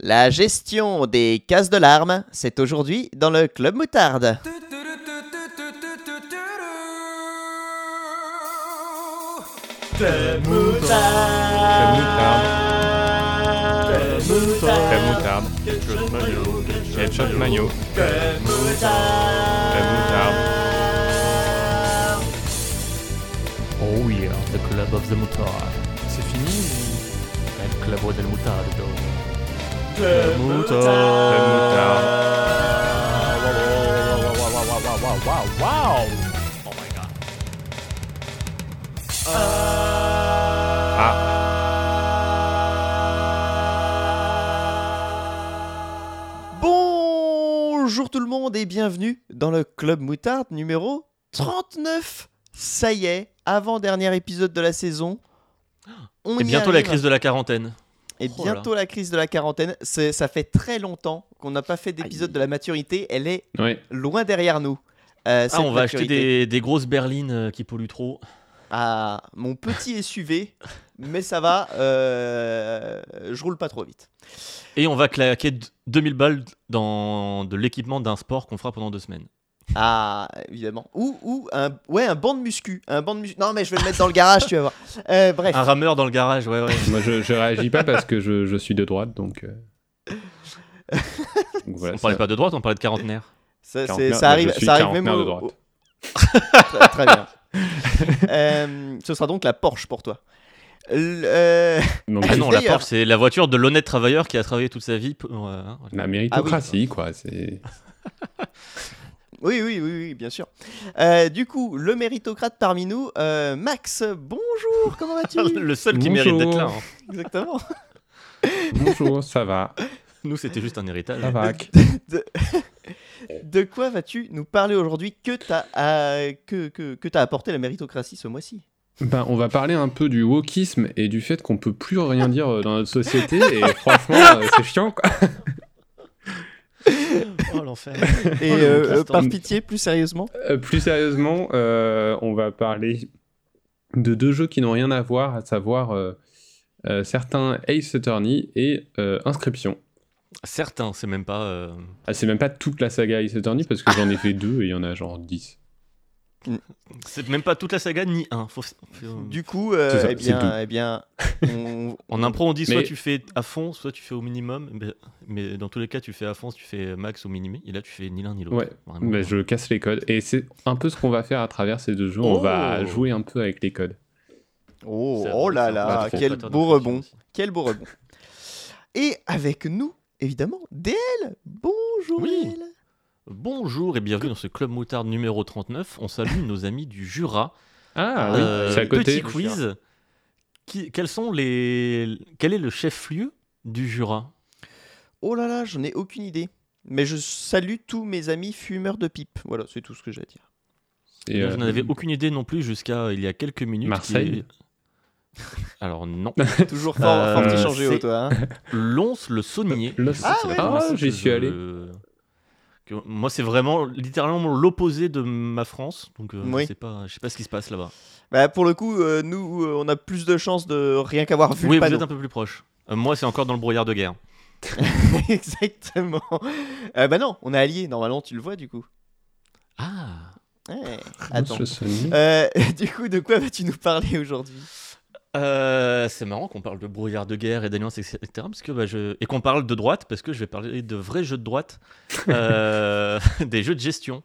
La gestion des cases de larmes, c'est aujourd'hui dans le Club Moutarde. Club Club moutarde. Headshot maillot. Headshot maillot. Club moutarde. Oh yeah, the club of the mutard. C'est fini El club del mutardo. Club Club moutarde. Wow, wow, Oh my god. Ah, Bonjour tout le monde et bienvenue dans le Club Moutarde numéro 39. Ça y est, avant-dernier épisode de la saison. On Et y bientôt la crise de la quarantaine. Et Oh là bientôt la crise de la quarantaine. Ça fait très longtemps qu'on n'a pas fait d'épisode de la maturité. Elle est loin derrière nous. Euh, Ah, on va acheter des, des grosses berlines euh, qui polluent trop. Ah, mon petit SUV, mais ça va. euh, je roule pas trop vite. Et on va claquer d- 2000 balles dans de l'équipement d'un sport qu'on fera pendant deux semaines. Ah, évidemment. Ou, ou un, ouais, un banc de muscu. Un banc de muscu. Non, mais je vais le mettre dans le garage, tu vas voir. Euh, bref. Un rameur dans le garage, ouais, ouais. Moi, je, je réagis pas parce que je, je suis de droite, donc. euh. Donc voilà, on parlait pas de droite, on parlait de quarantenaire. Ça, c'est- quarantenaire, ça bah, arrive, ça arrive même quarantenaire au- de droite. très, très bien. Euh, ce sera donc la Porsche pour toi. Euh, Donc, Ah non, la Porsche, c'est la voiture de l'honnête travailleur qui a travaillé toute sa vie. pour- euh, hein, la méritocratie, quoi. C'est. Oui, oui, oui, oui, bien sûr. Euh, du coup, le méritocrate parmi nous, euh, Max, bonjour, comment vas-tu? Le seul qui Bonjour. mérite d'être là. hein. Exactement. Bonjour, ça va? Nous, c'était juste un héritage. Ça va. De quoi vas-tu nous parler aujourd'hui? Que t'as euh, que, que, que t'as apporté la méritocratie ce mois-ci? Ben, on va parler un peu du wokisme et du fait qu'on peut plus rien dire euh, dans notre société. Et franchement, euh, c'est chiant, quoi. Oh l'enfer. Et Oh, euh, par pitié, plus sérieusement? Euh, plus sérieusement, euh, on va parler de deux jeux qui n'ont rien à voir, à savoir euh, euh, certains Ace Attorney et euh, Inscription. Certains, c'est même pas. euh, Ah, c'est même pas toute la saga Ace Attorney parce que j'en ai fait deux et il y en a genre 10. C'est même pas toute la saga ni un. Faut... Du coup, euh, ça, eh bien, eh bien, on- En impro, on dit soit Mais- tu fais à fond, soit tu fais au minimum. Mais, mais dans tous les cas, tu fais à fond, tu fais max ou minimum. Et là, tu fais ni l'un ni l'autre. Ouais. Mais je casse les codes. Et c'est un peu ce qu'on va faire à travers ces deux jeux. Oh. On va jouer un peu avec les codes. Oh, oh là là, quel beau rebond, aussi. quel beau rebond. Et avec nous, évidemment, DL. Bonjour Oui. DL. Bonjour et bienvenue dans ce club moutarde numéro 39. On salue nos amis du Jura. Ah Euh, oui, c'est à côté. Petit quiz. Qui, quels sont les, quel est le chef-lieu du Jura? Oh là là, j'en ai aucune idée. Mais je salue tous mes amis fumeurs de pipe. Voilà, c'est tout ce que j'ai à dire. Et, euh, Je n'en avais aucune idée non plus jusqu'à il y a quelques minutes. Marseille qui Alors non. Toujours fort, Euh, fort petit changé c'est- au toi. hein. Lons le saunier. Ah ouais. Ah, j'y suis allé. que- moi, c'est vraiment littéralement l'opposé de ma France. Donc, euh, Oui. je sais pas, je sais pas ce qui se passe là-bas. Bah, pour le coup, euh, nous, euh, on a plus de chances de rien qu'avoir vu Oui, le vous panneau. êtes un peu plus proche. Euh, moi, c'est encore dans le brouillard de guerre. Exactement. Euh, bah non, on est alliés. Normalement, tu le vois du coup. Ah. Ouais. Attends. Euh, du coup, de quoi vas-tu nous parler aujourd'hui? Euh, c'est marrant qu'on parle de brouillard de guerre et d'alliance, etc. Parce que, bah, je... Et qu'on parle de droite, parce que je vais parler de vrais jeux de droite, euh, des jeux de gestion.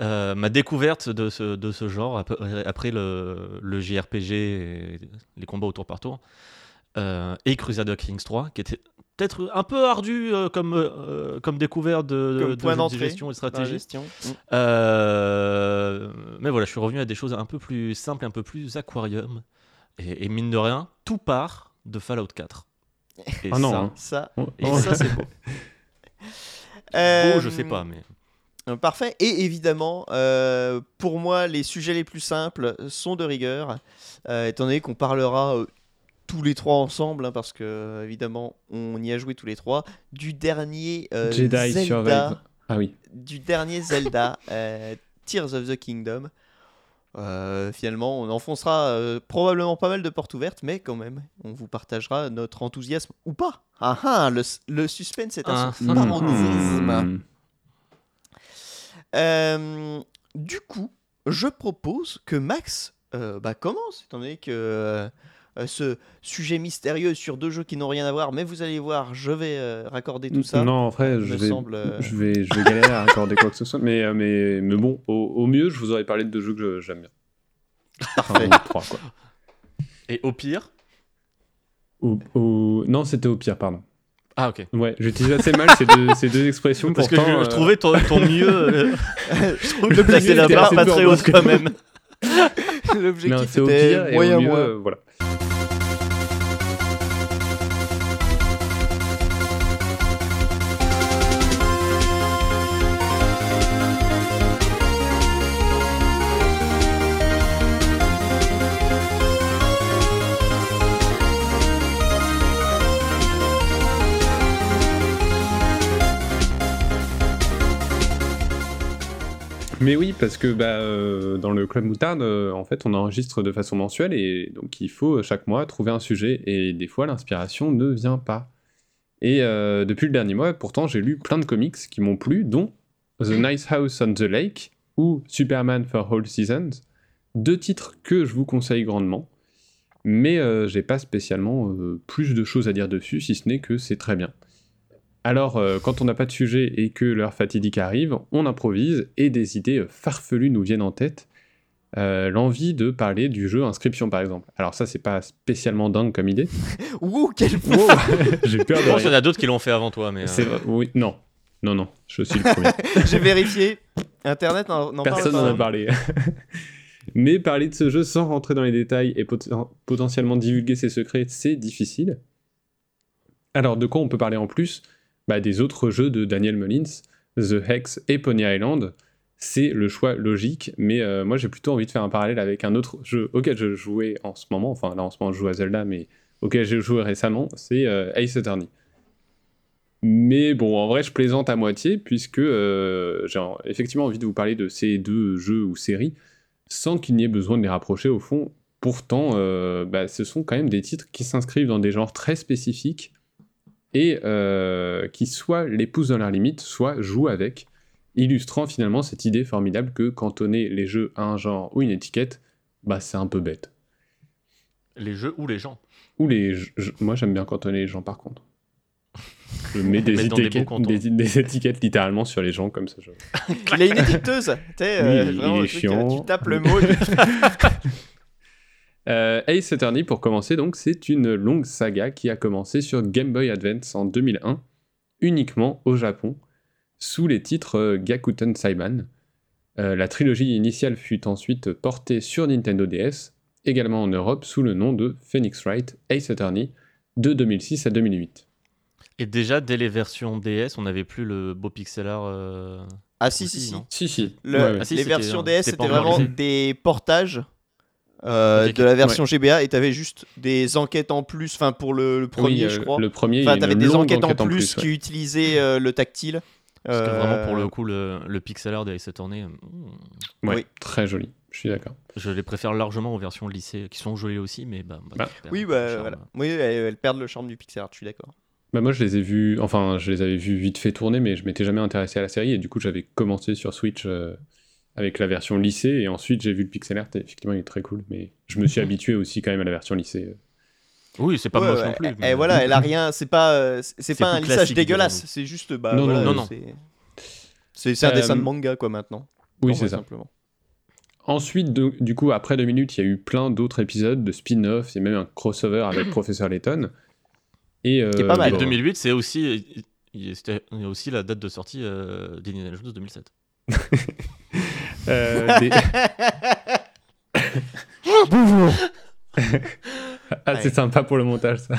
Euh, ma découverte de ce, de ce genre, ap- après le, le JRPG et les combats au tour par tour, et Crusader Kings 3, qui était peut-être un peu ardu comme, comme découverte de, Comme de point gestion et stratégie. gestion mais voilà, je suis revenu à des choses un peu plus simples, un peu plus aquarium. Et, et mine de rien, tout part de Fallout 4. Et Ah non, ça, hein. Ça, Oh, et oh. ça c'est beau. beau, Euh, je sais pas, mais euh, Parfait. Et évidemment, euh, pour moi, les sujets les plus simples sont de rigueur, euh, étant donné qu'on parlera euh, tous les trois ensemble, hein, parce que évidemment, on y a joué tous les trois, du dernier euh, Jedi Zelda, Survive. Ah oui. du dernier Zelda, euh, Tears of the Kingdom. Euh, finalement, on enfoncera euh, probablement pas mal de portes ouvertes, mais quand même, on vous partagera notre enthousiasme ou pas. Ah ah, le, le suspense est un Ah. paroxysme. Hmm. Euh, du coup, je propose que Max bah, commence, étant donné que euh, ce sujet mystérieux sur deux jeux qui n'ont rien à voir, mais vous allez voir, je vais euh, raccorder tout ça. Non, en vrai, je vais, semble, euh, je vais, je vais galérer à accorder quoi que ce soit. Mais, mais, mais bon, au, au mieux, je vous aurais parlé de deux jeux que j'aime bien. Parfait. Enfin, trois, quoi. Et au pire? Au- au- Non, c'était au pire, pardon. Ah, ok. Ouais, j'utilise assez mal ces deux, ces deux expressions. Parce que pourtant, je, je euh, trouvais ton, ton mieux. euh, je trouve que Le la barre pas très haute quand même. L'objectif c'est au pire et moyen au mieux, euh, voilà. Mais oui, parce que bah, euh, dans le Club Moutarde, euh, en fait, on enregistre de façon mensuelle et donc il faut euh, chaque mois trouver un sujet et des fois l'inspiration ne vient pas. Et depuis le dernier mois, pourtant, j'ai lu plein de comics qui m'ont plu, dont The Nice House on the Lake ou Superman for All Seasons, deux titres que je vous conseille grandement. Mais j'ai pas spécialement plus de choses à dire dessus, si ce n'est que c'est très bien. Alors, euh, quand on n'a pas de sujet et que l'heure fatidique arrive, on improvise et des idées euh, farfelues nous viennent en tête. Euh, L'envie de parler du jeu Inscription, par exemple. Alors ça, c'est pas spécialement dingue comme idée. Ouh, quel Wow, J'ai peur Je de pense qu'il y en a d'autres qui l'ont fait avant toi. Mais, euh, C'est vrai, oui, non. Non, non, je suis le premier. J'ai vérifié. Internet n'en Personne n'en a parlé. Mais parler de ce jeu sans rentrer dans les détails et pot- potentiellement divulguer ses secrets, c'est difficile. Alors, de quoi on peut parler en plus? Bah, Des autres jeux de Daniel Mullins, The Hex et Pony Island. C'est le choix logique, mais euh, moi j'ai plutôt envie de faire un parallèle avec un autre jeu auquel je jouais en ce moment, enfin là en ce moment je joue à Zelda, mais auquel j'ai joué récemment, c'est euh, Ace Attorney. Mais bon, en vrai, je plaisante à moitié, puisque euh, j'ai en- effectivement envie de vous parler de ces deux jeux ou séries, sans qu'il n'y ait besoin de les rapprocher au fond. Pourtant, euh, bah, ce sont quand même des titres qui s'inscrivent dans des genres très spécifiques, et euh, qui soit les poussent dans leurs limites, soit jouent avec, illustrant finalement cette idée formidable que cantonner les jeux à un genre ou une étiquette, bah, c'est un peu bête. Les jeux ou les gens. Ou les... moi j'aime bien cantonner les gens par contre. Je mets des, étiquettes, cantons. des, des étiquettes littéralement sur les gens comme ça. je- Il a une sais, euh, Oui, il vraiment, est le truc, chiant. euh, Tu tapes le mot. Euh, Ace Attorney, pour commencer, donc, c'est une longue saga qui a commencé sur Game Boy Advance en 2001, uniquement au Japon, sous les titres euh, Gakuten Saiban. Euh, la trilogie initiale fut ensuite portée sur Nintendo DS, également en Europe sous le nom de Phoenix Wright Ace Attorney, de 2006 à 2008. Et déjà, dès les versions DS, on n'avait plus le beau pixel art. euh, Ah si, Aussi, si, si. non? Si, si. Le- Ouais, ouais. Ah, si, les versions DS, c'était vraiment des portages euh, de la version GBA et t'avais juste des enquêtes en plus, enfin pour le, le premier, Oui, euh, je crois. Le premier, il y Enfin, t'avais des enquêtes en plus, ouais. qui utilisaient euh, le tactile. Parce que vraiment, pour le coup, le, le pixel art Attorney, hmm, Ouais, Oui. très joli. Je suis d'accord. je les préfère largement aux versions lycée, qui sont jolies aussi, mais bah, bah, Bah, Oui, bah voilà. Oui, elles, elles perdent le charme du pixel art, je suis d'accord. Bah moi je les ai vus, enfin je les avais vus vite fait tourner, mais je m'étais jamais intéressé à la série et du coup j'avais commencé sur Switch euh, avec la version lycée et ensuite j'ai vu le pixel art et effectivement il est très cool, mais je me suis Mhm. habitué aussi quand même à la version lycée. Oui, c'est pas Ouais, moche ouais, non plus. Et, voilà, elle a rien, c'est pas, euh, c'est- pas un lissage dégueulasse, c'est juste, bah Non, non, voilà, non, non. c'est- un Euh, dessin de manga quoi maintenant. Oui c'est ça. Simplement. Ensuite de- du coup après deux minutes il y a eu plein d'autres épisodes de spin-off et même un crossover avec Professeur Layton. Et, Qui est pas euh, mal. Et bon, 2008, c'est aussi, aussi la date de sortie euh, d'Indiana Jones 2007. euh, des- ah c'est Ouais. sympa pour le montage ça.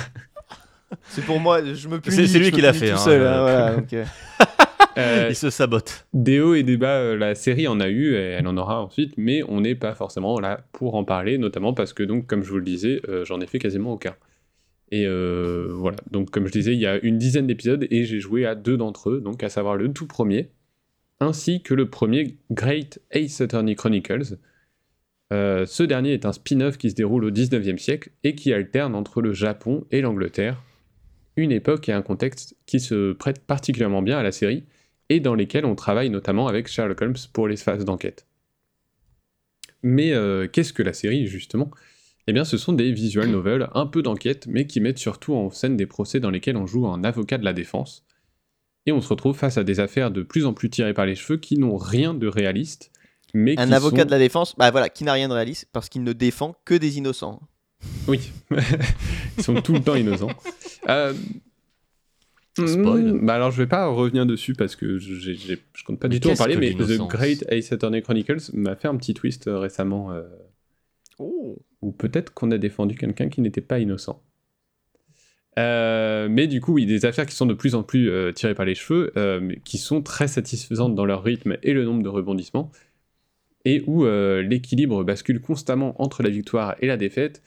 C'est pour moi, je me punis. C'est- lui qui l'a fait, tout hein, seul. hein, voilà, euh, Euh, Il se sabote. Des hauts et des bas, euh, la série en a eu, et elle en aura ensuite, mais on n'est pas forcément là pour en parler, notamment parce que, donc, comme je vous le disais, euh, j'en ai fait quasiment aucun. Et euh, voilà, donc comme je disais, il y a une dizaine d'épisodes et j'ai joué à deux d'entre eux, donc à savoir le tout premier, ainsi que le premier Great Ace Attorney Chronicles, Euh, ce dernier est un spin-off qui se déroule au 19e siècle et qui alterne entre le Japon et l'Angleterre, une époque et un contexte qui se prêtent particulièrement bien à la série et dans lesquels on travaille notamment avec Sherlock Holmes pour les phases d'enquête. Mais euh, qu'est-ce que la série justement? Eh bien ce sont des visual novels, un peu d'enquête, mais qui mettent surtout en scène des procès dans lesquels on joue un avocat de la défense. Et on se retrouve face à des affaires de plus en plus tirées par les cheveux qui n'ont rien de réaliste, mais Un qui avocat sont- de la défense, bah voilà, qui n'a rien de réaliste parce qu'il ne défend que des innocents. Oui, ils sont tout le temps innocents. Euh, Spoil. hmm, Bah alors je vais pas revenir dessus parce que je, j'ai- j'ai- je compte pas Mais du tout en parler, mais The Great Ace Attorney Chronicles m'a fait un petit twist euh, récemment, euh, Oh. ou peut-être qu'on a défendu quelqu'un qui n'était pas innocent. Euh, mais du coup, oui, des affaires qui sont de plus en plus euh, tirées par les cheveux, euh, mais qui sont très satisfaisantes dans leur rythme et le nombre de rebondissements, et où euh, l'équilibre bascule constamment entre la victoire et la défaite,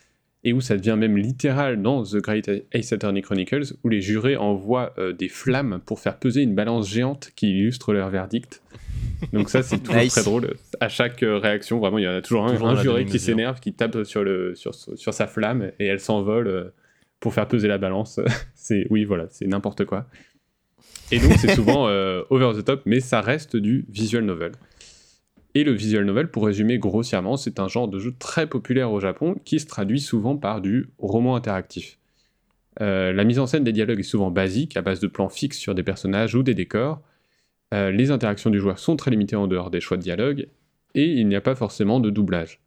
et où ça devient même littéral dans The Great Ace Attorney Chronicles, où les jurés envoient des flammes pour faire peser une balance géante qui illustre leur verdict. Donc ça, c'est toujours Nice. très drôle. À chaque réaction, vraiment, il y en a toujours un, Toujours juré qui s'énerve, qui tape sur, le, sur, sur sa flamme, et elle s'envole pour faire peser la balance. c'est Oui, voilà, c'est n'importe quoi. Et donc, c'est souvent euh, over the top, mais ça reste du visual novel. Et le visual novel, pour résumer grossièrement, c'est un genre de jeu très populaire au Japon qui se traduit souvent par du roman interactif. Euh, la mise en scène des dialogues est souvent basique, à base de plans fixes sur des personnages ou des décors. Euh, les interactions du joueur sont très limitées en dehors des choix de dialogue, et il n'y a pas forcément de doublage.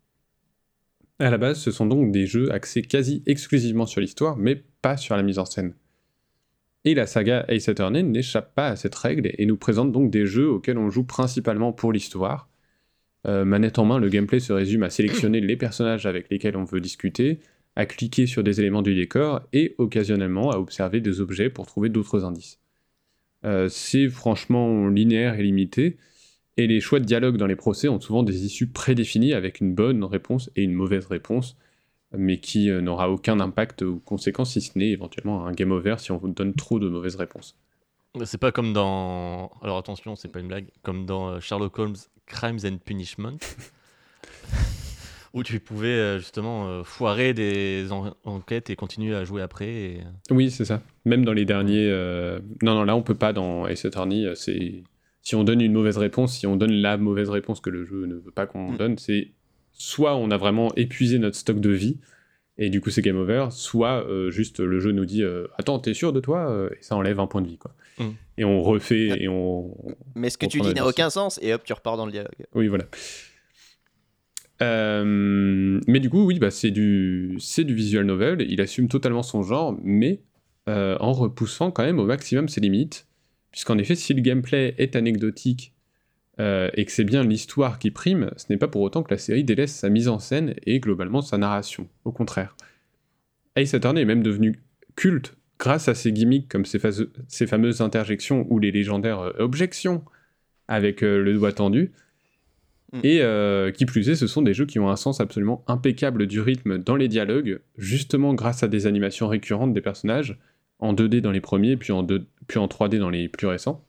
À la base, ce sont donc des jeux axés quasi exclusivement sur l'histoire, mais pas sur la mise en scène. Et la saga Ace Attorney n'échappe pas à cette règle et nous présente donc des jeux auxquels on joue principalement pour l'histoire. Euh, manette en main, le gameplay se résume à sélectionner les personnages avec lesquels on veut discuter, à cliquer sur des éléments du décor et occasionnellement à observer des objets pour trouver d'autres indices. Euh, c'est franchement linéaire et limité, et les choix de dialogue dans les procès ont souvent des issues prédéfinies avec une bonne réponse et une mauvaise réponse, mais qui euh, n'aura aucun impact ou conséquence si ce n'est éventuellement un game over si on vous donne trop de mauvaises réponses. C'est pas comme dans. Alors attention, c'est pas une blague. Comme dans euh, Sherlock Holmes Crimes and Punishment. où tu pouvais euh, justement foirer des en- enquêtes et continuer à jouer après. et- Oui, c'est ça. Même dans les derniers. euh, Non, non, là on peut pas dans Ace Attorney. C'est si on donne une mauvaise réponse, si on donne la mauvaise réponse que le jeu ne veut pas qu'on Mm. donne, c'est soit on a vraiment épuisé notre stock de vie et du coup c'est game over, soit euh, juste le jeu nous dit euh, attends t'es sûr de toi Euh, et ça enlève un point de vie quoi. Mm. Et on refait et on, Mais ce que tu dis n'a aucun sens et hop, tu repars dans le dialogue. Oui, voilà. Euh, mais du coup, oui, bah, c'est du, c'est du visual novel. Il assume totalement son genre, mais euh, en repoussant quand même au maximum ses limites. Puisqu'en effet, si le gameplay est anecdotique euh, et que c'est bien l'histoire qui prime, ce n'est pas pour autant que la série délaisse sa mise en scène et globalement sa narration. Au contraire. Ace Attorney est même devenu culte grâce à ses gimmicks comme ses, fameuses interjections ou les légendaires euh, objections avec euh, le doigt tendu. Mm. Et qui plus est, ce sont des jeux qui ont un sens absolument impeccable du rythme dans les dialogues, justement grâce à des animations récurrentes des personnages, en 2D dans les premiers, puis en, 2 puis en 3D dans les plus récents.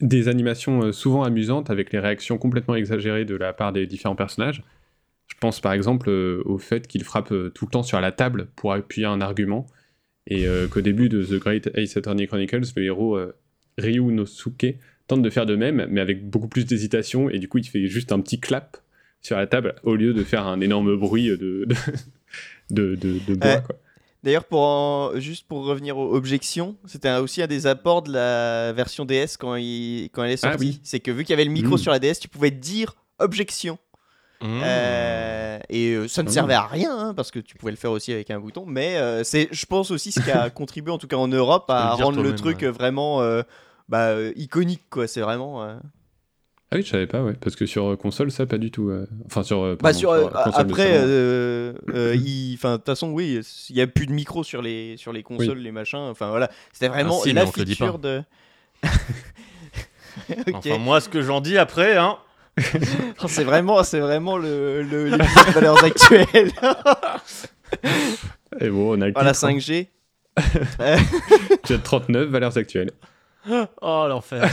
Des animations euh, souvent amusantes avec les réactions complètement exagérées de la part des différents personnages. Je pense par exemple euh, au fait qu'ils frappent euh, tout le temps sur la table pour appuyer un argument, et euh, qu'au début de The Great Ace Attorney Chronicles, le héros euh, Ryu Nosuke tente de faire de même, mais avec beaucoup plus d'hésitation, et du coup il fait juste un petit clap sur la table au lieu de faire un énorme bruit de, de, de, de- de bois. Quoi. D'ailleurs, pour en- juste pour revenir aux objections, c'était aussi un des apports de la version DS quand, il- quand elle est Ah sortie. oui. C'est que vu qu'il y avait le micro Mm. sur la DS, tu pouvais dire objection. Mmh. Euh, et euh, ça ne Ah. servait à rien hein, parce que tu pouvais le faire aussi avec un bouton. Mais euh, c'est, je pense aussi, ce qui a contribué, en tout cas en Europe, à rendre le truc ouais. vraiment bah, iconique. quoi. C'est vraiment. Ah oui, je savais pas, ouais, parce que sur euh, console, ça pas du tout. euh, Enfin, sur. euh, Bah pardon, sur, euh, console de après, salon. euh, euh, de toute façon oui, il y a plus de micro sur les sur les consoles, les machins. Enfin voilà, c'était vraiment Ah, si, la on te le dit feature de. Ok. Enfin, moi, ce que j'en dis après, hein. C'est vraiment c'est vraiment le le de valeurs actuelles. Et bon, on a le voilà titre, hein. 5G. Tu as 39 valeurs actuelles. Oh, l'enfer.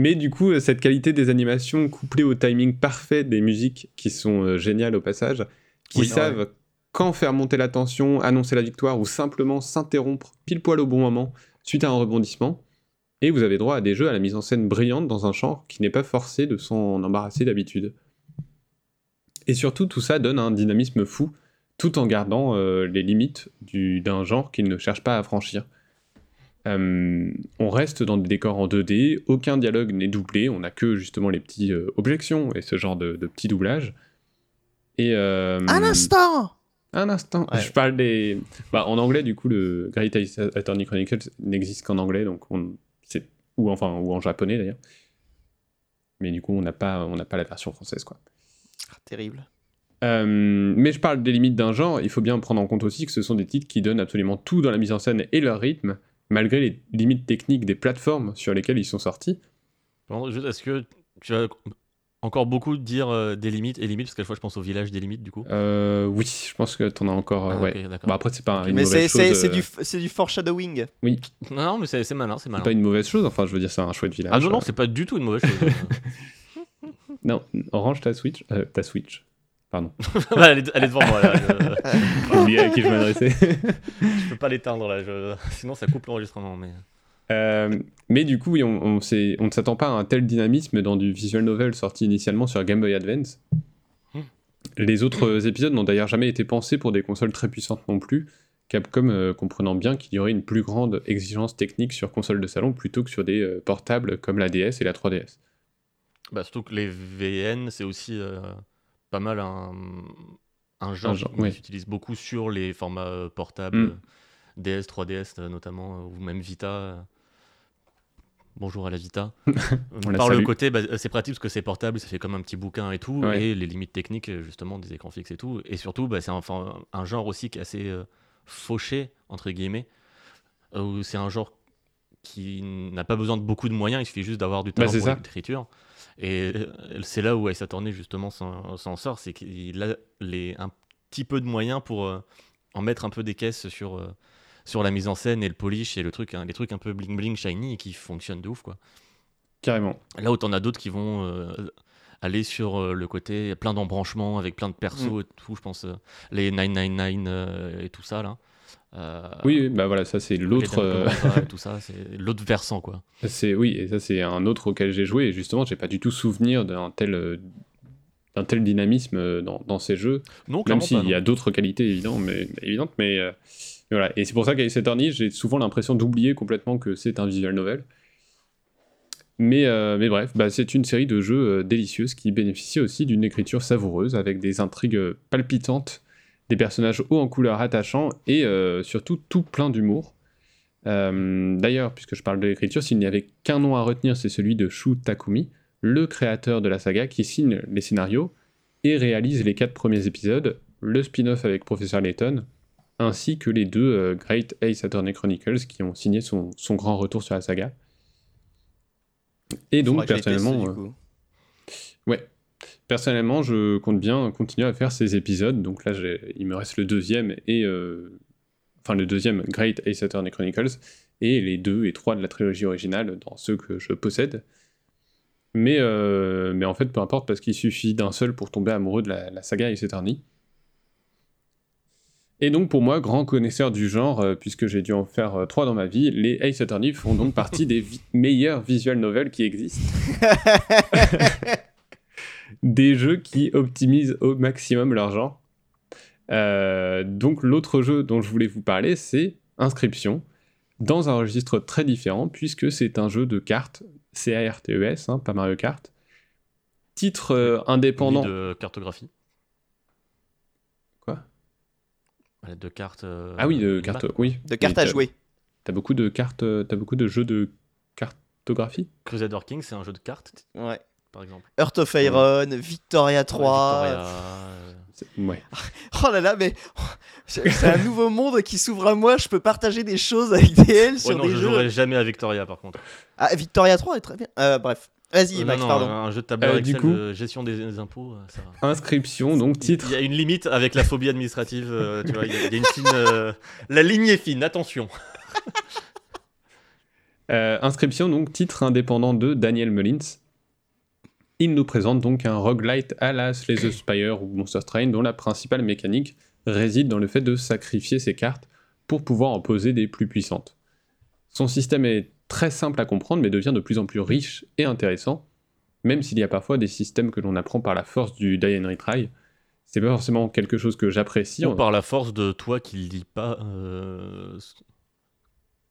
Mais du coup, euh, cette qualité des animations couplée au timing parfait des musiques qui sont euh, géniales au passage, qui Oui, savent quand faire monter la tension, annoncer la victoire ou simplement s'interrompre pile poil au bon moment suite à un rebondissement. Et vous avez droit à des jeux à la mise en scène brillante dans un genre qui n'est pas forcé de s'en embarrasser d'habitude. Et surtout, tout ça donne un dynamisme fou, tout en gardant euh, les limites du- d'un genre qu'il ne cherche pas à franchir. Euh, on reste dans des décors en 2D, aucun dialogue n'est doublé, on n'a que justement les petits euh, objections et ce genre de, de petits doublages. Et euh, Un instant un instant, Ouais. je parle des. Bah, en anglais, du coup, le Great Attorney Chronicles n'existe qu'en anglais, donc on... c'est ou enfin ou en japonais d'ailleurs. Mais du coup, on n'a pas on n'a pas la version française, quoi. Ah, Terrible. Euh, mais je parle des limites d'un genre, il faut bien prendre en compte aussi que ce sont des titres qui donnent absolument tout dans la mise en scène et leur rythme, malgré les limites techniques des plateformes sur lesquelles ils sont sortis. Est-ce que tu vas encore beaucoup dire euh, des limites et limites? Parce qu'à la fois, je pense au village des limites, du coup. Euh, oui, je pense que t'en as encore. euh, Ah, ouais. Bon, après, c'est pas une Mais c'est mauvaise chose. c'est euh, du, c'est du foreshadowing. Non, non, mais c'est c'est malin, c'est malin. pas une mauvaise chose, enfin, je veux dire, c'est un chouette village. Ah non, non, euh. c'est pas du tout une mauvaise chose. Non, range ta Switch. euh, ta Switch. Pardon. Bah, elle, est, elle est devant moi, là. Je, oublié à qui je m'adressais. je peux pas l'éteindre, là. je- Sinon, ça coupe l'enregistrement. Mais... Euh, mais du coup, oui, on, on, s'est- on ne s'attend pas à un tel dynamisme dans du visual novel sorti initialement sur Game Boy Advance. Hmm. Les autres épisodes n'ont d'ailleurs jamais été pensés pour des consoles très puissantes non plus, Capcom euh, comprenant bien qu'il y aurait une plus grande exigence technique sur console de salon plutôt que sur des euh, portables comme la DS et la 3DS. Bah, surtout que les VN, c'est aussi euh, pas mal un, un genre, genre, qui ouais. s'utilise beaucoup sur les formats euh, portables, Mm. euh, DS, 3DS euh, notamment, ou même Vita. Bonjour à la Vita. On la Par le côté, bah, c'est pratique parce que c'est portable, ça fait comme un petit bouquin et tout, Ouais. et les limites techniques justement des écrans fixes et tout. Et surtout, bah, c'est un, genre aussi qui est assez euh, fauché, entre guillemets, où c'est un genre qui n'a pas besoin de beaucoup de moyens, il suffit juste d'avoir du Bah, talent c'est pour l'écriture. Et euh, c'est là où Ace Attorney justement s'en sort, c'est qu'il a les, un petit peu de moyens pour euh, en mettre un peu des caisses sur, euh, sur la mise en scène et le polish et le truc, hein, les trucs un peu bling bling shiny et qui fonctionnent de ouf quoi. Carrément. Là où t'en as d'autres qui vont euh, aller sur le côté plein d'embranchements avec plein de persos Mm. et tout, je pense les 999 euh, et tout ça là. Euh, Oui, bah voilà, ça c'est l'autre. Euh, tout ça, c'est l'autre versant quoi. C'est oui, et ça c'est un autre auquel j'ai joué. Et justement, j'ai pas du tout souvenir d'un tel euh, d'un tel dynamisme dans, dans ces jeux. Non, Même s'il y a d'autres qualités évidentes, mais évidentes, mais euh, voilà. Et c'est pour ça qu'avec cette Attorney, j'ai souvent l'impression d'oublier complètement que c'est un visual novel. Mais, mais bref, bah, c'est une série de jeux euh, délicieuse qui bénéficie aussi d'une écriture savoureuse avec des intrigues palpitantes, des personnages hauts en couleur attachants et euh, surtout tout plein d'humour. Euh, D'ailleurs, puisque je parle de l'écriture, s'il n'y avait qu'un nom à retenir, c'est celui de Shu Takumi, le créateur de la saga qui signe les scénarios et réalise les quatre premiers épisodes, le spin-off avec Professeur Layton, ainsi que les deux euh, Great Ace Attorney Chronicles qui ont signé son, son grand retour sur la saga. Et donc, teste, personnellement, du euh, coup. Ouais. Personnellement, je compte bien continuer à faire ces épisodes. Donc là, il me reste le deuxième et euh, enfin le deuxième Great Ace Attorney Chronicles et les deux et trois de la trilogie originale dans ceux que je possède. Mais, euh, mais en fait, peu importe parce qu'il suffit d'un seul pour tomber amoureux de la, la saga Ace Attorney. Et donc pour moi, grand connaisseur du genre, euh, puisque j'ai dû en faire euh, trois dans ma vie, les Ace Attorney font donc partie des vi- meilleurs visual novels qui existent des jeux qui optimisent au maximum leur genre. Euh, donc l'autre jeu dont je voulais vous parler, c'est Inscription, dans un registre très différent, puisque c'est un jeu de cartes, C-A-R-T-E-S, hein, pas Mario Kart. Titre euh, indépendant. de cartographie. Quoi? De cartes. euh, Ah oui, de cartes, oui. De cartes à jouer. T'as beaucoup de cartes, t'as beaucoup de jeux de cartographie? Crusader King, c'est un jeu de cartes, Ouais. Par exemple. Heart of Iron, Victoria 3. Ouais, Victoria, euh, Ouais. Oh là là, mais c'est un nouveau monde qui s'ouvre à moi. Je peux partager des choses avec des L Ouais, sur non, des je jeux. jouerai jamais à Victoria par contre. Ah, Victoria 3 est très bien. Euh, bref, vas-y, Euh, Max, non, pardon. un jeu de tableur Euh, du coup- de gestion des, des impôts, ça va. Inscription, donc titre. Il y a une limite avec la phobie administrative, euh, tu vois, il y, a- il y a une fine. euh, La ligne est fine, attention. Euh, Inscription, donc titre indépendant de Daniel Mullins. Il nous présente donc un roguelite à la Slay the Spire ou Monster Train dont la principale mécanique réside dans le fait de sacrifier ses cartes pour pouvoir en poser des plus puissantes. Son système est très simple à comprendre mais devient de plus en plus riche et intéressant, même s'il y a parfois des systèmes que l'on apprend par la force du die and retry. C'est pas forcément quelque chose que j'apprécie. Ou par la force de toi qui lis pas, euh,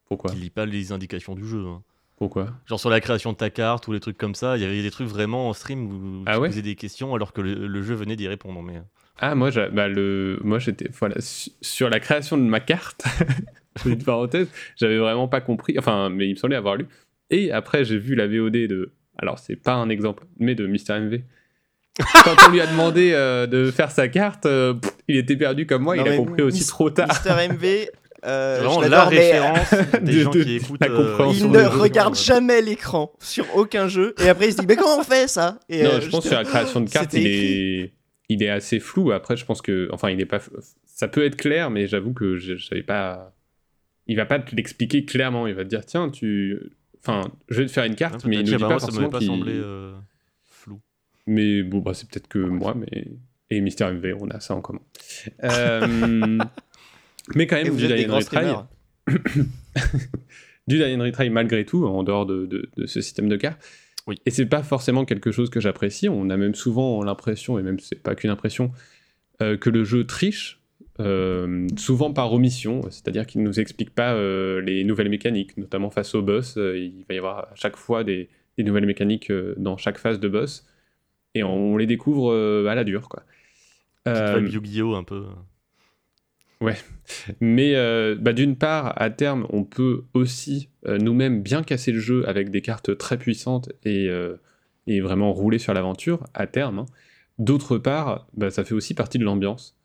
Pourquoi? qui lis pas les indications du jeu. hein. Pourquoi? Genre sur la création de ta carte ou les trucs comme ça, il y avait des trucs vraiment en stream où Ah tu ouais? posais des questions alors que le, le jeu venait d'y répondre. Mais... Ah, moi, j'a- bah, le... moi j'étais. Voilà, su- sur la création de ma carte, petite parenthèse, j'avais vraiment pas compris. Enfin, mais il me semblait avoir lu. Et après, j'ai vu la VOD de. Alors, c'est pas un exemple, mais de Mister MV. Quand on lui a demandé euh, de faire sa carte, euh, pff, il était perdu comme moi, Non, il a compris aussi trop tard. Mister MV, euh, C'est vraiment je la mais, euh, référence des de- gens de- qui écoutent. la euh, compréhension Il des ne jeux. regarde jamais l'écran sur aucun jeu et après il se dit mais comment on fait ça? Et Non, euh, je pense que sur la création de cartes, il est... il est assez flou. Après, je pense que. Enfin, il est pas. Ça peut être clair, mais j'avoue que je, je savais pas. Il va pas te l'expliquer clairement. Il va te dire tiens, tu. Enfin, je vais te faire une carte, mais il ne dit pas moi, ça forcément pas semblé euh, flou. Mais bon, bah, c'est peut-être que moi, mais. Et Mister MV, on a ça en commun. Euh, Mais quand Et même, vous du êtes Retry. du Retry malgré tout, en dehors de, de- de ce système de cartes. Oui. Et c'est pas forcément quelque chose que j'apprécie. On a même souvent l'impression, et même c'est pas qu'une impression, euh, que le jeu triche, euh, souvent par omission, c'est-à-dire qu'il ne nous explique pas euh, les nouvelles mécaniques, notamment face au boss. euh, il va y avoir à chaque fois des, des nouvelles mécaniques euh, dans chaque phase de boss, et on, les découvre euh, à la dure, quoi. Petite vibe Yu-Gi-Oh! un peu. Mais euh, bah, d'une part, à terme, on peut aussi euh, nous-mêmes bien casser le jeu avec des cartes très puissantes et, euh, et vraiment rouler sur l'aventure, à terme. hein. D'autre part, bah, ça fait aussi partie de l'ambiance.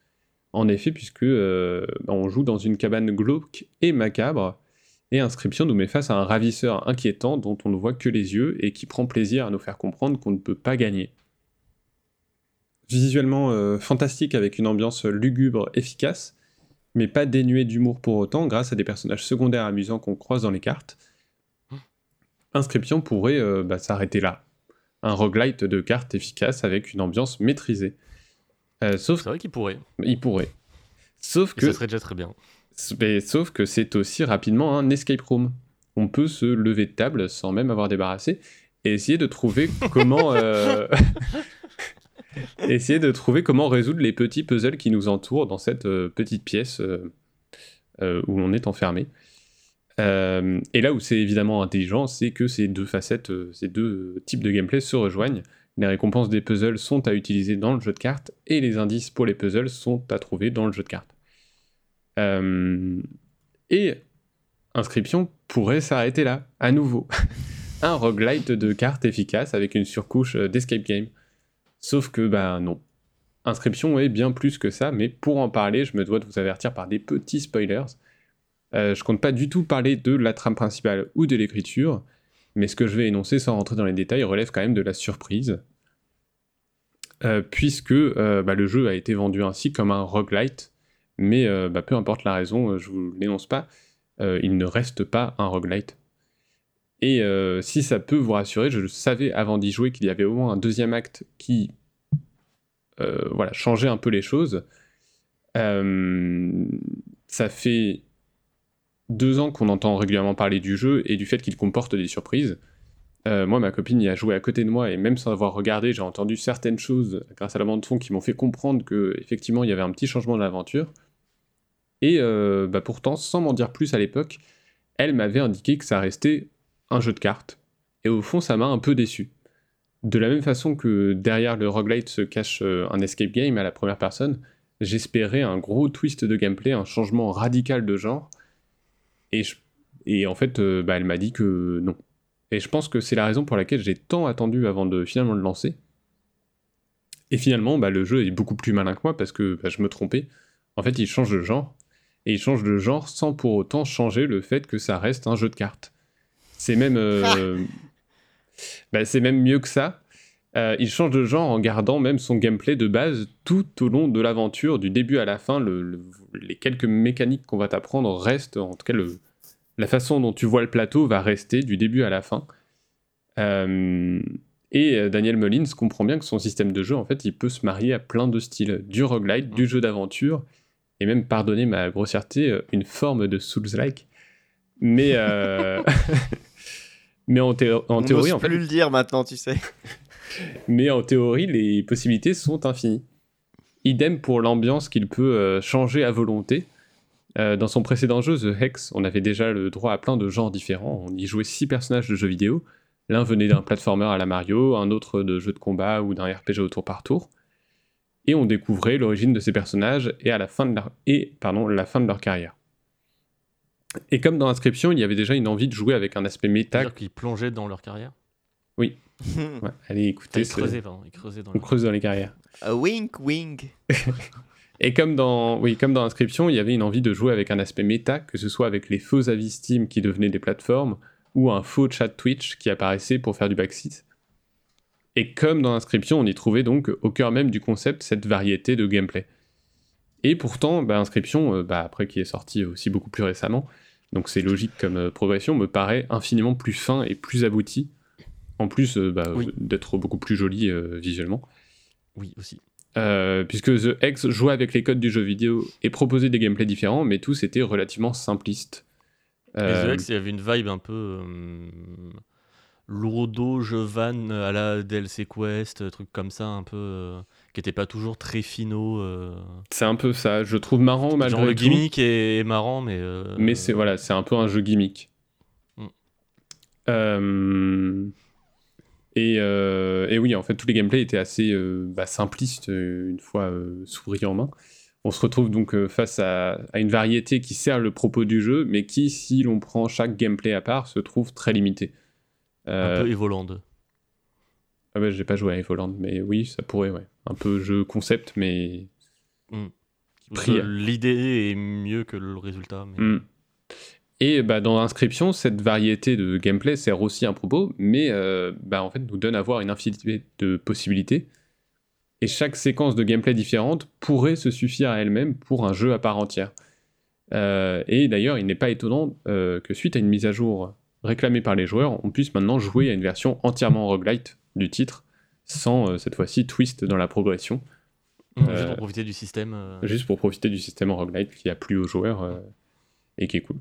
En effet, puisque bah, on joue dans une cabane glauque et macabre, et Inscription nous met face à un ravisseur inquiétant dont on ne voit que les yeux et qui prend plaisir à nous faire comprendre qu'on ne peut pas gagner. Visuellement fantastique avec une ambiance lugubre efficace, mais pas dénué d'humour pour autant, grâce à des personnages secondaires amusants qu'on croise dans les cartes. Inscription pourrait euh, bah, s'arrêter là. Un roguelite de cartes efficace avec une ambiance maîtrisée. Euh, sauf C'est vrai qu'il pourrait. il pourrait. Sauf Et que, ça serait déjà très bien. mais sauf que c'est aussi rapidement un escape room. On peut se lever de table sans même avoir débarrassé et essayer de trouver comment euh, essayer de trouver comment résoudre les petits puzzles qui nous entourent dans cette euh, petite pièce euh, euh, où on est enfermé. Et là où c'est évidemment intelligent, c'est que ces deux facettes, ces deux types de gameplay se rejoignent. Les récompenses des puzzles sont à utiliser dans le jeu de cartes et les indices pour les puzzles sont à trouver dans le jeu de cartes. Et Inscription pourrait s'arrêter là, à nouveau. un roguelite de cartes efficace avec une surcouche d'escape game. Sauf que, bah non. Inscription est bien plus que ça, mais pour en parler, je me dois de vous avertir par des petits spoilers. Euh, je compte pas du tout parler de la trame principale ou de l'écriture, mais ce que je vais énoncer sans rentrer dans les détails relève quand même de la surprise. Euh, puisque euh, bah, le jeu a été vendu ainsi comme un roguelite, mais bah, peu importe la raison, je vous l'énonce pas, il ne reste pas un roguelite. Et euh, si ça peut vous rassurer, je savais avant d'y jouer qu'il y avait au moins un deuxième acte qui euh, voilà, changeait un peu les choses. Euh, ça fait deux ans qu'on entend régulièrement parler du jeu et du fait qu'il comporte des surprises. Moi, ma copine y a joué à côté de moi et même sans avoir regardé, j'ai entendu certaines choses grâce à la bande son qui m'ont fait comprendre que effectivement il y avait un petit changement de l'aventure. Et bah, pourtant, sans m'en dire plus à l'époque, elle m'avait indiqué que ça restait un jeu de cartes. Et au fond, ça m'a un peu déçu. De la même façon que derrière le roguelite se cache euh, un escape game à la première personne, j'espérais un gros twist de gameplay, un changement radical de genre. Et, je- et en fait, euh, bah, elle m'a dit que non. Et je pense que c'est la raison pour laquelle j'ai tant attendu avant de finalement le lancer. Et finalement, bah, le jeu est beaucoup plus malin que moi parce que bah, je me trompais. En fait, il change de genre. Et il change de genre sans pour autant changer le fait que ça reste un jeu de cartes. C'est même, euh, bah, c'est même mieux que ça. Euh, il change de genre en gardant même son gameplay de base tout au long de l'aventure, du début à la fin. le- le- les quelques mécaniques qu'on va t'apprendre restent, en tout cas le, la façon dont tu vois le plateau va rester du début à la fin. Euh, et Daniel Mullins comprend bien que son système de jeu, en fait, il peut se marier à plein de styles, du roguelite, du jeu d'aventure, et même, pardonnez ma grossièreté, une forme de Souls-like. Mais, euh, mais en, théo- en On théorie, en fait, plus le dire maintenant, tu sais. mais en théorie, les possibilités sont infinies. Idem pour l'ambiance qu'il peut euh, changer à volonté. Euh, dans son précédent jeu, The Hex, on avait déjà le droit à plein de genres différents. On y jouait six personnages de jeux vidéo. L'un venait d'un platformer à la Mario, un autre de jeu de combat ou d'un RPG au tour par tour. Et on découvrait l'origine de ces personnages et, à la fin de leur, et pardon, la fin de leur carrière. Et comme dans Inscription, il y avait déjà une envie de jouer avec un aspect méta. C'est-à-dire qu'ils plongeaient dans leur carrière Ouais, allez, Enfin, écoutez, ils creusaient, pardon. Ils creusaient dans on leur... creuse dans les carrières. A wink, wink. Et comme dans, oui, comme dans Inscription, il y avait une envie de jouer avec un aspect méta, que ce soit avec les faux avis Steam qui devenaient des plateformes, ou un faux chat Twitch qui apparaissait pour faire du backseat. Et comme dans Inscription, on y trouvait donc au cœur même du concept cette variété de gameplay. Et pourtant, bah, Inscription, euh, bah, après qui est sorti aussi beaucoup plus récemment, donc c'est logique comme euh, progression, me paraît infiniment plus fin et plus abouti, en plus euh, bah, Oui. d'être beaucoup plus joli euh, visuellement. Oui, aussi. Euh, puisque The X jouait avec les codes du jeu vidéo et proposait des gameplays différents, mais tous étaient relativement simplistes. Et Euh, The Hex, il y avait une vibe un peu euh, lourdeau, jeu van à la DLC Quest, truc comme ça, un peu euh, qui était pas toujours très finaux. euh. c'est un peu ça. Je trouve marrant malgré Genre le tout, gimmick est, est marrant, mais. euh, mais c'est voilà, c'est un peu un jeu gimmick. Mm. Euh, et, et oui, en fait, tous les gameplays étaient assez bah, simplistes une fois souris en main. On se retrouve donc face à, à une variété qui sert le propos du jeu, mais qui, si l'on prend chaque gameplay à part, se trouve très limitée. Un peu Evoland. Ah ouais, j'ai pas joué à Evoland, mais oui, ça pourrait, ouais. Un peu jeu concept, mais... pris- L'idée est mieux que le résultat. mais- Hmm. Et bah, dans Inscription, cette variété de gameplay sert aussi un propos, mais euh, bah, en fait nous donne à voir une infinité de possibilités. Et chaque séquence de gameplay différente pourrait se suffire à elle-même pour un jeu à part entière. Euh, et d'ailleurs, il n'est pas étonnant euh, que suite à une mise à jour réclamée par les joueurs, on puisse maintenant jouer à une version entièrement roguelite du titre, sans euh, cette fois-ci twist dans la progression. Mm, Euh, Juste pour profiter du système. euh. juste pour profiter du système en roguelite qui a plu aux joueurs et qui est cool.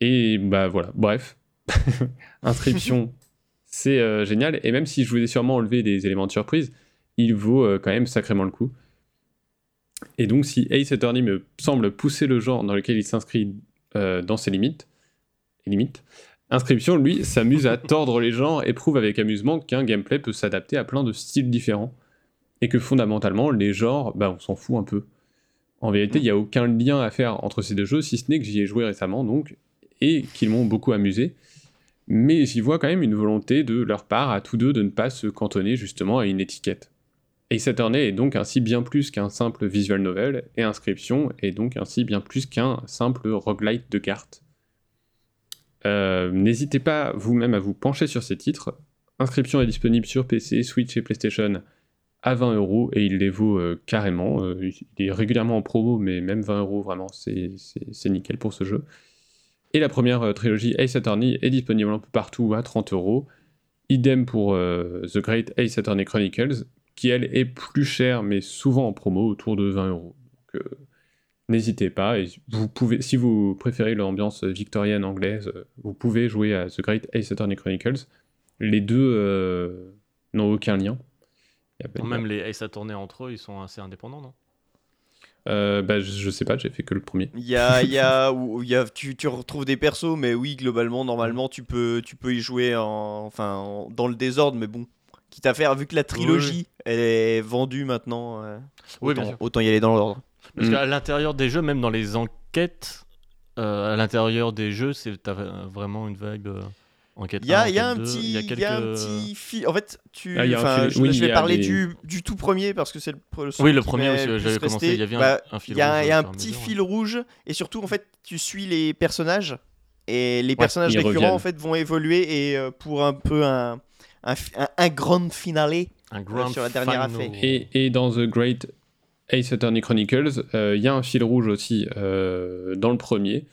Et bah voilà, bref. Inscription, c'est euh, génial. Et même si je vous ai sûrement enlevé des éléments de surprise, il vaut euh, quand même sacrément le coup. Et donc, si Ace Attorney me semble pousser le genre dans lequel il s'inscrit euh, dans ses limites, limites, Inscription, lui, s'amuse à tordre les genres et prouve avec amusement qu'un gameplay peut s'adapter à plein de styles différents et que fondamentalement, les genres, bah, on s'en fout un peu. En vérité, il n'y a aucun lien à faire entre ces deux jeux, si ce n'est que j'y ai joué récemment, donc, et qu'ils m'ont beaucoup amusé. Mais j'y vois quand même une volonté de leur part à tous deux de ne pas se cantonner justement à une étiquette. Ace Attorney est donc ainsi bien plus qu'un simple visual novel, et Inscription est donc ainsi bien plus qu'un simple roguelite de cartes. Euh, N'hésitez pas vous-même à vous pencher sur ces titres. Inscription est disponible sur PC, Switch et PlayStation à 20 euros et il les vaut euh, carrément. Euh, il est régulièrement en promo, mais même 20 euros, vraiment, c'est nickel pour ce jeu. Et la première trilogie Ace Attorney est disponible un peu partout à 30 euros. Idem pour The Great Ace Attorney Chronicles, qui elle est plus chère, mais souvent en promo, autour de 20 euros. N'hésitez pas, et vous pouvez, si vous préférez l'ambiance victorienne anglaise, vous pouvez jouer à The Great Ace Attorney Chronicles. Les deux euh, n'ont aucun lien. Même les Ace à tourner entre eux, ils sont assez indépendants, non? Euh, bah, je, je sais pas, j'ai fait que le premier. Il y a, il y a, où il y a tu, tu retrouves des persos, mais oui, globalement, normalement, tu peux, tu peux y jouer en, enfin, en- dans le désordre, mais bon. Quitte à faire, vu que la trilogie elle est vendue maintenant, euh, Oui, autant, bien sûr. autant y aller dans l'ordre. Parce Mm. qu'à l'intérieur des jeux, même dans les enquêtes, euh, à l'intérieur des jeux, c'est t'as vraiment une vibe euh, enquête. Il y a, 1, il y a un enquête 2, petit, il y a un quelques- petit fil. En fait, tu, Ah, un fil- je, oui, je il vais parler des- du, du tout premier parce que c'est le, pre- Oui, le premier aussi, le j'avais commencé, il y avait un- Bah, un fil Il y a, rouge il y a un petit mesure, fil rouge et surtout en fait tu suis les personnages et les Ouais, personnages récurrents reviennent. en fait vont évoluer et euh, pour un peu un un, fi- un, un grand finale Un grand sur la dernière affaire. Et, et dans The Great Ace Attorney Chronicles, euh, il y a un fil rouge aussi euh, dans le premier.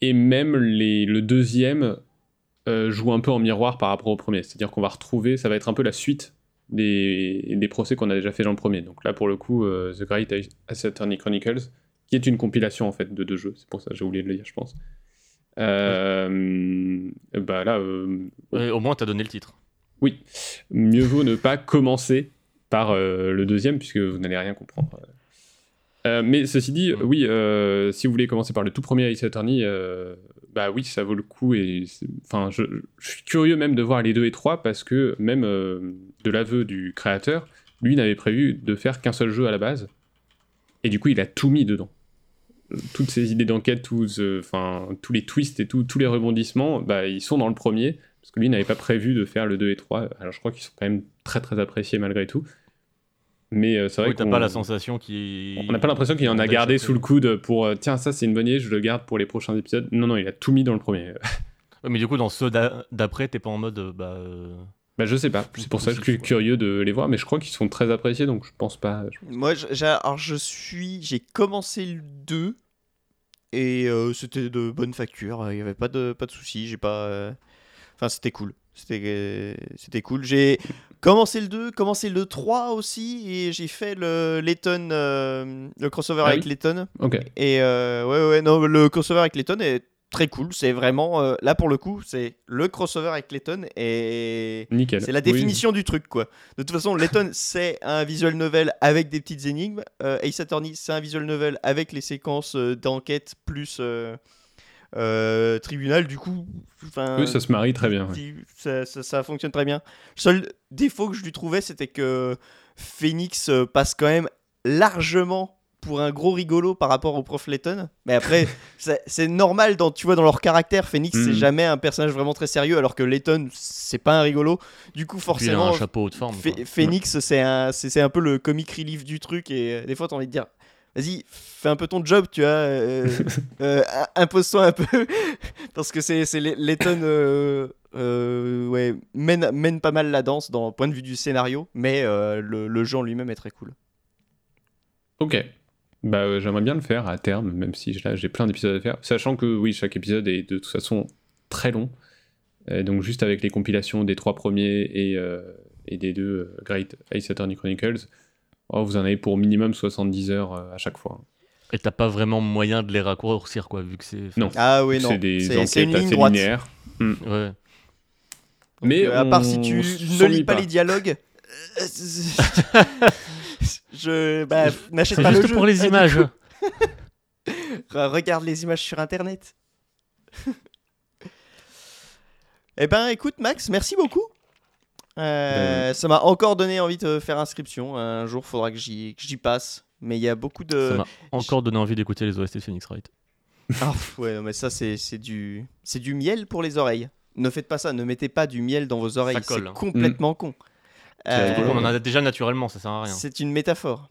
Et même les, le deuxième euh, joue un peu en miroir par rapport au premier. C'est-à-dire qu'on va retrouver, ça va être un peu la suite des, des procès qu'on a déjà fait dans le premier. Donc là, pour le coup, The Great Ace Attorney Chronicles, qui est une compilation en fait de deux jeux. C'est pour ça que j'ai oublié de le dire, je pense. Euh, Bah là, euh, au moins, t'as donné le titre. oui, mieux vaut ne pas commencer par euh, le deuxième puisque vous n'allez rien comprendre. Euh, mais ceci dit, Mm. oui, euh, si vous voulez commencer par le tout premier Ace Attorney, bah oui, ça vaut le coup. Et enfin, je, je suis curieux même de voir les deux et trois parce que même de l'aveu du créateur, lui n'avait prévu de faire qu'un seul jeu à la base, et du coup, il a tout mis dedans. Toutes ces idées d'enquête, tous, euh, tous les twists et tout- tous les rebondissements, bah, ils sont dans le premier, parce que lui n'avait pas prévu de faire le 2 et 3. Alors je crois qu'ils sont quand même très très appréciés malgré tout. Mais euh, c'est vrai Oui, qu'on pas la sensation qu'il. on n'a pas l'impression qu'il en a gardé sous le coude pour euh, tiens ça c'est une bonne idée, je le garde pour les prochains épisodes. Non non, il a tout mis dans le premier. Ouais, mais du coup, dans ceux d'a- d'après, t'es pas en mode. euh, Bah, euh, bah je sais pas, c'est pour ça que je suis curieux de les voir, mais je crois qu'ils sont très appréciés donc je pense pas. je- Moi, alors je suis, j'ai commencé le 2 et euh, c'était de bonne facture. Il n'y avait pas de pas de soucis. J'ai pas, euh, enfin c'était cool. C'était cool. J'ai commencé le 2, commencé le 3 aussi et j'ai fait le Letton, euh, le crossover Ah avec Letton. Ok. Et euh, ouais ouais non le crossover avec Letton est très cool. C'est vraiment euh, là pour le coup c'est le crossover avec Letton et Nickel. c'est la Oui. définition du truc, quoi. De toute façon, Letton, c'est un visual novel avec des petites énigmes. Ace Attorney, c'est un visual novel avec les séquences d'enquête plus euh, tribunal. Du coup, Oui, ça se marie très bien. ouais. ça, ça- ça fonctionne très bien. Le seul défaut que je lui trouvais, c'était que Phoenix euh, passe quand même largement pour un gros rigolo par rapport au prof Letton. Mais après, c'est normal, dans, tu vois, dans leur caractère, Phoenix, c'est Mhm. jamais un personnage vraiment très sérieux, alors que Letton, c'est pas un rigolo. Du coup, puis il a forcément, un chapeau haute forme. Phoenix, c'est un, c'est c'est un peu le comic relief du truc, et euh, des fois, t'as envie de dire. Vas-y, fais un peu ton job, tu vois. euh, euh, Impose-toi un peu. parce que c'est c'est les, les tonnes. euh, euh, ouais, mène, mène pas mal la danse dans point de vue du scénario, mais euh, le, le jeu en lui-même est très cool. Ok. Bah, euh, j'aimerais bien le faire à terme, même si là j'ai plein d'épisodes à faire. Sachant que oui, chaque épisode est de toute façon très long. Euh, donc juste avec les compilations des trois premiers et, euh, et des deux euh, Great Ace Attorney Chronicles, oh, vous en avez pour minimum 70 heures euh, à chaque fois. Et t'as pas vraiment moyen de les raccourcir, quoi, vu que c'est. Non. Ah oui, non. c'est des enquêtes c'est une ligne assez droite. linéaires. Ouais. Mais Euh, à part si tu ne lis pas, les dialogues. euh, je bah, n'achète pas le juste jeu. pour les Ah, images. regarde les images sur internet. eh ben écoute Max, merci beaucoup. Euh, Ça m'a encore donné envie de faire inscription. Un jour, faudra que j'y que j'y passe. Mais il y a beaucoup de. Ça m'a encore donné envie d'écouter les OST de Phoenix Wright. Ah, ouais, non, mais ça, c'est c'est du, c'est du miel pour les oreilles. Ne faites pas ça, ne mettez pas du miel dans vos oreilles. colle, C'est hein. complètement con. C'est Euh, rigolo, on en a déjà naturellement, ça sert à rien. c'est une métaphore.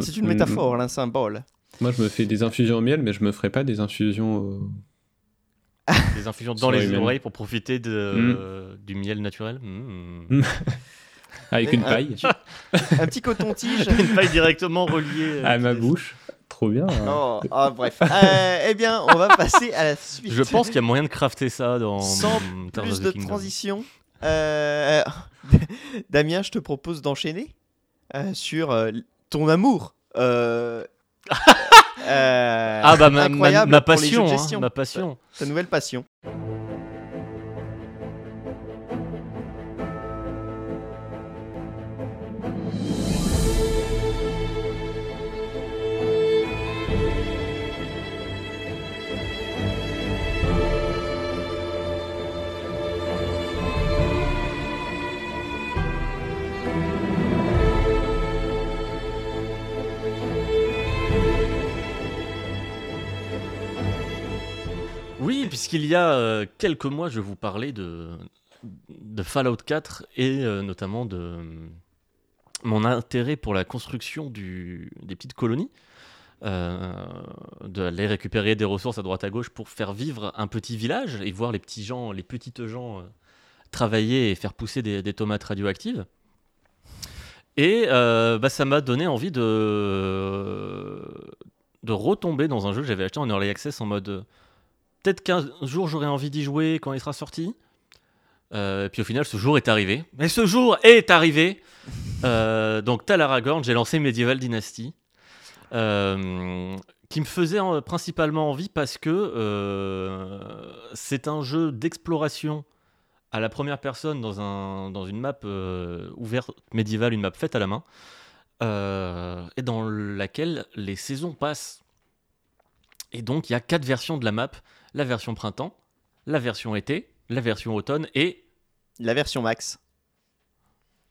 C'est une mm, métaphore, un symbole. Moi je me fais des infusions au miel, mais je me ferai pas des infusions au- Des infusions dans les les oreilles pour profiter de, euh, du miel naturel. Mm. avec une Un- paille Un petit coton-tige. Une paille directement reliée. euh, à ma bouche. Trop bien. hein. Non, ah, bref. Euh, eh bien, on va passer à la suite. Je pense qu'il y a moyen de crafter ça dans Sans mm, plus de Kingdom. transition. euh, Damien, je te propose d'enchaîner euh, sur euh, ton amour. Euh, Ah bah ma, ma- incroyable ma passion, hein, ma passion. Ta nouvelle passion. Puisqu'il y a euh, quelques mois, je vous parlais de, Fallout 4 et euh, notamment de euh, mon intérêt pour la construction des petites colonies, euh, d'aller récupérer des ressources à droite à gauche pour faire vivre un petit village et voir les petits gens, les petites gens travailler et faire pousser des, tomates radioactives. Et bah, ça m'a donné envie de, de retomber dans un jeu que j'avais acheté en Early Access en mode peut-être qu'un jour j'aurai envie d'y jouer quand il sera sorti. Euh, puis au final, ce jour est arrivé. Mais ce jour est arrivé. Euh, donc, t'as l'Aragorn, j'ai lancé Medieval Dynasty. euh, qui me faisait principalement envie parce que euh, c'est un jeu d'exploration à la première personne dans, un, dans une map ouverte médiévale, une map faite à la main, et dans laquelle les saisons passent. Et donc, il y a quatre versions de la map la version printemps, la version été, la version automne et, La version max.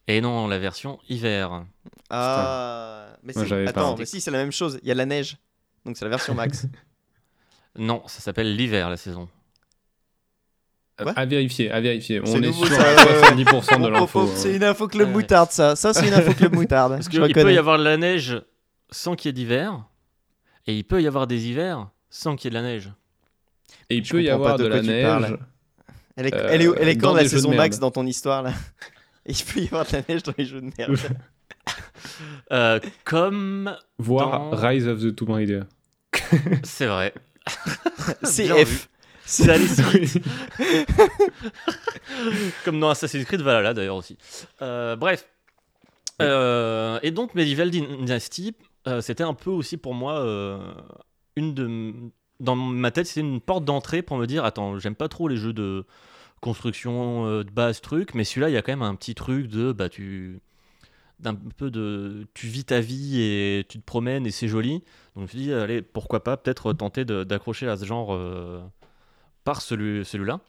et non, la version hiver. Ah, mais Moi, c'est- attends, mais si, c'est la même chose. Il y a la neige. Donc c'est la version max. Non, ça s'appelle l'hiver, la saison. À vérifier, à vérifier. C'est On est nouveau, sur ça, à ouais, ouais. 70% de Oh, oh, l'info. oh, C'est hein. une info Club Ouais. Moutarde, ça. Ça, c'est une info Club Moutarde. Parce Je qu'il peut y avoir de la neige sans qu'il y ait d'hiver, et il peut y avoir des hivers sans qu'il y ait de la neige. Et il Je peut y avoir de la neige. Elle est, Euh, elle est, elle est dans quand la saison max dans ton histoire là Il peut y avoir de la neige dans les jeux de merde. Euh, comme. Voir Dans- Rise of the Tomb Raider. C'est vrai. C'est Bien vu. F. C'est vite. Comme dans Assassin's Creed Valhalla d'ailleurs aussi. Euh, bref. Euh, et donc Medieval Dynasty, c'était un peu aussi pour moi une de dans ma tête, c'est une porte d'entrée pour me dire attends, j'aime pas trop les jeux de construction euh, de base truc, mais celui-là il y a quand même un petit truc de bah tu d'un peu de tu vis ta vie et tu te promènes et c'est joli. Donc je me suis dit allez pourquoi pas peut-être tenter d'accrocher à ce genre euh, par celui, celui-là.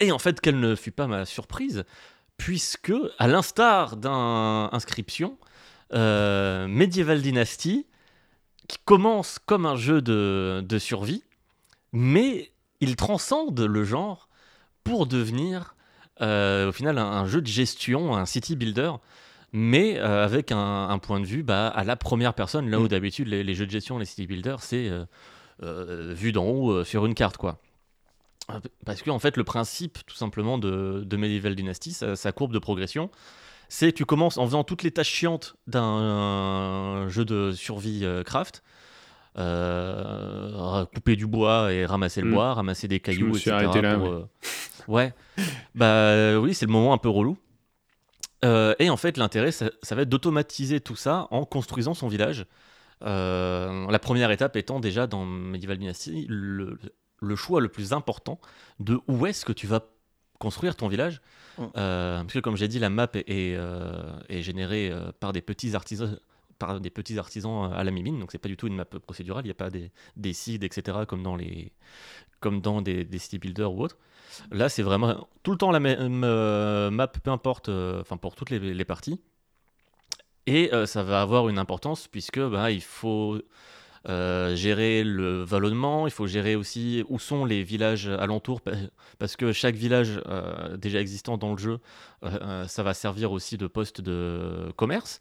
Et en fait, quelle ne fut pas ma surprise, puisque, à l'instar d'un Inscription, euh, Medieval Dynasty, qui commence comme un jeu de, de survie, mais il transcende le genre pour devenir, euh, au final, un, un jeu de gestion, un city builder, mais euh, avec un, un point de vue bah, à la première personne, là où Mm. d'habitude les, les jeux de gestion, les city builders, c'est euh, vu d'en haut sur une carte, quoi. Euh, Parce que en fait, le principe, tout simplement, de, de Medieval Dynasty, sa, sa courbe de progression, c'est tu commences en faisant toutes les tâches chiantes d'un jeu de survie euh, craft. Euh, couper du bois et ramasser le Mm. bois, ramasser des cailloux, suis etc. arrêté là, pour, ouais. euh, ouais. bah euh, oui, c'est le moment un peu relou. Euh, et en fait, l'intérêt, ça, ça va être d'automatiser tout ça en construisant son village. Euh, la première étape étant déjà dans Medieval Dynasty le, le choix le plus important de où est-ce que tu vas construire ton village. Mm. Euh, parce que comme j'ai dit, la map est, est, euh, est générée euh, par des petits artisans par des petits artisans à la mimine, donc c'est pas du tout une map procédurale, il n'y a pas des, des seeds, etc., comme dans, les, comme dans des, des city builders ou autres. Là, c'est vraiment tout le temps la même euh, map, peu importe, euh, enfin pour toutes les, les parties. Et euh, ça va avoir une importance puisque bah, il faut euh, gérer le vallonnement, il faut gérer aussi où sont les villages alentours pa- parce que chaque village euh, déjà existant dans le jeu, euh, ça va servir aussi de poste de commerce.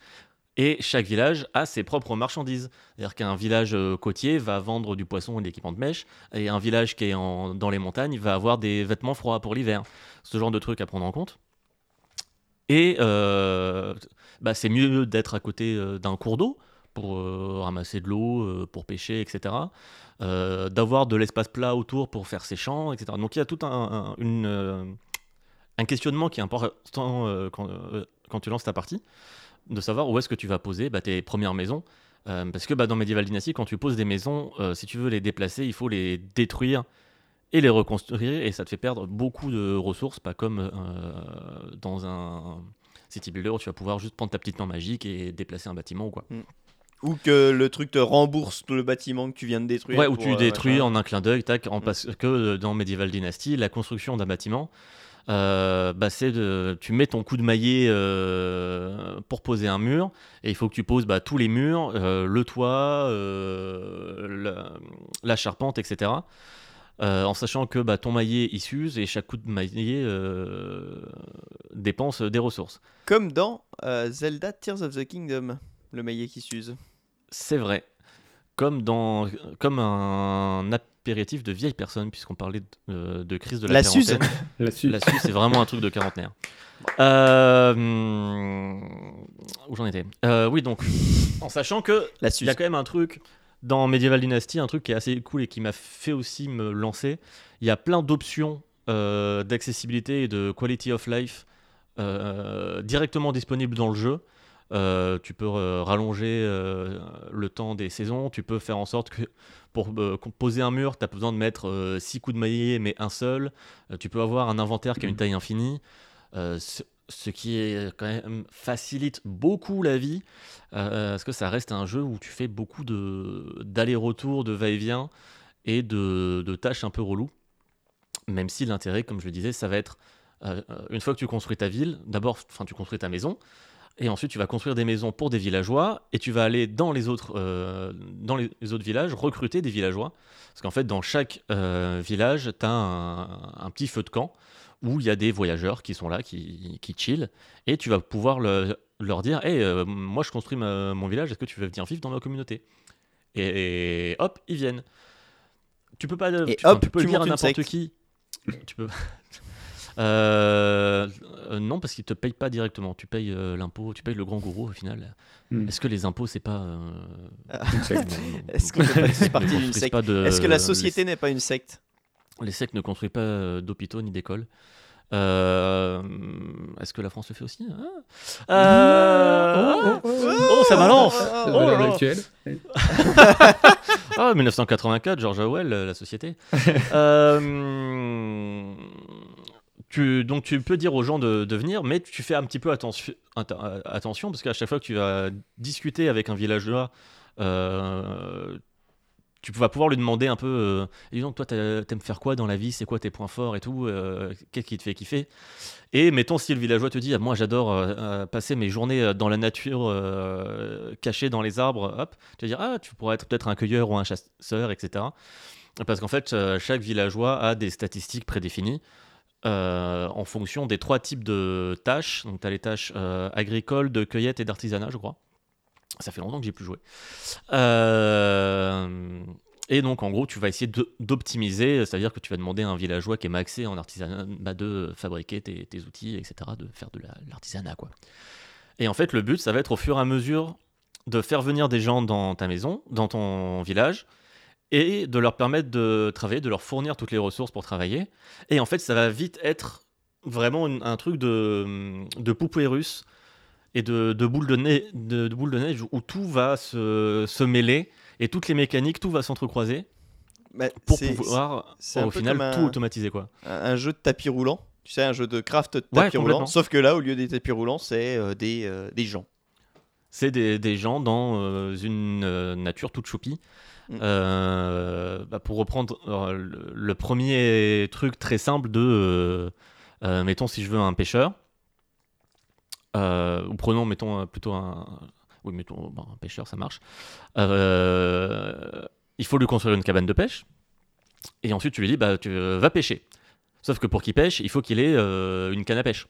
Et chaque village a ses propres marchandises. C'est-à-dire qu'un village côtier va vendre du poisson et de l'équipement de mèche, et un village qui est dans les montagnes va avoir des vêtements froids pour l'hiver. Ce genre de trucs à prendre en compte. Et bah, c'est mieux d'être à côté d'un cours d'eau pour euh, ramasser de l'eau, euh, pour pêcher, etc. Euh, D'avoir de l'espace plat autour pour faire ses champs, etc. Donc il y a tout un, un- questionnement qui est important quand, quand tu lances ta partie, de savoir où est-ce que tu vas poser bah, tes premières maisons. Parce que bah, dans Medieval Dynasty, quand tu poses des maisons, si tu veux les déplacer, il faut les détruire et les reconstruire, et ça te fait perdre beaucoup de ressources, pas comme dans un city builder où tu vas pouvoir juste prendre ta petite main magique et déplacer un bâtiment ou quoi. Ou que le truc te rembourse le bâtiment que tu viens de détruire. Ouais, pour, tu euh, détruis en un clin d'œil, tac, en parce que euh, dans Medieval Dynasty, la construction d'un bâtiment, euh, bah, c'est de, tu mets ton coup de maillet euh, pour poser un mur, et il faut que tu poses bah, tous les murs, le toit, la, la charpente, etc. En sachant que bah, ton maillet il s'use et chaque coup de maillet dépense des ressources. Comme dans Zelda Tears of the Kingdom, le maillet qui s'use. C'est vrai. Comme, dans, comme un apéritif de vieille personne, puisqu'on parlait de, euh, de crise de la, La Suze. quarantaine. La suite. La Suze, c'est vraiment un truc de quarantenaire. Euh, où j'en étais? Euh, Oui, donc, en sachant que La il Suze. y a quand même un truc dans Medieval Dynasty, un truc qui est assez cool et qui m'a fait aussi me lancer, il y a plein d'options euh, d'accessibilité et de quality of life euh, directement disponibles dans le jeu. Euh, tu peux euh, rallonger euh, le temps des saisons, tu peux faire en sorte que pour poser un mur, tu as besoin de mettre 6 coups de maillet mais un seul. Tu peux avoir un inventaire qui a une taille infinie. Ce, qui quand même facilite beaucoup la vie parce que ça reste un jeu où tu fais beaucoup d'aller-retour, de va-et-vient et de, de tâches un peu reloues? Même si l'intérêt, comme je le disais, ça va être une fois que tu construis ta ville, d'abord, enfin tu construis ta maison, et ensuite tu vas construire des maisons pour des villageois, et tu vas aller dans les autres, euh, dans les autres villages recruter des villageois, parce qu'en fait dans chaque euh, village, tu as un, un petit feu de camp où il y a des voyageurs qui sont là, qui, qui chill, et tu vas pouvoir le- leur dire, hey, euh, moi je construis ma- mon village, est-ce que tu veux venir vivre dans ma communauté? Et, et hop, ils viennent. Tu peux pas, Et tu, hop, tu peux tu le dire à n'importe qui. Tu peux. Euh, euh, non, parce qu'ils te payent pas directement. Tu payes euh, l'impôt, tu payes le grand gourou au final. Hmm. Est-ce que les impôts, c'est pas. euh, Est-ce ne partie d'une secte de- Est-ce que la les- société n'est pas une secte Les sectes ne construisent pas euh, d'hôpitaux ni d'écoles. Euh, Est-ce que la France le fait aussi Ah. Euh, Oh, ça balance Ça Oh là dans là. l'actuel. Ah, 1984, George Orwell, euh, la société. Euh, donc tu peux dire aux gens de, venir, mais tu fais un petit peu attention, parce qu'à chaque fois que tu vas discuter avec un villageois, euh, tu vas pouvoir lui demander un peu, euh, donc toi t'aimes faire quoi dans la vie, c'est quoi tes points forts et tout, euh, qu'est-ce qui te fait kiffer? Et mettons si le villageois te dit, moi j'adore euh, passer mes journées dans la nature, cachées dans les arbres, hop, tu vas dire, ah tu pourrais être peut-être un cueilleur ou un chasseur, etc. Parce qu'en fait, chaque villageois a des statistiques prédéfinies euh, en fonction des trois types de tâches. Donc, tu as les tâches euh, agricoles, de cueillette et d'artisanat, je crois. Ça fait longtemps que j'ai plus joué. Euh, et donc, en gros, tu vas essayer d'optimiser, c'est-à-dire que tu vas demander à un villageois qui est maxé en artisanat bah, de fabriquer tes, outils, etc., de faire de la- l'artisanat, quoi. Et en fait, le but, ça va être au fur et à mesure de faire venir des gens dans ta maison, dans ton village, et de leur permettre de travailler, de leur fournir toutes les ressources pour travailler. Et en fait, ça va vite être vraiment une- un truc de, de poupée russe et de, de boule de, neige, de, de boule de neige où tout va se, se mêler et toutes les mécaniques, tout va s'entrecroiser Bah, pour pouvoir au final un- tout automatiser quoi. un, un jeu de tapis roulant. Tu sais, un jeu de craft de Ouais, tapis roulant. complètement. Sauf que là, au lieu des tapis roulants, c'est euh, des, euh, des gens. C'est des, des gens dans euh, une nature toute choupie. Mm. Euh, bah, pour reprendre euh, le, premier truc très simple de, euh, mettons si je veux un pêcheur, ou prenons mettons plutôt un, oui mettons un pêcheur ça marche. Il faut lui construire une cabane de pêche et ensuite tu lui dis bah tu vas pêcher. Sauf que pour qu'il pêche, il faut qu'il ait une canne à pêche.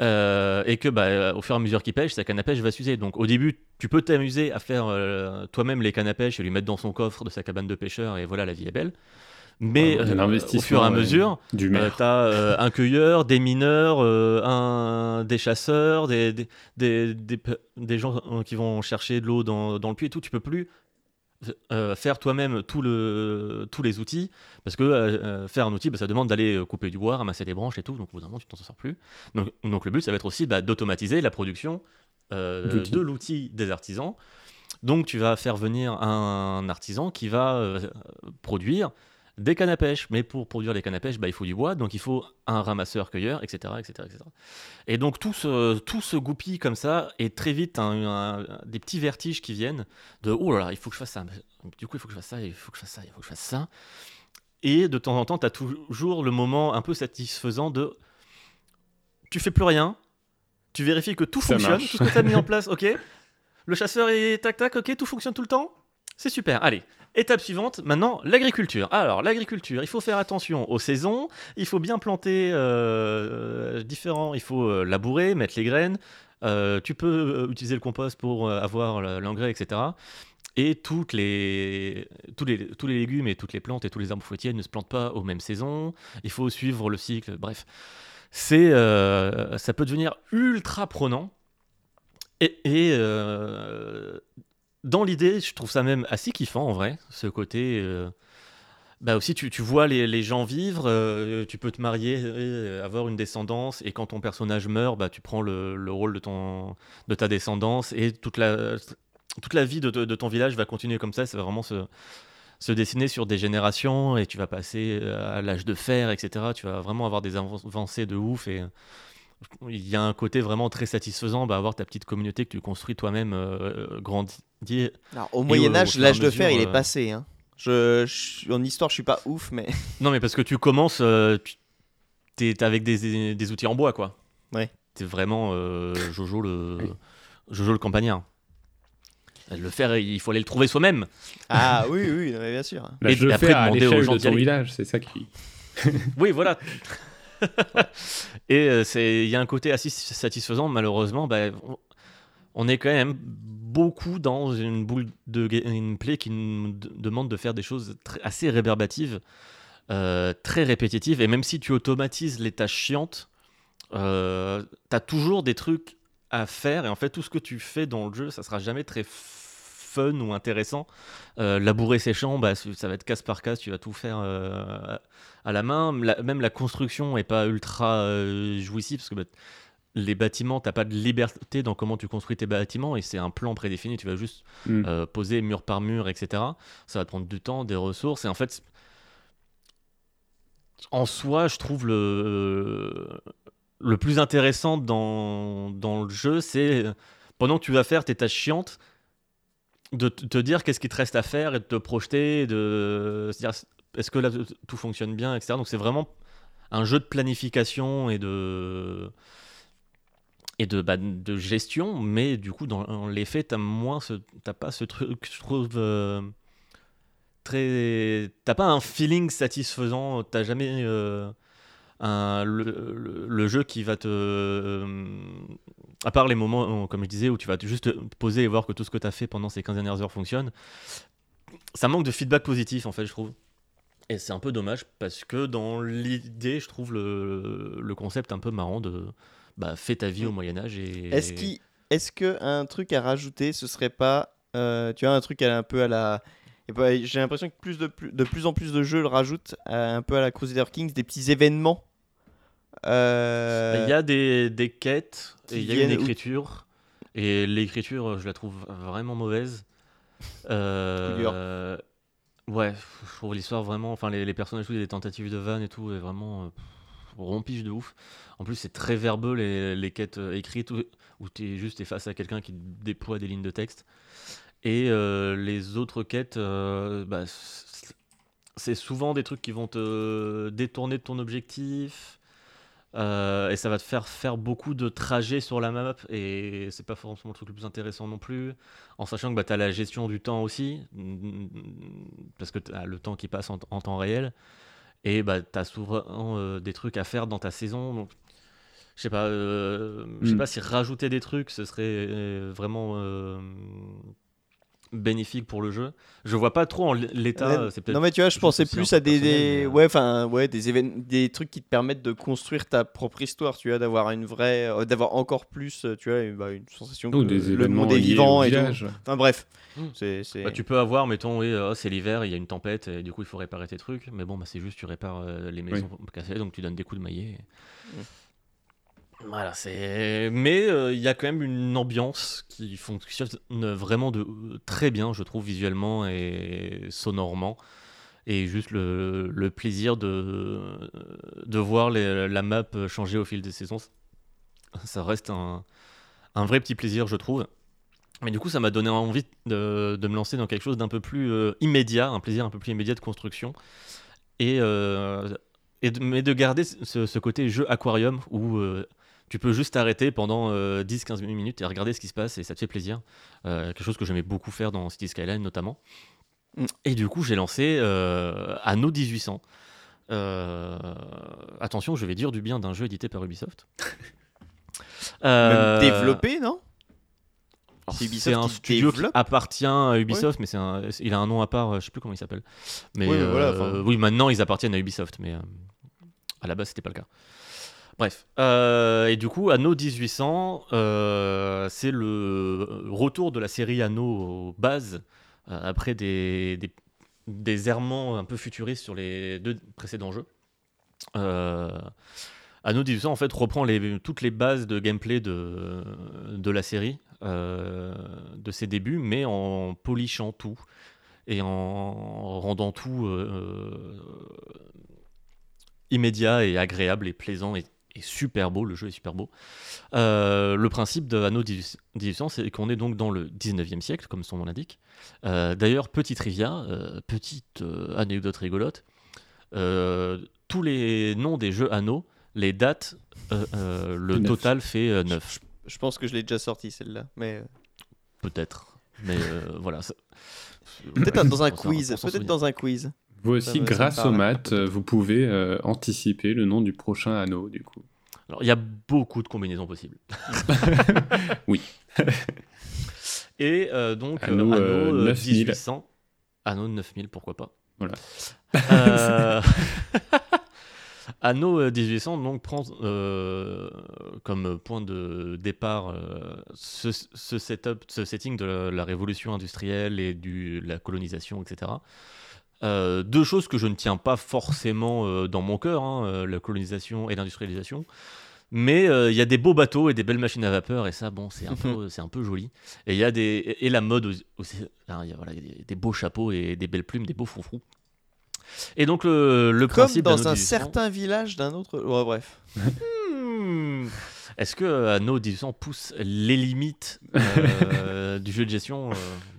Euh, et que bah, au fur et à mesure qu'il pêche, sa canne à pêche va s'user. Donc au début, tu peux t'amuser à faire euh, toi-même les cannes à pêche et lui mettre dans son coffre de sa cabane de pêcheur et voilà, la vie est belle. Mais Ouais, euh, au fur et à mesure, euh, t'as euh, un cueilleur, des mineurs, euh, un, des chasseurs, des, des, des, des pe- des gens euh, qui vont chercher de l'eau dans, dans le puits et tout. Tu peux plus euh, faire toi-même tout le, tous les outils parce que euh, euh, faire un outil, bah, ça demande d'aller couper du bois, ramasser des branches et tout. Donc au bout d'un moment, tu t'en sors plus. Donc, donc le but, ça va être aussi bah, d'automatiser la production euh, de l'outil des artisans. Donc tu vas faire venir un artisan qui va produire des cannes à pêche. Mais pour produire les cannes à pêche, bah, il faut du bois, donc il faut un ramasseur-cueilleur, etc., etc., etc. Et donc tout se, tout se goupille comme ça, et très vite, un- un- des petits vertiges qui viennent de « Oh là là, il faut que je fasse ça, du coup il faut que je fasse ça, il faut que je fasse ça, il faut que je fasse ça ». Et de temps en temps, tu as toujours le moment un peu satisfaisant de « Tu fais plus rien, tu vérifies que tout Ça fonctionne, marche. tout ce que tu as mis en place, ok Le chasseur est tac-tac, ok, tout fonctionne tout le temps C'est super, allez Étape suivante, maintenant l'agriculture. Alors l'agriculture, il faut faire attention aux saisons, il faut bien planter euh, différents, il faut euh, labourer, mettre les graines, euh, tu peux euh, utiliser le compost pour euh, avoir le- l'engrais, etc. Et toutes les, tous, les, tous les légumes et toutes les plantes et tous les arbres fruitiers ne se plantent pas aux mêmes saisons, il faut suivre le cycle, bref. Euh, ça peut devenir ultra prenant. Et, euh, dans l'idée, je trouve ça même assez kiffant en vrai, ce côté. euh, bah aussi, tu, vois les, gens vivre, euh, tu peux te marier, euh, avoir une descendance, et quand ton personnage meurt, bah, tu prends le, le rôle de, ton, de ta descendance, et toute la, toute la vie de, de- ton village va continuer comme ça. Ça va vraiment se, se dessiner sur des générations, et tu vas passer à l'âge de fer, etc. Tu vas vraiment avoir des avancées de ouf, et il y a un côté vraiment très satisfaisant, bah, avoir ta petite communauté que tu construis toi-même, euh, grandir. Alors, au Moyen Âge, l'âge de fer, il est euh, passé. Hein. Je, je- en histoire, je suis pas ouf, mais Non, mais parce que tu commences, euh, tu t'es t'es avec des, des outils en bois, quoi. Ouais. T'es vraiment euh, Jojo le Jojo le campagnard. Le faire, il faut aller le trouver soi-même. ah oui, oui, non, mais bien sûr. Le après, fais à l'échelle gens de ton village, c'est ça qui. Oui, voilà. Et euh, c'est, il y a un côté assez satisfaisant. Malheureusement, bah, on, est quand même beaucoup dans une boule de ga- une plaie qui nous demande de faire des choses assez réverbatives, euh, très répétitives. Et même si tu automatises les tâches chiantes, euh, t'as toujours des trucs à faire. Et en fait, tout ce que tu fais dans le jeu, ça sera jamais très fun ou intéressant. Euh, labourer ses champs, bah, ça va être case par case. Tu vas tout faire euh, à la main. La- même la construction est pas ultra euh, jouissive parce que bah, les bâtiments, t'as pas de liberté dans comment tu construis tes bâtiments et c'est un plan prédéfini. Tu vas juste Mm. euh, poser mur par mur, etc. Ça va te prendre du temps, des ressources et en fait, en soi, je trouve le le plus intéressant dans, dans le jeu, c'est pendant que tu vas faire tes tâches chiantes, de te dire qu'est-ce qui te reste à faire et de te projeter, de se dire est-ce que tout fonctionne bien, etc. Donc c'est vraiment un jeu de planification et de et de, bah, gestion, mais du coup dans, les faits, t'as moins t'as pas ce truc, je trouve euh, très, t'as pas un feeling satisfaisant, t'as jamais euh, un, le, le- le jeu qui va te. euh, à part les moments, euh, comme je disais, où tu vas te- juste te poser et voir que tout ce que tu as fait pendant ces 15 dernières heures fonctionne, ça manque de feedback positif, en fait, je trouve. Et c'est un peu dommage parce que dans l'idée, je trouve le, le concept un peu marrant de. Bah, fais ta vie au Moyen-Âge et. Est-ce qu'il, est-ce que un truc à rajouter, ce serait pas, euh, tu vois, un truc un peu à la, bah, j'ai l'impression que plus de plus, de plus en plus de jeux le rajoutent un peu à la Crusader Kings, des petits événements. Euh, Il y a des, des quêtes, et il y a une écriture. Et l'écriture, je la trouve vraiment mauvaise. Euh, ouais, je trouve l'histoire vraiment. Enfin, les, les personnages, il y a des tentatives de vannes et tout, et vraiment euh, pff, rompiche de ouf. En plus, c'est très verbeux les, les quêtes euh, écrites où, où tu es juste t'es face à quelqu'un qui déploie des lignes de texte. Et euh, les autres quêtes, bah, c'est souvent des trucs qui vont te détourner de ton objectif. Euh, et ça va te faire faire beaucoup de trajets sur la map et c'est pas forcément le truc le plus intéressant non plus en sachant que bah, tu as la gestion du temps aussi parce que tu as le temps qui passe en, en temps réel et bah, tu as souvent euh, des trucs à faire dans ta saison donc je sais pas euh, je sais Mm. pas si rajouter des trucs ce serait vraiment bénéfique pour le jeu je vois pas trop en l'état Ouais, non mais tu vois, je pensais plus à des, personnel, des- mais, euh, ouais, enfin ouais, des des trucs qui te permettent de construire ta propre histoire, tu vois, d'avoir une vraie, euh, d'avoir encore plus, euh, tu vois, une, bah, une sensation que Ou des le monde est vivant et tout. Enfin bref, Mm. c'est, c'est... Bah, tu peux avoir, mettons, oui, euh, c'est l'hiver, il y a une tempête, et du coup il faut réparer tes trucs, mais bon, bah, c'est juste tu répares euh, les maisons cassées, donc tu donnes des coups de maillet. Mm. Voilà, c'est. Mais euh, il y a quand même une ambiance qui fonctionne vraiment de très bien, je trouve, visuellement et sonorement. Et juste le, plaisir de, de voir la map changer au fil des saisons. Ça reste un, un vrai petit plaisir, je trouve. Mais du coup, ça m'a donné envie de, de me lancer dans quelque chose d'un peu plus euh, immédiat, un plaisir un peu plus immédiat de construction. Et, euh, et de- mais de garder ce, côté jeu aquarium où euh, tu peux juste t'arrêter pendant euh, 10-15 minutes et regarder ce qui se passe et ça te fait plaisir. Euh, quelque chose que j'aimais beaucoup faire dans City Skyline notamment. Mm. Et du coup, j'ai lancé euh, Anno 1800. Euh, attention, je vais dire du bien d'un jeu édité par Ubisoft. Même développé, non? C'est un qui studio qui appartient à Ubisoft, mais c'est un- il a un nom à part, je sais plus comment il s'appelle. Mais Oui, mais voilà, euh, enfin. oui, maintenant ils appartiennent à Ubisoft, mais euh, à la base c'était pas le cas. Bref. Euh, et du coup, Anno 1800, euh, c'est le retour de la série Anno base euh, après des, des, des errements un peu futuristes sur les deux précédents jeux. Euh, Anno 1800 en fait reprend les, toutes les bases de gameplay de, de la série, de ses débuts, mais en polishant tout et en rendant tout immédiat et agréable et plaisant et, super beau. Le jeu est super beau. Euh, le principe de Anno 1800, c'est qu'on est donc dans le 19e siècle, comme son nom l'indique. Euh, D'ailleurs, petite trivia, euh, petite euh, anecdote rigolote. euh, tous les noms des jeux Anno, les dates, euh, euh, le total fait 9. Je pense que je l'ai déjà sorti celle-là, mais Peut-être. Mais euh, voilà. peut-être dans un quiz. Peut-être dans un quiz. Vous Ça aussi, grâce aux maths, euh, vous pouvez euh, anticiper le nom du prochain anneau, du coup. Alors, il y a beaucoup de combinaisons possibles. Oui. Et euh, donc, euh, Anneau, Anno, euh, euh, 9000. 1800. Anno 9000, pourquoi pas. Voilà. Euh, euh, 1800 donc, prend euh, comme point de départ euh, ce, ce setup, ce setting de la, la révolution industrielle et du, la colonisation, etc. Euh, deux choses que je ne tiens pas forcément euh, dans mon cœur, hein, euh, la colonisation et l'industrialisation. Mais euh, il y a des beaux bateaux et des belles machines à vapeur, et ça, bon, c'est un, peu, c'est un peu joli. Et il y a des et la mode aussi. Hein, il y a, voilà, il y a des, des beaux chapeaux et des belles plumes, des beaux froufrous. Et donc le, le Comme principe dans un 1800 certain village d'un autre. Ouais, bref. Hmm. Est-ce que Anno 1800 pousse les limites euh, du jeu de gestion euh,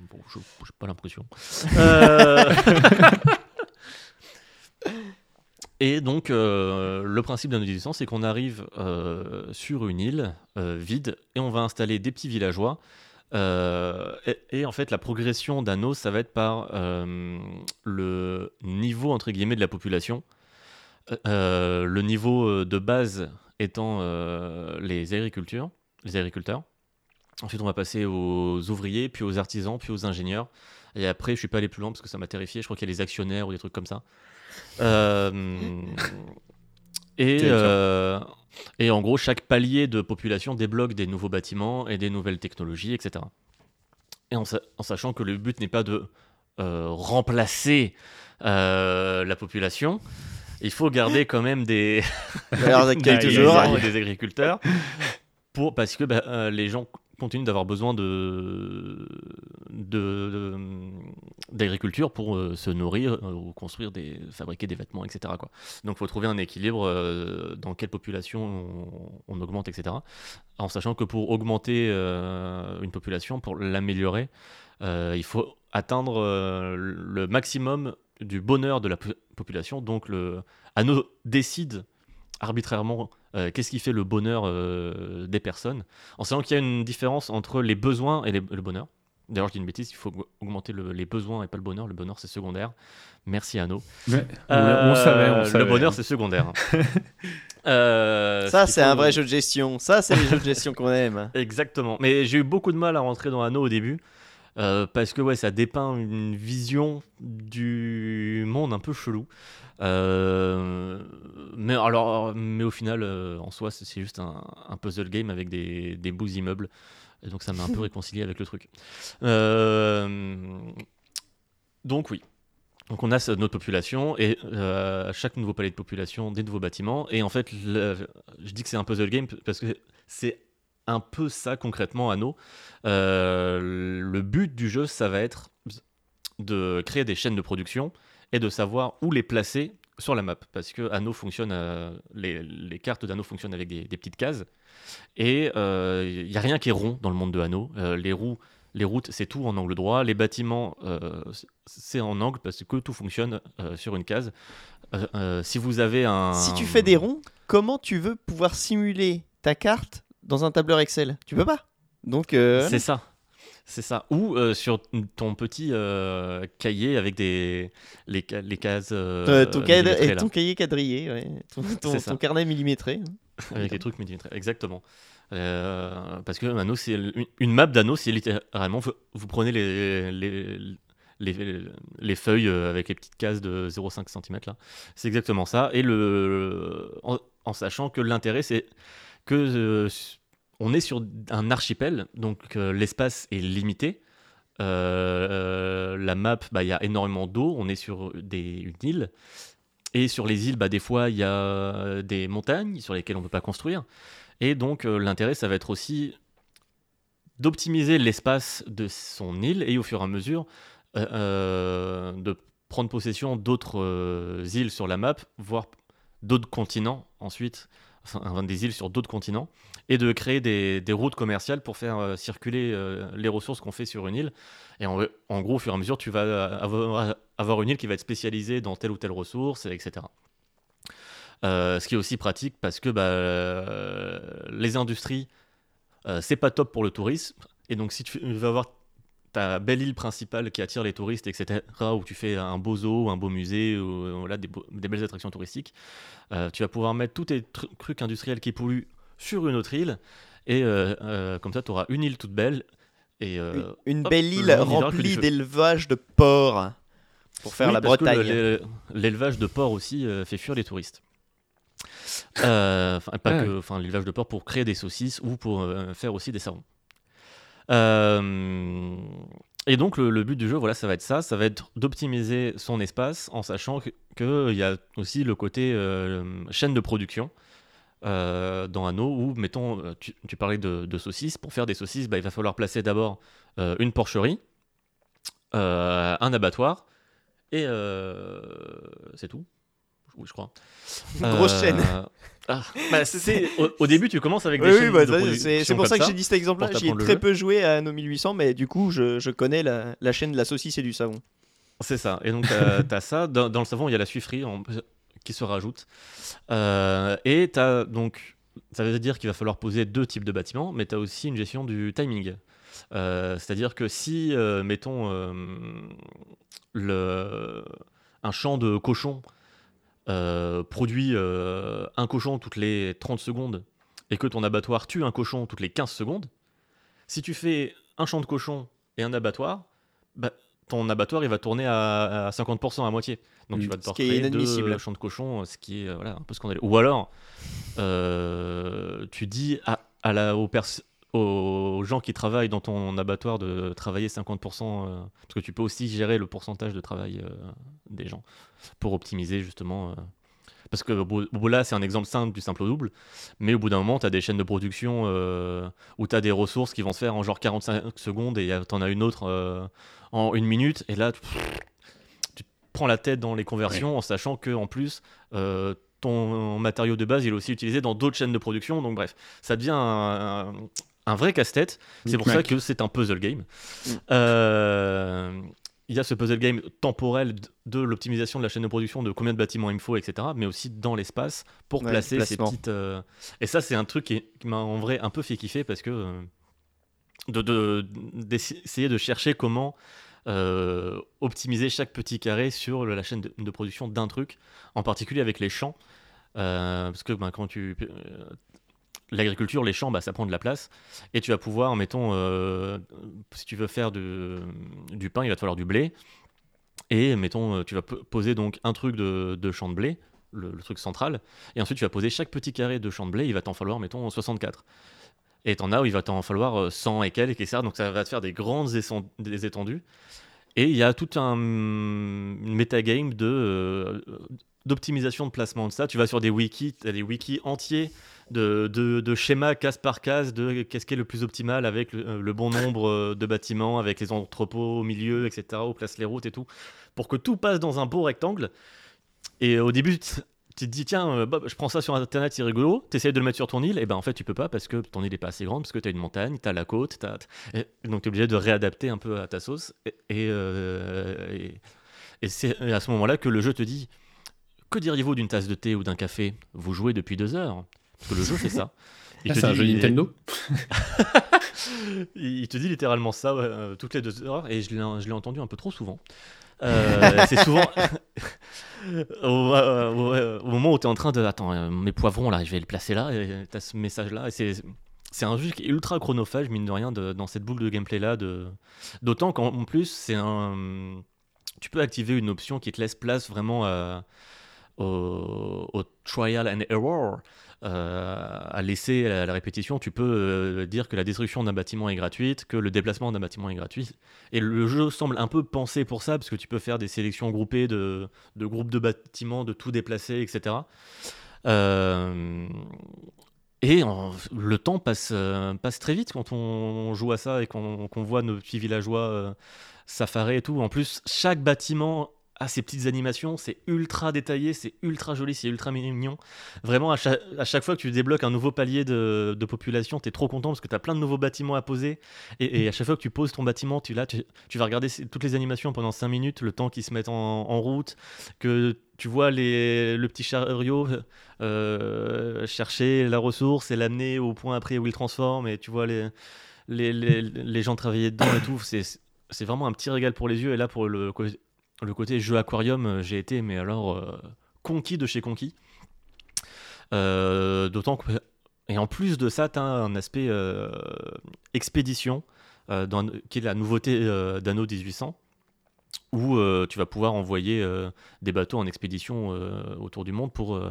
Bon, je n'ai pas l'impression. Euh, Et donc, euh, le principe d'Anno 1800, c'est qu'on arrive euh, sur une île euh, vide et on va installer des petits villageois. Et, et en fait, la progression d'Anno, ça va être par le niveau, entre guillemets, de la population. Le niveau de base étant les agricultures, les agriculteurs. Ensuite, on va passer aux ouvriers, puis aux artisans, puis aux ingénieurs. Et après, je suis pas allé plus loin parce que ça m'a terrifié. Je crois qu'il y a les actionnaires ou des trucs comme ça. Euh, et, euh, et en gros, chaque palier de population débloque des nouveaux bâtiments et des nouvelles technologies, etc. Et en, sa- en sachant que le but n'est pas de euh, remplacer euh, la population, il faut garder quand même des, des agriculteurs pour, parce que bah, euh, les gens continuent d'avoir besoin de d'agriculture pour euh, se nourrir euh, ou construire des fabriquer des vêtements etc quoi. Donc il faut trouver un équilibre euh, dans quelle population on, augmente etc en sachant que pour augmenter une population pour l'améliorer il faut atteindre le maximum du bonheur de la po- population. Donc le Anno décide arbitrairement euh, qu'est-ce qui fait le bonheur euh, des personnes, en sachant qu'il y a une différence entre les besoins et les- le bonheur. D'ailleurs, je dis une bêtise, il faut aug- augmenter le- les besoins et pas le bonheur. Le bonheur, c'est secondaire. Merci Anno. Ouais, on, Euh, on savait, on savait. Le bonheur, c'est secondaire. Euh, Ça, c'est un vrai jeu de gestion. Ça, c'est les jeux de gestion qu'on aime. Exactement. Mais j'ai eu beaucoup de mal à rentrer dans Anno au début. Euh, parce que ouais, ça dépeint une vision du monde un peu chelou. Euh, mais alors, mais au final, euh, en soi, c'est juste un, un puzzle game avec des, des beaux immeubles. Et donc, ça m'a un peu réconcilié avec le truc. Donc, oui. Donc, on a notre population et à chaque nouveau palais de population, des nouveaux bâtiments. Et en fait, le- je dis que c'est un puzzle game parce que c'est un peu ça concrètement, Anno. Euh, le but du jeu, ça va être de créer des chaînes de production et de savoir où les placer sur la map. Parce que Anno fonctionne, euh, les, les cartes d'Anno fonctionnent avec des, des petites cases. Et il n'y a rien qui est rond dans le monde de Anno. Euh, les, roues, les routes, c'est tout en angle droit. Les bâtiments, euh, c'est en angle parce que tout fonctionne euh, sur une case. Euh, euh, si vous avez un... Si tu fais des ronds, comment tu veux pouvoir simuler ta carte dans un tableur Excel Tu peux pas. Donc, euh, C'est ça. C'est ça. Ou euh, sur ton petit euh, cahier avec des les, les cases. euh, ton, cahier- millimétrées, et là. ton cahier quadrillé, ouais. ton, ton- C'est ça. ton carnet millimétré. avec les trucs millimétrés. Exactement. Parce que c'est une, map d'anneau, c'est littéralement vous, vous prenez les, les, les, les feuilles avec les petites cases de 0,5 cm là. C'est exactement ça. Et le en, en sachant que l'intérêt c'est euh, on est sur un archipel, donc euh, l'espace est limité. Euh, la map, bah, il y a énormément d'eau, on est sur une île. Et sur les îles, bah, des fois, il y a des montagnes sur lesquelles on ne peut pas construire. Et donc, l'intérêt, ça va être aussi d'optimiser l'espace de son île et au fur et à mesure de prendre possession d'autres îles sur la map, voire d'autres continents ensuite, enfin, des îles sur d'autres continents, et de créer des, routes commerciales pour faire euh, circuler euh, les ressources qu'on fait sur une île. Et en, gros, au fur et à mesure, tu vas avoir, une île qui va être spécialisée dans telle ou telle ressource, etc. Euh, ce qui est aussi pratique parce que bah, les industries, euh, c'est pas top pour le tourisme. Et donc, si tu veux avoir ta belle île principale qui attire les touristes, etc., où tu fais un beau zoo, un beau musée, ou euh, voilà, des, beaux- des belles attractions touristiques, euh, tu vas pouvoir mettre tous tes tru- trucs industriels qui polluent sur une autre île. Et euh, euh, comme ça, tu auras une île toute belle. Et, euh, Une hop, belle le île remplie d'élevage de porcs pour faire Oui, la parce Bretagne. le- l'é- L'élevage de porc aussi euh, fait fuir les touristes. Euh, Enfin, pas que, enfin, l'élevage de porc pour créer des saucisses ou pour euh, faire aussi des savons. Euh, et donc le, le but du jeu, voilà, ça va être ça, ça va être d'optimiser son espace en sachant que- qu'il y a aussi le côté euh, chaîne de production. euh, dans Anno où, mettons, euh, tu, tu parlais de, de saucisses. Pour faire des saucisses, bah, il va falloir placer d'abord euh, une porcherie, euh, un abattoir, et euh, c'est tout. Oui, je crois. Une grosse Euh, chaîne. Ah, bah, au, au début, tu commences avec des Oui, bah, de c'est- pour ça que j'ai dit cet exemple-là. J'y ai très jeu. peu joué à Anno 1800, mais du coup, je, je connais la, la chaîne de la saucisse et du savon. C'est ça. Et donc, tu as ça. Dans, dans le savon, il y a la suifferie en- qui se rajoute. Euh, et tu as donc. Ça veut dire qu'il va falloir poser deux types de bâtiments, mais tu as aussi une gestion du timing. Euh, C'est-à-dire que si, euh, mettons, le, un champ de cochons produit euh, un cochon toutes les 30 secondes et que ton abattoir tue un cochon toutes les 15 secondes, si tu fais un champ de cochons et un abattoir, bah, ton abattoir il va tourner à, à 50% à moitié. Donc tu vas devoir créer inadmissible. deux champs de cochons, ce qui est euh, voilà, un peu scandaleux. Ou alors, euh, tu dis à, à la, aux, pers- aux gens qui travaillent dans ton abattoir de travailler 50%, euh, parce que tu peux aussi gérer le pourcentage de travail euh, des gens pour optimiser justement. euh, parce que là, c'est un exemple simple du simple au double, mais au bout d'un moment, tu as des chaînes de production où tu as des ressources qui vont se faire en genre 45 secondes et tu en as une autre en une minute, et là, tu, tu te prends la tête dans les conversions en sachant que en plus, ton matériau de base il est aussi utilisé dans d'autres chaînes de production, donc bref, ça devient un, un- un vrai casse-tête. C'est pour ça que c'est un puzzle game. Mm. Euh, il y a ce puzzle game temporel de l'optimisation de la chaîne de production, de combien de bâtiments il me faut, etc. Mais aussi dans l'espace pour Ouais, placer ces petites. euh, Et ça, c'est un truc qui, qui m'a en vrai un peu fait kiffer parce que euh, de- de- d'essayer de, chercher comment euh, optimiser chaque petit carré sur la chaîne de, de production d'un truc, en particulier avec les champs. Euh, parce que ben, quand tu. Euh, L'agriculture, les champs, bah, ça prend de la place. Et tu vas pouvoir, mettons, euh, si tu veux faire du pain, il va te falloir du blé. Et mettons, euh, tu vas poser donc un truc de, champ de blé, le, truc central. Et ensuite, tu vas poser chaque petit carré de champ de blé, il va t'en falloir, mettons, 64. Et t'en as où il va t'en falloir euh, 100 et quelques, etc. Donc ça va te faire des grandes des étendues. Et il y a tout un une metagame de euh, d'optimisation de placement de ça. Tu vas sur des wikis, tu as des wikis entiers de, de, de schémas case par case de qu'est-ce qui est le plus optimal avec le, euh, bon nombre euh, de bâtiments, avec les entrepôts au milieu, etc., où place les routes et tout, pour que tout passe dans un beau rectangle. Et au début, tu te dis, tiens, euh, Bob, je prends ça sur internet, c'est rigolo, tu essayes de le mettre sur ton île, et ben en fait, tu peux pas parce que ton île est pas assez grande, parce que tu as une montagne, tu as la côte, t'as- et donc tu es obligé de réadapter un peu à ta sauce. Et, c'est à ce moment-là que le jeu te dit, que diriez-vous d'une tasse de thé ou d'un café? Vous jouez depuis deux heures. Parce que le jeu fait ça. Ah, c'est un jeu Nintendo il te dit littéralement ça euh, toutes les deux heures et je l'ai entendu un peu trop souvent. Euh, c'est souvent au, euh, au- moment où tu es en train de attends mes poivrons là je vais les placer là et tu as ce message là et c'est c'est un jeu qui est ultra chronophage mine de rien de- dans cette boucle de gameplay là de d'autant qu'en plus c'est un tu peux activer une option qui te laisse place vraiment à- au, trial and error, euh, à laisser à la répétition, tu peux euh, dire que la destruction d'un bâtiment est gratuite, que le déplacement d'un bâtiment est gratuit. Et le jeu semble un peu pensé pour ça, parce que tu peux faire des sélections groupées de, groupes de bâtiments, de tout déplacer, etc. Euh, et en- le temps passe, euh, très vite quand on joue à ça et qu'on voit nos petits villageois euh, s'affarer et tout. En plus, chaque bâtiment a ses petites animations, c'est ultra détaillé, c'est ultra joli, c'est ultra mignon. Vraiment, à chaque, à fois que tu débloques un nouveau palier de, de population, tu es trop content parce que tu as plein de nouveaux bâtiments à poser. Et, à chaque fois que tu poses ton bâtiment, tu, là, tu, vas regarder ces- toutes les animations pendant 5 minutes, le temps qu'ils se mettent en, route, que tu vois les, le petit chariot euh, chercher la ressource et l'amener au point après où il transforme, et tu vois les, les, les, les gens travailler dedans et tout. C'est, vraiment un petit régal pour les yeux. Et là, pour le, le côté jeu aquarium, euh, j'ai été, mais alors, euh, conquis de chez conquis. Euh, D'autant que. Et en plus de ça, tu as un aspect expédition, qui est la nouveauté d'Anno 1800, où tu vas pouvoir envoyer des bateaux en expédition autour du monde pour.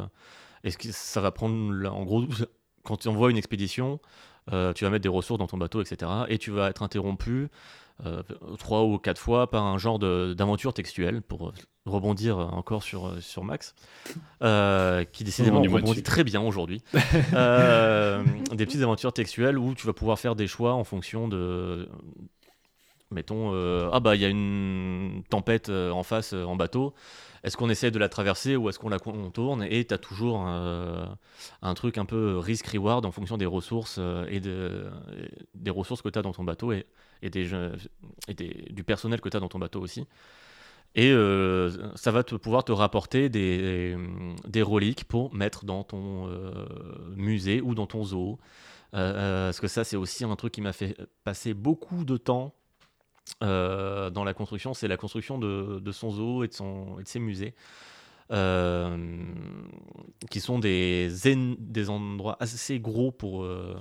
est-ce que ça va prendre. En gros, quand tu envoies une expédition, tu vas mettre des ressources dans ton bateau, etc. Et tu vas être interrompu trois ou quatre fois par un genre de- d'aventure textuelle pour euh, rebondir encore sur, euh, sur Max, euh, qui décidément Rebondis-moi rebondit très bien aujourd'hui. Euh, des petites aventures textuelles où tu vas pouvoir faire des choix en fonction de. Mettons, euh, ah bah il y a une tempête euh, en face euh, en bateau. Est-ce qu'on essaie de la traverser ou est-ce qu'on la contourne Et tu as toujours euh, un truc un peu risk-reward en fonction des ressources euh, et de, des ressources que tu as dans ton bateau et, du personnel que tu as dans ton bateau aussi. Et euh, ça va te pouvoir te rapporter des, des reliques pour mettre dans ton musée ou dans ton zoo. Parce que ça, c'est aussi un truc qui m'a fait passer beaucoup de temps euh, dans la construction. C'est la construction de, son zoo et de, ses musées. Euh, qui sont des, en- des endroits assez gros pour, euh,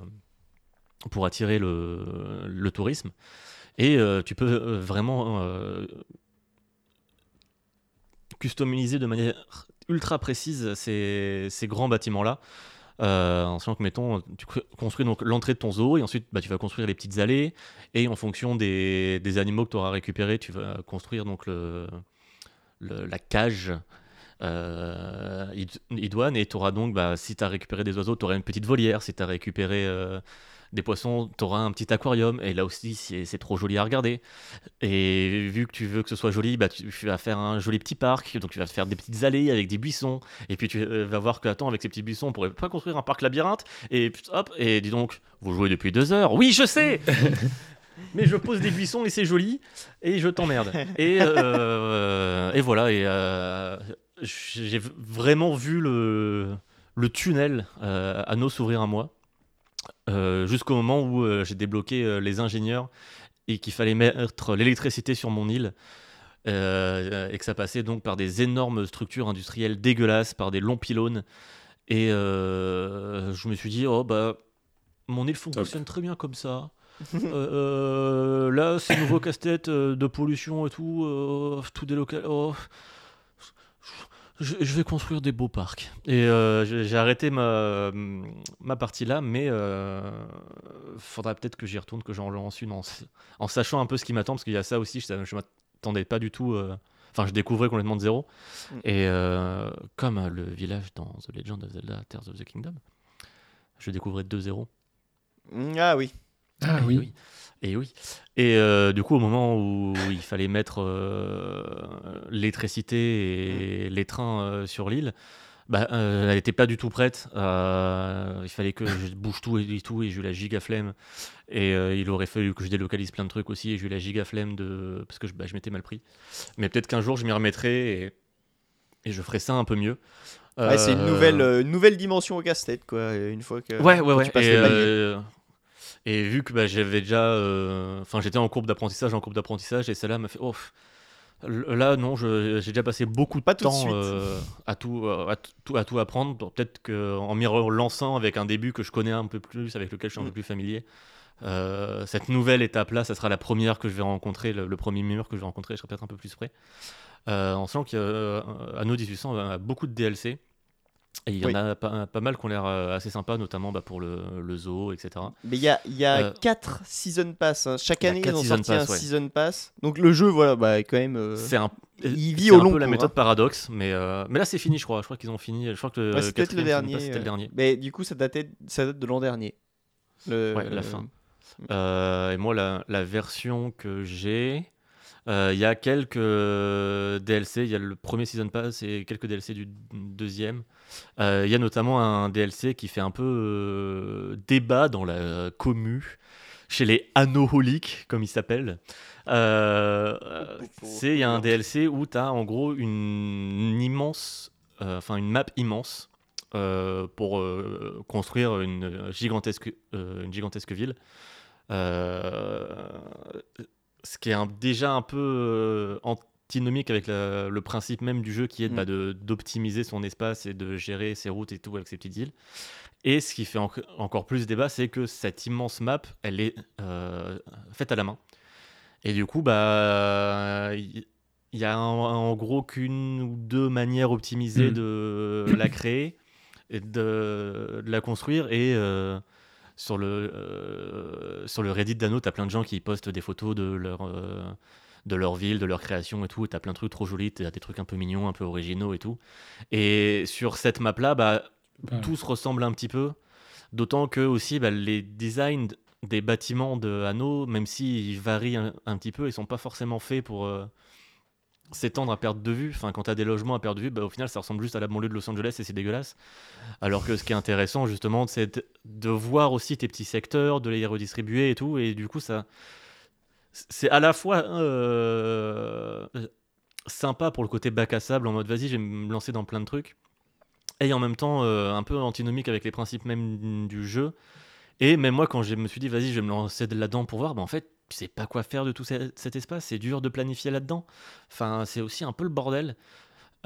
attirer le, tourisme. Et tu peux vraiment customiser de manière ultra précise ces grands bâtiments-là. Euh, en sachant que, mettons, tu construis donc l'entrée de ton zoo et ensuite bah, tu vas construire les petites allées. Et en fonction des, des animaux que tu auras récupérés, tu vas construire donc le, la cage euh, id- idoine. Et tu auras donc, bah, si tu as récupéré des oiseaux, tu auras une petite volière. Si tu as récupéré euh, des poissons, tu auras un petit aquarium. Et là aussi, c'est trop joli à regarder. Et vu que tu veux que ce soit joli, bah, tu tu vas faire un joli petit parc. Donc tu vas faire des petites allées avec des buissons. Et puis tu euh, vas voir que, attends, avec ces petits buissons, on pourrait pas construire un parc labyrinthe. Et puis, hop, et dis donc, vous jouez depuis deux heures. Oui, je sais Mais je pose des buissons et c'est joli. Et je t'emmerde. Et, euh, et voilà. Et euh, j'ai vraiment vu le, le tunnel euh, à nos s'ouvrir à moi. Euh, Jusqu'au moment où euh, j'ai débloqué euh, les ingénieurs et qu'il fallait mettre l'électricité sur mon île. euh, et que ça passait donc par des énormes structures industrielles dégueulasses, par des longs pylônes. Et euh, je me suis dit, oh bah, mon île fonctionne très bien comme ça. Euh, là, ces nouveaux casse-têtes euh, de pollution et tout, tout délocal. oh, je, je vais construire des beaux parcs. Et euh, j'ai arrêté ma, ma partie là, mais euh, faudra peut-être que j'y retourne, que j'en lance une en, en sachant un peu ce qui m'attend, parce qu'il y a ça aussi, je, je m'attendais pas du tout. euh, Enfin, je découvrais complètement de zéro. Mm. Et euh, comme le village dans The Legend of Zelda Tears of the Kingdom, je découvrais de zéro. Ah oui. Ah Et oui. Et oui. Et euh, du coup, au moment où il fallait mettre euh, l'électricité et les trains euh, sur l'île, bah, euh, elle n'était pas du tout prête. Euh, il fallait que je bouge tout et tout, et j'ai eu la giga flemme. Et euh, il aurait fallu que je délocalise plein de trucs aussi, et j'ai eu la giga flemme de... parce que je, bah, je m'étais mal pris. Mais peut-être qu'un jour, je m'y remettrai et... et je ferai ça un peu mieux. Ouais, c'est une nouvelle, euh, une nouvelle dimension au casse-tête, quoi. Une fois que. Ouais, ouais, quand ouais. tu passes Et, les euh, et vu que bah, j'avais déjà. euh, Enfin, j'étais en courbe d'apprentissage, en courbe d'apprentissage, et celle-là m'a fait. Oh, là, non, j'ai déjà passé beaucoup de Pas de temps suite. euh, à, tout, euh, à, tout, à tout apprendre. Peut-être qu'en m'y relançant avec un début que je connais un peu plus, avec lequel je suis un Mm. peu plus familier. euh, cette nouvelle étape-là, ça sera la première que je vais rencontrer, le, le premier mur que je vais rencontrer, je serai peut-être un peu plus près. Euh, en sachant qu'Anno 1800 a beaucoup de DLC. Et il y en a pas, pas mal qui ont l'air euh, assez sympas, notamment bah, pour le, le zoo, etc. Mais il y a, y a Euh, 4 season pass. hein. Chaque année, ils ont sorti pass, un ouais. season pass. Donc le jeu, voilà, bah, quand même. euh, C'est un, il vit c'est au un long peu la méthode hein. paradoxe, mais, euh, mais là c'est fini, je crois. Je crois qu'ils ont fini. Je crois que Ouais, c'est le dernier. pass, c'était le euh, dernier. Mais du coup, ça, datait, ça date de l'an dernier. Le- Ouais, la fin. Euh, et moi, la, la version que j'ai, euh, il y a quelques euh, DLC. Il y a le premier Season Pass et quelques DLC du deuxième. Euh, Il y a notamment un DLC qui fait un peu euh, débat dans la commu, chez les anoholiques, comme ils s'appellent. Euh, euh, c'est il y a un DLC où tu as en gros une, une immense, euh, enfin une map immense euh, pour construire une gigantesque, une gigantesque ville. Ce qui est un- déjà un peu antinomique avec la- le principe même du jeu qui est Mm. bah, de- d'optimiser son espace et de gérer ses routes et tout avec ses petites îles. Et ce qui fait enc- encore plus débat, c'est que cette immense map, elle est euh, faite à la main. Et du coup, bah, il y a en, en gros qu'une ou deux manières optimisées Mm. de la créer et de, de la construire. Et euh, sur, le, euh, sur le Reddit d'Anno, tu as plein de gens qui postent des photos de leur, euh, de leur ville, de leur création et tout. Tu as plein de trucs trop jolis, tu as des trucs un peu mignons, un peu originaux et tout. Et sur cette map-là, bah, Bah, tous ressemblent un petit peu. D'autant que aussi bah, les designs des bâtiments de Anno, même s'ils varient un, un petit peu, ils sont pas forcément faits pour euh, s'étendre à perte de vue. Enfin, quand tu as des logements à perte de vue, bah, au final, ça ressemble juste à la banlieue de Los Angeles et c'est dégueulasse. Alors que ce qui est intéressant, justement, c'est de- de voir aussi tes petits secteurs, de les redistribuer et tout. Et du coup, ça. C'est à la fois euh, sympa pour le côté bac à sable, en mode vas-y, je vais me lancer dans plein de trucs et en même temps euh, un peu antinomique avec les principes même du jeu. Et même moi, quand je me suis dit, vas-y, je vais me lancer de là-dedans pour voir, bah, en fait, tu sais pas quoi faire de tout ce- cet espace, c'est dur de planifier là-dedans. Enfin, c'est aussi un peu le bordel.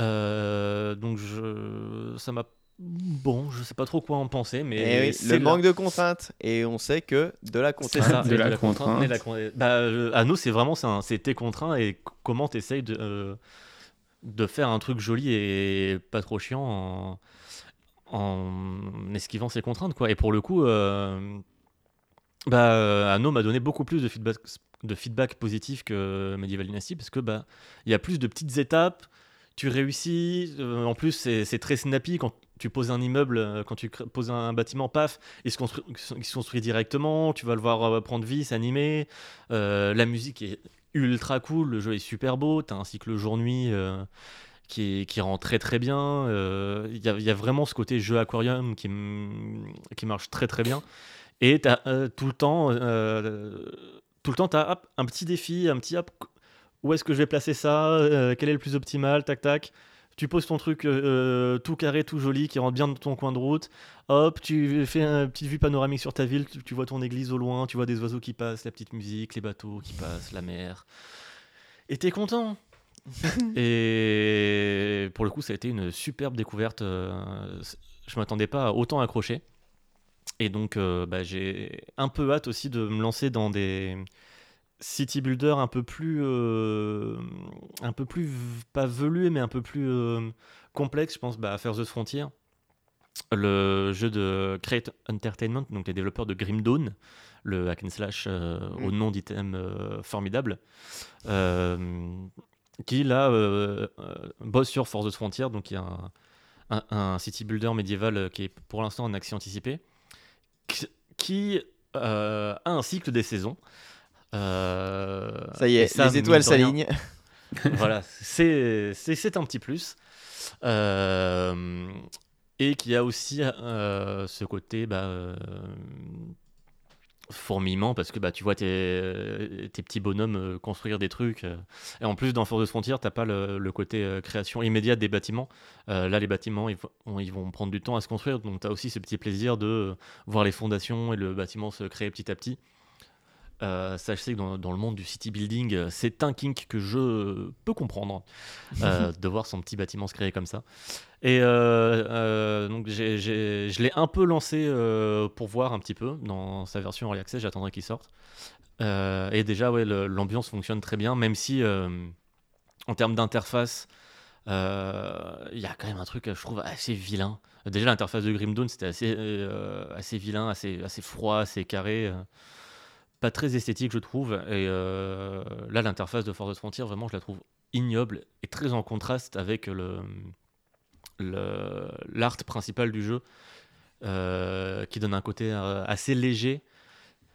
Euh, donc, je... ça m'a. Bon, je sais pas trop quoi en penser, mais. Eh oui, c'est le là. manque de contraintes. Et on sait que de la C'est contrainte. ça, De et la contrainte. mais la con- Bah, euh, Anno, c'est vraiment ça. C'est t'es contraint et comment t'essayes de, euh, de faire un truc joli et pas trop chiant en, en esquivant ces contraintes. Quoi. Et pour le coup, euh, bah, euh, Anno m'a donné beaucoup plus de feedback, de feedback positif que Medieval Dynasty parce que bah, il y a plus de petites étapes. Tu réussis. euh, en plus, c'est c'est très snappy quand tu poses un immeuble, euh, quand tu poses un bâtiment, paf, il se construit, directement. Tu vas le voir euh, prendre vie, s'animer. Euh, la musique est ultra cool. Le jeu est super beau. Tu as un cycle jour-nuit. qui, qui rend très très bien. Il y, a- vraiment ce côté jeu aquarium qui, qui marche très très bien. Et tu as tout le temps, tout le temps, tu as un petit défi, un petit hop, où est-ce que je vais placer ça, quel est le plus optimal, tac tac. Tu poses ton truc euh, tout carré, tout joli, qui rentre bien dans ton coin de route. Hop, tu fais une petite vue panoramique sur ta ville, tu, tu vois ton église au loin, tu vois des oiseaux qui passent, la petite musique, les bateaux qui passent, la mer. Et t'es content. Et pour le coup, ça a été une superbe découverte. euh, Je m'attendais pas à autant accrocher. Et donc, euh, bah, j'ai un peu hâte aussi de me lancer dans des city builders un peu plus, euh, un peu plus pas velus, mais un peu plus euh, complexes. Je pense bah, à First Frontier, le jeu de Create Entertainment, donc les développeurs de Grim Dawn, le hack and slash euh, au nom d'item formidable, qui là bosse sur Force Frontier, donc il y a un, un- un city builder médiéval qui est pour l'instant en accès anticipé, qui- a un cycle des saisons. Euh, Ça y est, ça, les étoiles s'alignent. voilà, c'est un petit plus. Euh, et qui a aussi euh, ce côté bah, euh, fourmillement, parce que bah, tu vois tes, tes petits bonhommes construire des trucs. et en plus, dans Force de Frontier, t'as pas le, le côté création immédiate des bâtiments. Là, les bâtiments, ils, vont- ils vont prendre du temps à se construire, donc tu as aussi ce petit plaisir de voir les fondations et le bâtiment se créer petit à petit. Euh, ça, je sais que dans, dans le monde du city building, euh, c'est un kink que je peux comprendre, euh, de voir son petit bâtiment se créer comme ça. Et euh, donc, je l'ai un peu lancé pour voir un petit peu dans sa version Early Access, j'attendrai qu'il sorte. Et déjà, ouais, l'ambiance fonctionne très bien, même si en termes d'interface, Il y a quand même un truc, je trouve, assez vilain. Déjà, l'interface de Grim Dawn, c'était assez, assez vilain, assez, assez froid, assez carré. Pas très esthétique, je trouve. Et euh, là, l'interface de of Frontier, vraiment, je la trouve ignoble et très en contraste avec le l'art principal du jeu, euh, qui donne un côté euh, assez léger.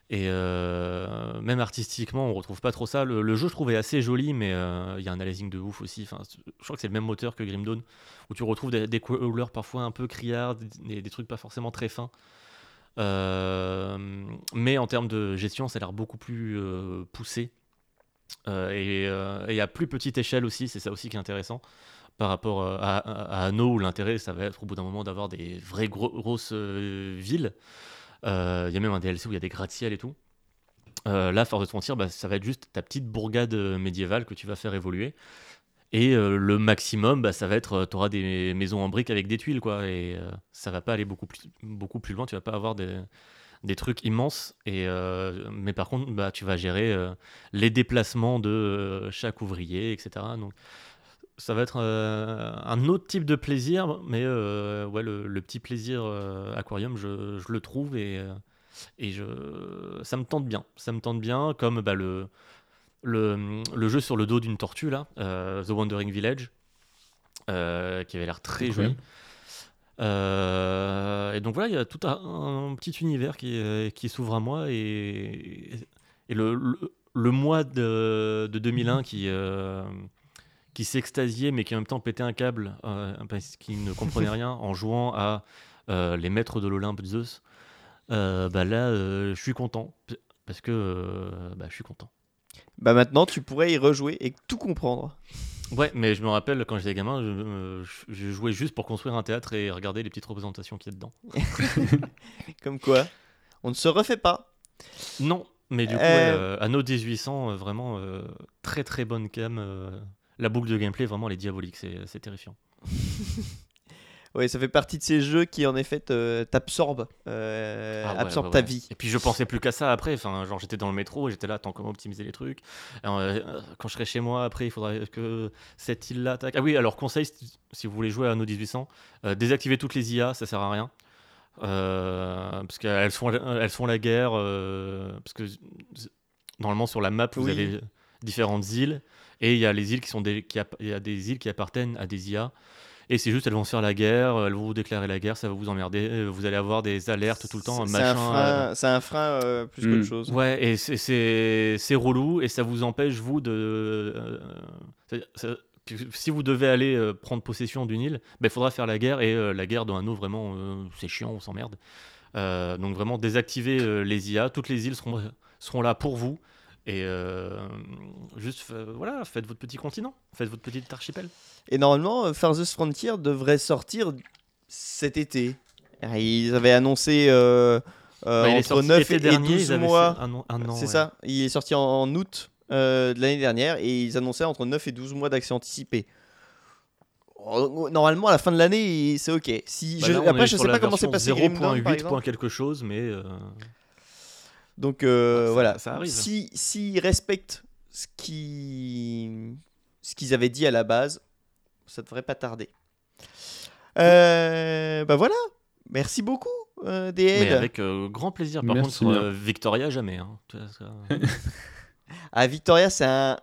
Et même artistiquement, on retrouve pas trop ça. Le, jeu, je trouve, est assez joli, mais il y a un aliasing de ouf aussi. Enfin, je crois que c'est le même moteur que Grim Dawn, où tu retrouves des, des couleurs parfois un peu criards, des, des trucs pas forcément très fins. Euh, mais en termes de gestion, ça a l'air beaucoup plus euh, poussé. Euh, et à plus petite échelle aussi, c'est ça aussi qui est intéressant par rapport à, à, où l'intérêt, ça va être au bout d'un moment d'avoir des vraies gros- grosses villes. Il y a même un DLC où il y a des gratte-ciel et tout. Là, Force of Frontier, bah, ça va être juste ta petite bourgade médiévale que tu vas faire évoluer. Et euh, le maximum, bah, ça va être, tu auras des maisons en briques avec des tuiles, quoi. Et euh, ça va pas aller beaucoup plus, beaucoup plus loin. Tu vas pas avoir des, des trucs immenses. Et, euh, mais par contre, bah, tu vas gérer euh, les déplacements de euh, chaque ouvrier, etc. Donc, ça va être euh, un autre type de plaisir, mais euh, ouais, le, le petit plaisir euh, aquarium, je, je le trouve et, euh, et je, ça me tente bien. Ça me tente bien, comme bah, le, le, le jeu sur le dos d'une tortue, là, euh, The Wandering Village, euh, qui avait l'air très joli. Euh, et donc voilà, il y a tout un, un petit univers qui, qui s'ouvre à moi et, et le, le, le mois de, de 2001 qui, euh, qui s'extasiait mais qui en même temps pétait un câble euh, parce qu'il ne comprenait rien en jouant à les maîtres de l'Olympe Zeus, bah là je suis content parce que bah, je suis content. Bah maintenant, tu pourrais y rejouer et tout comprendre. Ouais, mais je me rappelle quand j'étais gamin, je, euh, je- jouais juste pour construire un théâtre et regarder les petites représentations qu'il y a dedans. Comme quoi, on ne se refait pas. Non, mais du coup, Euh, ouais, euh, Anno 1800, euh, vraiment euh, très très bonne cam. la boucle de gameplay, vraiment, elle est diabolique, c'est terrifiant. Oui, ça fait partie de ces jeux qui en effet t'absorbent, euh, Ah ouais, absorbent ouais, ta vie. Et puis je pensais plus qu'à ça après. Enfin, genre j'étais dans le métro et j'étais là, attends, comment optimiser les trucs? Alors, euh, quand je serai chez moi après, il faudrait que cette île-là. Ah oui, alors conseil, si- vous voulez jouer à Anno 1800, euh, désactivez toutes les IA, ça sert à rien. Euh, parce qu'elles font, elles font la guerre. euh, parce que normalement sur la map, vous Oui. avez différentes îles et il y a les îles qui sont des, qui il y a des îles qui appartiennent à des IA. Et c'est juste, elles vont se faire la guerre, elles vont vous déclarer la guerre, ça va vous emmerder. euh, Vous allez avoir des alertes tout le temps, C'est machin. un euh, frein, c'est un frein euh, plus Mm. qu'autre chose. Ouais, et c'est- relou et ça vous empêche, vous, de. euh, ça- si vous devez aller euh, prendre possession d'une île, il faudra faire la guerre et euh, la guerre dans un eau, vraiment, euh, c'est chiant, on s'emmerde. Euh, donc, vraiment, désactiver euh, les IA, toutes les îles seront, seront là pour vous. Et euh, juste, voilà, faites votre petit continent, faites votre petit archipel. Et normalement, euh, Farthest Frontier devrait sortir cet été. Ah, Ils avaient annoncé euh, euh, Bah, entre sorti 9 l'été et, et dernier, 12 ils avaient mois. un un C'est ouais. ça, il est sorti en, en août de l'année dernière et ils annonçaient entre 9 et 12 mois d'accès anticipé. Oh, Normalement, à la fin de l'année, c'est ok. Si, Bah je- là, après, je sais pas comment version passé Grim Dawn, par 0.8 exemple. point quelque chose, mais euh, Donc euh, Ça- voilà, ça arrive. si s'ils respectent ce qui ce qu'ils avaient dit à la base, ça devrait pas tarder. Euh, bah voilà, merci beaucoup euh, mais DL. avec euh, grand plaisir. Par Merci contre, bien. euh, Victoria, jamais. hein. À Victoria, c'est un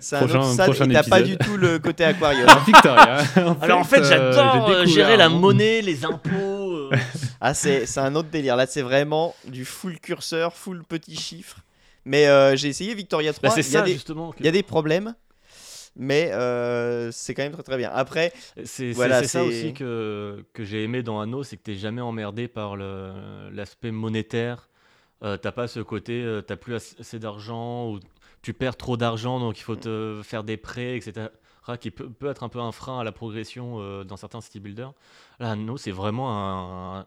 c'est un prochain, autre stade prochain et t'as pas du tout le côté aquarium. Alors, Victoria. Alors en fait, euh, j'adore j'ai euh, découvert gérer la monnaie, les impôts. Euh. ah c'est c'est un autre délire. Là, c'est vraiment du full curseur, full petit chiffre. Mais euh, j'ai essayé Victoria 3. Bah, il y a ça des justement. que- il y a des problèmes. Mais euh, c'est quand même très très bien. Après, C'est c'est- Voilà, ça aussi que, que j'ai aimé dans Anno, c'est que t'es jamais emmerdé par le- l'aspect monétaire. Euh, t'as pas ce côté, euh, t'as plus ass- assez d'argent ou tu perds trop d'argent, donc il faut te faire des prêts, etc. Qui peut, peut être un peu un frein à la progression euh, dans certains city builders. Là, Anno, c'est vraiment un,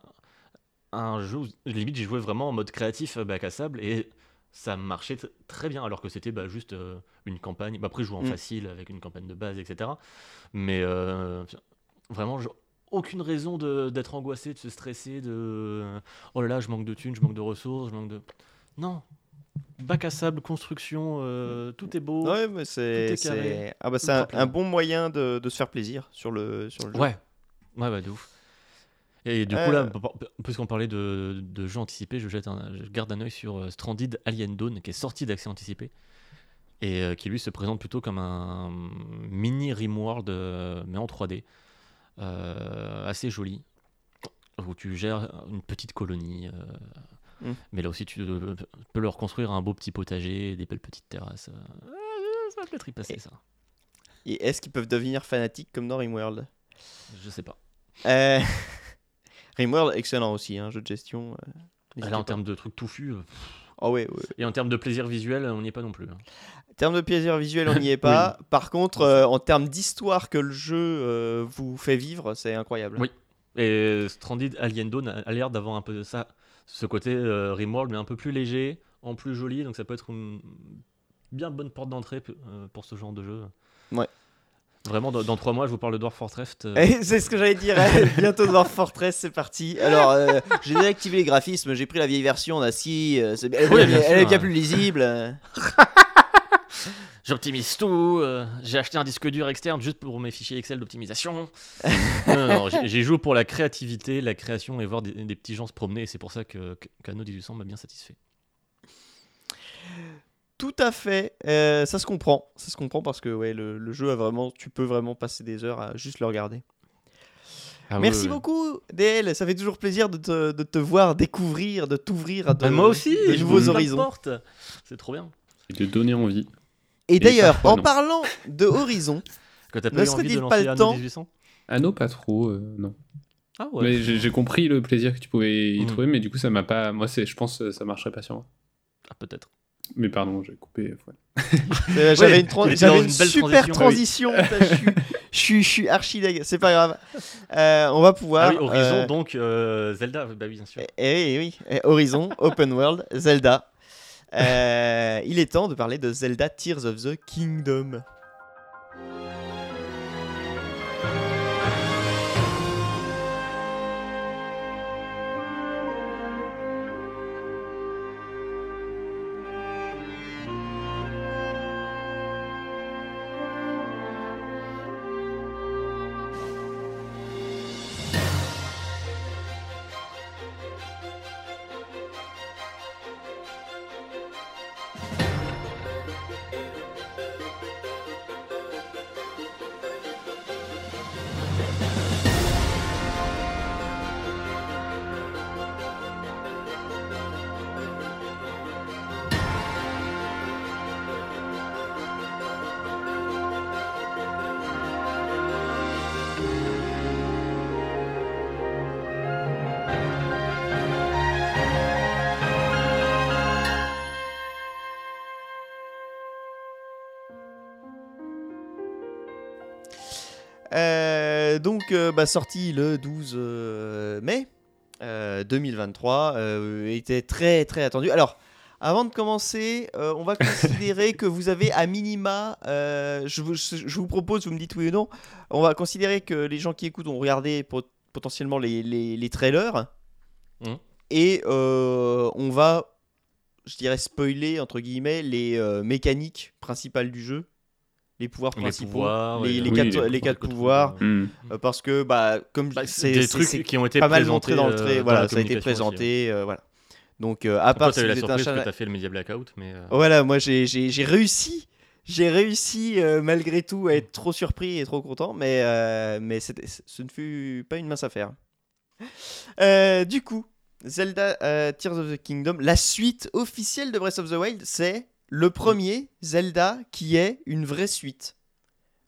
un jeu où limite j'ai joué vraiment en mode créatif euh, bac à sable et ça marchait très bien alors que c'était bah, juste euh, une campagne. Bah, après, je joue en Mm. facile avec une campagne de base, etc. Mais euh, vraiment, aucune raison d'être angoissé, de se stresser, de oh là là, je manque de thunes, je manque de ressources, je manque de. Non, bac à sable, construction, euh, tout est beau. Ouais, mais c'est ah bah, un, bon moyen de, de se faire plaisir sur le, sur le jeu. Ouais, ouais, ouais, de ouf. Et du coup, Euh. là, p- puisqu'on parlait de, de jeux anticipés, je, jette un- je garde un œil sur euh, Stranded Alien Dawn, qui est sorti d'accès anticipé, et euh, qui lui se présente plutôt comme un mini Rimworld, euh, mais en 3D, euh, assez joli, où tu gères une petite colonie. Euh. Mais là aussi, tu euh, peux leur construire un beau petit potager, des belles petites terrasses. euh, euh, ça va peut-être y passer, Et- ça. Et est-ce qu'ils peuvent devenir fanatiques comme dans Rimworld? Je sais pas. euh... Rimworld, excellent aussi, un jeu de gestion. euh, Là, en termes de trucs touffus, euh, Ah ouais, ouais. Et en termes de plaisir visuel, on n'y est pas non plus. hein. En termes de plaisir visuel, on n'y est pas. Par contre, euh, en termes d'histoire que le jeu euh, vous fait vivre, c'est incroyable. Oui. Et Stranded Alien Dawn a a l'air d'avoir un peu de ça, ce côté euh, Rimworld, mais un peu plus léger, en plus joli, donc ça peut être une bien bonne porte d'entrée euh, pour ce genre de jeu. Ouais. Vraiment, dans, dans trois mois, je vous parle de Dwarf Fortress. euh, Et c'est ce que j'allais dire. hein. Bientôt Dwarf Fortress, c'est parti. Alors, euh, j'ai désactivé les graphismes. J'ai pris la vieille version euh, c'est bien- elle, est Oui, elle bien hein. plus lisible. J'optimise tout. euh, j'ai acheté un disque dur externe juste pour mes fichiers Excel d'optimisation. non, non, non, j'ai- joué pour la créativité, la création et voir des, des petits gens se promener. Et c'est pour ça que que- qu'Anno 1800 m'a bien satisfait. Tout à fait. Euh, ça se comprend. Ça se comprend parce que ouais, le, le jeu a vraiment. Tu peux vraiment passer des heures à juste le regarder. Ah Merci beaucoup, DL. Ça fait toujours plaisir de te, de te voir découvrir, de t'ouvrir à de, Bah, moi aussi, de je nouveaux horizons. C'est trop bien. Et de donner envie. Et d'ailleurs, en non. parlant de t'as Ne serait-il pas le temps 1800 Ah non, pas trop, euh, non. Ah ouais. J'ai compris le plaisir que tu pouvais y Mm. trouver, mais du coup, ça m'a pas. Moi, c'est, je pense que ça marcherait pas sur moi. Ah, peut-être. Mais pardon, j'ai coupé. euh, j'avais Ouais, une, super transition. je, suis, je, suis, je suis archi deg. C'est pas grave. Euh, on va pouvoir. Ah oui, Horizon, euh, donc euh, Zelda, bah oui, bien sûr. Eh oui, oui. Eh, Horizon, Open World, Zelda. Euh, il est temps de parler de Zelda Tears of the Kingdom. Euh, donc, euh, bah, sorti le 12 euh, mai euh, 2023, euh, était très très attendu. Alors, avant de commencer, euh, on va considérer que vous avez à minima, euh, je, vous, je vous propose, vous me dites oui ou non, on va considérer que les gens qui écoutent ont regardé pot- potentiellement les, les- les trailers Mhm. et euh, on va, je dirais, spoiler entre guillemets les mécaniques principales du jeu, les pouvoirs Les principaux, pouvoirs, les, ouais, les oui, quatre, les pouvoirs quatre pouvoirs. Hmm. Euh, parce que bah comme Bah, c'est des c'est- trucs qui ont été pas mal présentés montré dans le euh, trait dans voilà ça a été présenté euh, voilà donc euh, à Toi, part t'as si eu la un surprise que t'as fait le Media Blackout, mais. euh, voilà moi j'ai réussi j'ai réussi euh, malgré tout à être trop surpris et trop content mais euh, mais ce ne fut pas une mince affaire Euh, du coup Zelda euh, Tears of the Kingdom la suite officielle de Breath of the Wild c'est le premier Zelda qui est une vraie suite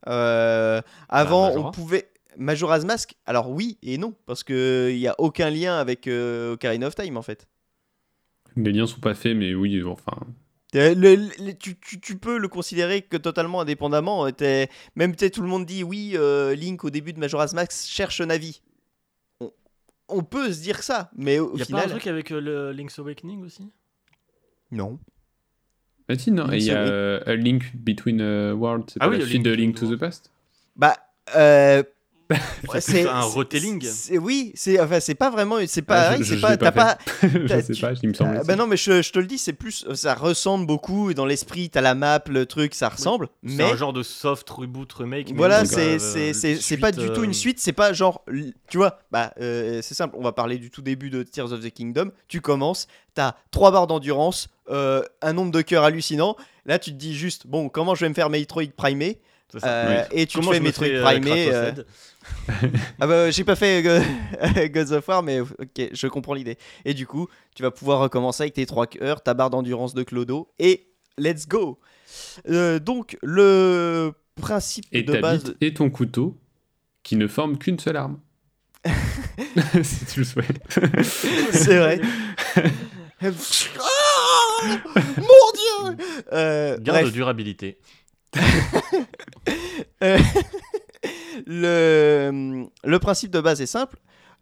Euh, avant Majora. on pouvait Majora's Mask alors oui et non parce que il y a aucun lien avec euh, Ocarina of Time en fait Les liens sont pas faits, mais oui, enfin. Euh, le- le- tu, tu- tu peux le considérer que totalement indépendamment. euh, t'es- Même peut-être tout le monde dit oui, euh, Link au début de Majora's Mask cherche Navi. On, on peut se dire ça, mais au Y a final. pas un truc avec euh, le Link's Awakening aussi? Non. Ah si, non, il y a euh, A Link Between euh, Worlds, c'est Ah pas oui, la A suite Link de Between Link to the. Past? Bah, euh, Ouais, c'est un retelling. c'est- Oui, c'est enfin c'est pas vraiment c'est Ah, pas je- c'est je- pas t'as pas pas je t'as- sais tu- pas, il me semble. Ah, bah non mais je, je te le dis c'est plus ça ressemble beaucoup dans l'esprit t'as la map le truc ça ressemble C'est mais un genre de soft reboot remake. voilà c'est euh, c'est c'est c'est pas du tout euh, une suite c'est pas genre tu vois bah euh, c'est simple on va parler du tout début de Tears of the Kingdom tu commences t'as trois barres d'endurance euh, un nombre de cœurs hallucinant là tu te dis juste bon comment je vais me faire Metroid primé Euh, et tu te Comment fais je me Metroid fais, euh, primé Kratos euh, Head Ah bah j'ai pas fait euh, Gods of War mais ok je comprends l'idée. Et du coup tu vas pouvoir recommencer avec tes 3 cœurs, ta barre d'endurance de Clodo et let's go Euh, Donc le principe Et de ta base... bite et ton couteau qui ne forment qu'une seule arme. si tu le souhaites. C'est vrai. Ah Mon dieu Euh, Gain de bref, durabilité. le, le principe de base est simple.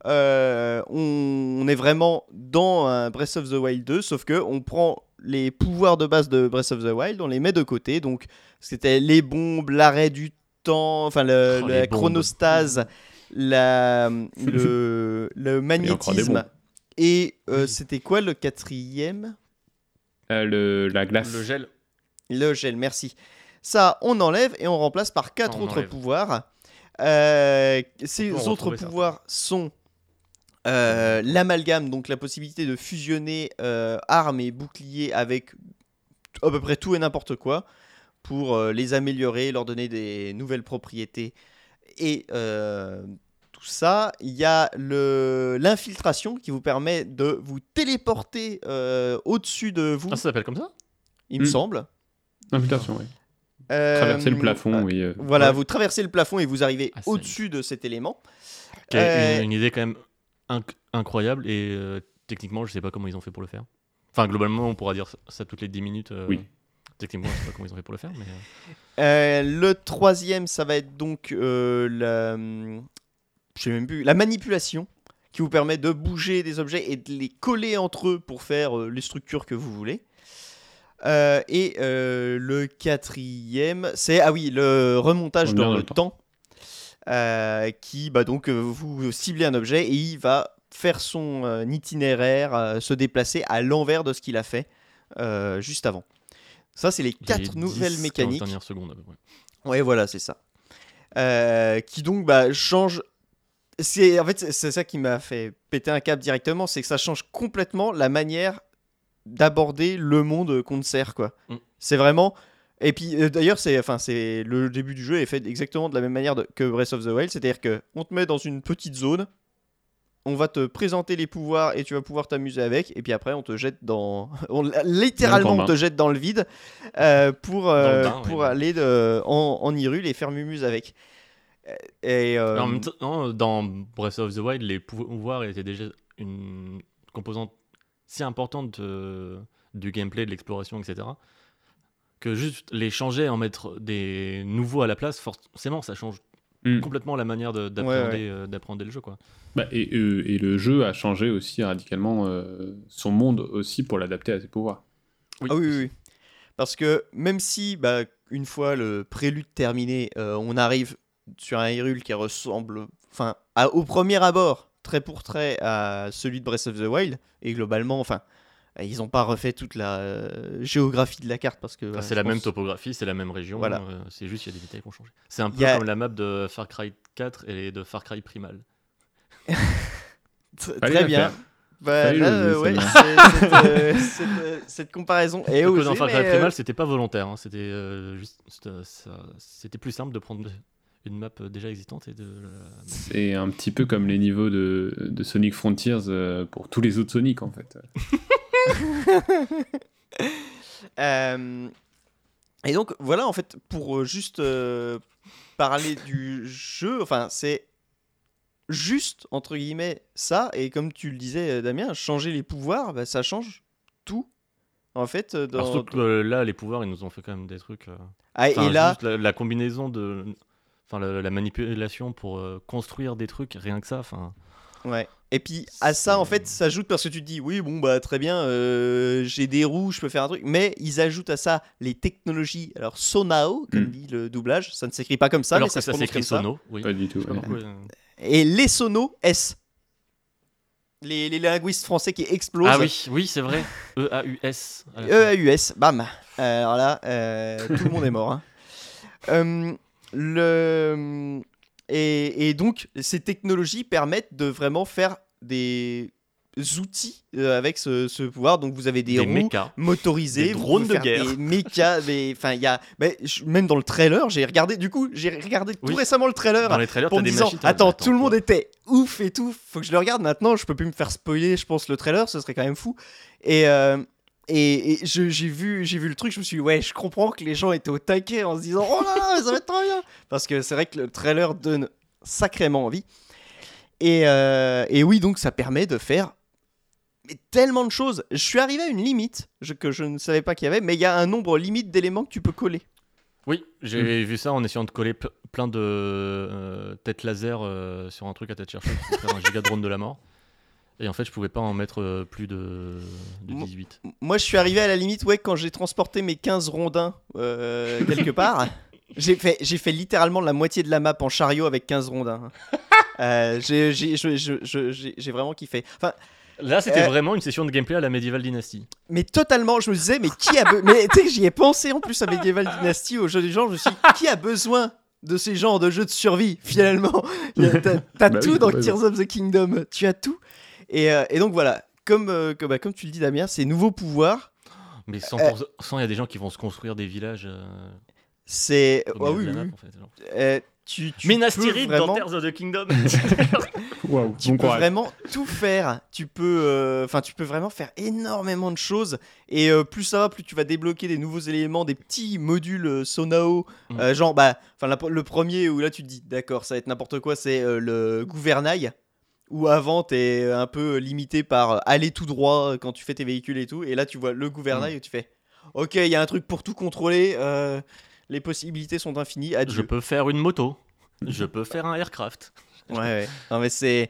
Euh, on, on est vraiment dans un Breath of the Wild 2, sauf que on prend les pouvoirs de base de Breath of the Wild, on les met de côté. Donc c'était les bombes, l'arrêt du temps, enfin le- Oh, la chronostase, la, le, le magnétisme. Et euh, Oui. c'était quoi le quatrième? Euh, le, la glace. Le gel. le gel, merci. Ça, on enlève et on remplace par quatre on autres enlève. pouvoirs. Euh, ces On autres pouvoirs sont euh, l'amalgame, donc la possibilité de fusionner euh, armes et boucliers avec à peu près tout et n'importe quoi pour euh, les améliorer, leur donner des nouvelles propriétés et euh, tout ça. Il y a l'infiltration qui vous permet de vous téléporter euh, au-dessus de vous, Ah, ça s'appelle comme ça? Il me Hmm. semble. Infiltration, oui. Euh, Traverser le plafond, euh, oui. euh, Voilà, ouais. vous traversez le plafond et vous arrivez Ah, au-dessus de cet élément. Qui Euh, une, une idée quand même inc- incroyable et euh, techniquement, je sais pas comment ils ont fait pour le faire. Enfin, globalement, on pourra dire ça, ça toutes les 10 minutes. euh, Oui. Techniquement, je sais pas comment ils ont fait pour le faire, mais. euh, Euh, le troisième, ça va être donc euh, la, je sais même plus, la manipulation qui vous permet de bouger des objets et de les coller entre eux pour faire euh, les structures que vous voulez. Euh, et euh, le quatrième, c'est ah oui le remontage dans, dans le temps, euh, qui bah donc vous ciblez un objet et il va faire son itinéraire, se déplacer à l'envers de ce qu'il a fait juste avant. Ça, c'est les quatre 10, nouvelles 15 mécaniques. dernières secondes à peu près. Ouais, voilà, c'est ça. Qui donc bah, change. C'est en fait c'est ça qui m'a fait péter un câble directement, c'est que ça change complètement la manière d'aborder le monde qu'on te sert quoi. Mm. C'est vraiment. Et puis euh, d'ailleurs c'est enfin c'est le début du jeu est fait exactement de la même manière de- que Breath of the Wild, c'est-à-dire que on te met dans une petite zone, on va te présenter les pouvoirs et tu vas pouvoir t'amuser avec, et puis après on te jette dans, on, littéralement on te jette dans le vide euh, pour euh, bain, pour ouais. aller de, en, en Hyrule et faire mumuse avec. Et euh, En même temps, dans Breath of the Wild, les pouvoirs étaient déjà une composante si importante de- du gameplay, de l'exploration, etc. Que juste les changer, en mettre des nouveaux à la place, forcément, ça change Mm. complètement la manière euh, d'appréhender le jeu. Quoi. Bah, et, euh, et le jeu a changé aussi radicalement euh, son monde aussi pour l'adapter à ses pouvoirs. Ah oui, oui, oui. Parce que même si, bah, une fois le prélude terminé, euh, on arrive sur un Hyrule qui ressemble, enfin, à- au premier abord, trait pour trait à celui de Breath of the Wild, et globalement, enfin, ils n'ont pas refait toute la euh, géographie de la carte parce que. Euh, c'est la même topographie, c'est la même région, Voilà. euh, c'est juste qu'il y a des détails qui ont changé. C'est un peu a- comme la map de Far Cry 4 et de Far Cry Primal. Tr- Très bien. Bah, là, euh, ouais, cette, cette, cette comparaison est osée, dans Far Cry euh, Primal, c'était pas volontaire, hein, c'était euh, juste, c'était plus simple de prendre une map euh, déjà existante et de la- C'est un petit peu comme les niveaux de, de Sonic Frontiers euh, pour tous les autres Sonic en fait. Euh, et donc voilà en fait pour euh, juste euh, parler du jeu, enfin c'est juste entre guillemets ça et comme tu le disais euh, Damien, changer les pouvoirs, bah, ça change tout en fait. euh, Alors, Dans... surtout que euh, là, les pouvoirs, ils nous ont fait quand même des trucs. euh, Ah, enfin, et là, juste la, la combinaison de. Enfin, la, la manipulation pour euh, construire des trucs, rien que ça. Enfin, ouais. Et puis à ça, en fait, s'ajoute parce que tu te dis, oui, bon, bah très bien, euh, j'ai des roues, je peux faire un truc. Mais ils ajoutent à ça les technologies. Alors, Sonao, comme Mm. dit le doublage, ça ne s'écrit pas comme ça, Alors mais que ça, se ça prononce s'écrit. Sono. Oui. Pas du tout. Ouais. euh. Et les Sono S. Les, les linguistes français qui explosent. Ah oui, oui, c'est vrai. E E-A-U-S. EAUS, bam. Euh, Alors là, euh, tout le monde est mort. hein. Euh, le... et, et donc, ces technologies permettent de vraiment faire des outils euh, avec ce, ce pouvoir. Donc, vous avez des, Des roues mechas. motorisées, Des drones de guerre. des mechas. Enfin, il y a, je- même dans le trailer, j'ai regardé. Du coup, j'ai regardé tout récemment le trailer Dans les trailers, pour me des disant machines. attends, tout le monde était ouf et tout faut que je le regarde maintenant je peux plus me faire spoiler je pense le trailer ce serait quand même fou et euh, et, j'ai vu vu le truc je me suis dit ouais je comprends que les gens étaient au taquet en se disant oh là là ça va être trop bien parce que c'est vrai que le trailer donne sacrément envie et, euh, et oui donc ça permet de faire mais tellement de choses je suis arrivé à une limite je- que je ne savais pas qu'il y avait mais il y a un nombre limite d'éléments que tu peux coller Oui, j'ai Mm. vu ça en essayant de coller plein de euh, têtes laser euh, sur un truc à tête chercheuse pour faire un giga drone de la mort. Et en fait, je pouvais pas en mettre euh, plus de, de Mo- 18. Moi, je suis arrivé à la limite, ouais, quand j'ai transporté mes 15 rondins euh, quelque part. J'ai fait, j'ai fait littéralement la moitié de la map en chariot avec 15 rondins. Euh, j'ai, j'ai, j'ai- j'ai vraiment kiffé. Enfin, Là, c'était Euh, vraiment une session de gameplay à la Medieval Dynasty. mais totalement, je me disais, mais qui a besoin. Mais tu sais que j'y ai pensé en plus à Medieval Dynasty, au jeu du genre, je me suis dit, qui a besoin de ces genres de jeux de survie finalement? T'as, t'as Bah oui, tout dans. Tears of the Kingdom, tu as tout? Et, euh, et donc voilà, comme, euh, comme, bah, comme tu le dis, Damien, ces nouveaux pouvoirs, Mais 100%, il y a des gens qui vont se construire des villages euh, c'est. Ah oui, oui. map, en fait, genre. Euh, tu, tu Minas peux Tirith vraiment, dans Tears of the Kingdom. Waouh, tu bon peux courage. vraiment tout faire. Tu peux, euh, enfin, tu peux vraiment faire énormément de choses. Et euh, plus ça va, plus tu vas débloquer des nouveaux éléments, des petits modules euh, Sonao, Mm. euh, genre, bah, enfin, la- le premier où là tu te dis, d'accord, ça va être n'importe quoi, c'est euh, le gouvernail. Où avant t'es un peu limité par euh, aller tout droit quand tu fais tes véhicules et tout. Et là tu vois le Mm. gouvernail où tu fais, ok, il y a un truc pour tout contrôler. euh, les possibilités sont infinies. Adieu. je peux faire une moto. Je peux faire un aircraft. Ouais, ouais. Non, mais c'est.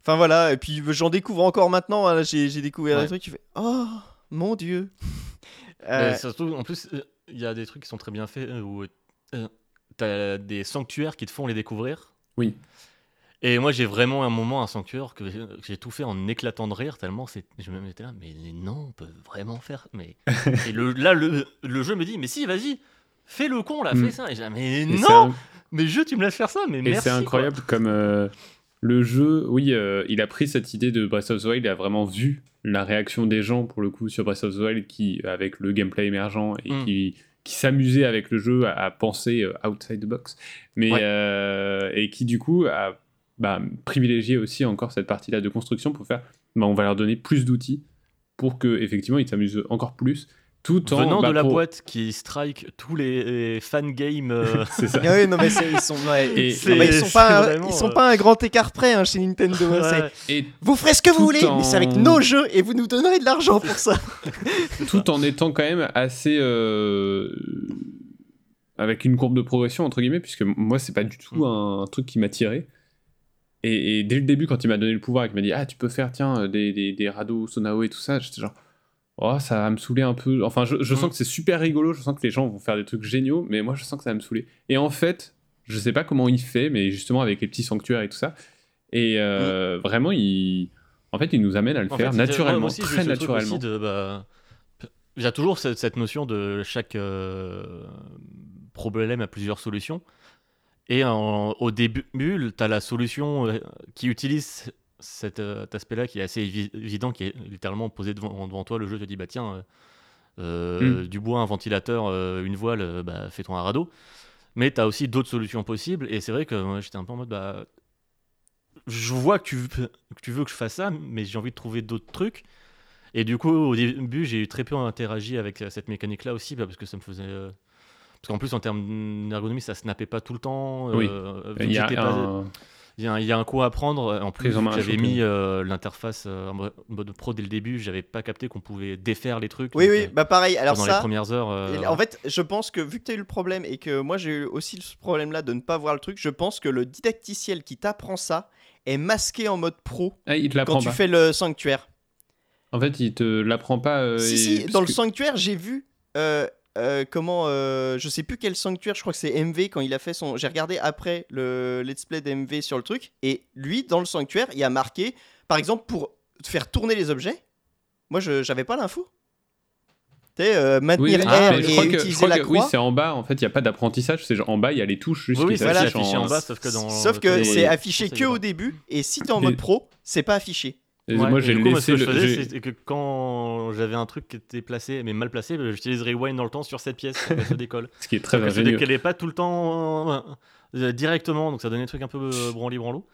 Enfin voilà, et puis j'en découvre encore maintenant. hein, là, J'ai j'ai découvert Ouais. des trucs qui fait Oh mon dieu Euh, surtout, en plus, euh, il y a des trucs qui sont très bien faits euh, où euh, t'as des sanctuaires qui te font les découvrir. Oui. Et moi, j'ai vraiment un moment, un sanctuaire que, j'ai tout fait en éclatant de rire tellement c'est, je me mettais là, mais non, on peut vraiment faire. Mais et le, là, le, le jeu me dit, mais si, vas-y, fais le con là, Mm. fais ça. Et j'ai, mais Et non, un- mais jeu, tu me laisses faire ça, mais Et merci. c'est incroyable comme euh, le jeu, oui, euh, il a pris cette idée de Breath of the Wild, il a vraiment vu la réaction des gens pour le coup sur Breath of the Wild qui, avec le gameplay émergent et Mm. qui, qui s'amusait avec le jeu à, à penser euh, outside the box, mais Ouais. euh, et qui du coup a bah, privilégié aussi encore cette partie-là de construction pour faire, bah, on va leur donner plus d'outils pour que effectivement ils s'amusent encore plus, tout en Venant bah, de la pour- boîte qui strike tous les, les fan games. euh, c'est ça. ah oui, non, mais ils sont, ouais, Et- ils- non, mais ils sont pas, un- vraiment, ils sont euh, pas un grand écart près hein, chez Nintendo. hein, c'est- ouais. Et Vous ferez ce que vous voulez, mais c'est avec nos jeux et vous nous donnerez de l'argent pour ça. tout en étant quand même assez euh, avec une courbe de progression entre guillemets puisque moi c'est pas du tout un, truc qui m'a tiré et, et dès le début quand il m'a donné le pouvoir et qu'il m'a dit ah tu peux faire tiens des, des, des radeaux sonao et tout ça j'étais genre oh ça va me saouler un peu. Enfin je, je sens que c'est super rigolo je sens que les gens vont faire des trucs géniaux mais moi je sens que ça va me saouler. Et en fait je sais pas comment il fait mais justement avec les petits sanctuaires et tout ça. Et euh, vraiment il en fait il nous amène à le En faire fait, naturellement aussi, très naturellement. de, bah, il y a toujours cette, notion de chaque euh, problème a plusieurs solutions. Et en- au début, tu as la solution euh, qui utilise cet, euh, cet aspect-là qui est assez évi- évident, qui est littéralement posé devant, devant toi. Le jeu te dit bah tiens, euh, euh, du bois, un ventilateur, euh, une voile, bah, fais-toi un radeau. Mais tu as aussi d'autres solutions possibles. Et c'est vrai que moi, j'étais un peu en mode bah, je vois que tu, veux- que tu veux que je fasse ça, mais j'ai envie de trouver d'autres trucs. Et du coup, au début, j'ai eu très peu interagi avec cette mécanique-là aussi, bah, parce que ça me faisait. Parce qu'en plus, en termes d'ergonomie, ça snappait pas tout le temps. Oui. euh, vu il y a pas- un... il y, a un- il y a un coup à prendre. En plus, j'avais mis euh, l'interface euh, en mode- mode pro dès le début. J'avais pas capté qu'on pouvait défaire les trucs. Oui, donc, oui, euh, bah pareil. Alors pendant les ça, premières heures. euh, En fait, je pense que vu que tu as eu le problème et que moi j'ai eu aussi ce problème-là de ne pas voir le truc, je pense que le didacticiel qui t'apprend ça est masqué en mode pro Ah, il te quand tu pas. fais le sanctuaire. En fait, il te l'apprend pas. euh, si, et- si, parce dans le que- sanctuaire, j'ai vu. Euh, comment euh, je sais plus quel sanctuaire je crois que c'est MV quand il a fait son j'ai regardé après le let's play d'MV sur le truc et lui dans le sanctuaire il a marqué par exemple pour faire tourner les objets moi je j'avais pas l'info tu sais euh, maintenir oui, R et je crois que, je utiliser crois la que- oui, croix c'est en bas. En fait, il n'y a pas d'apprentissage. C'est genre en bas, il y a les touches juste Oui, qui voilà, en- en bas, sauf que dans. sauf que c'est affiché que au début et si t'es en Et- mode pro c'est pas affiché Et Ouais, moi, j'ai moi, ce laissé que je faisais, c'est que quand j'avais un truc qui était placé, mais mal placé, bah, j'utilise rewind dans le temps sur cette pièce, se décolle. Ce qui est très ingénieux. qu'elle n'est pas tout le temps euh, directement, donc ça donnait des trucs un peu euh, branli branlou.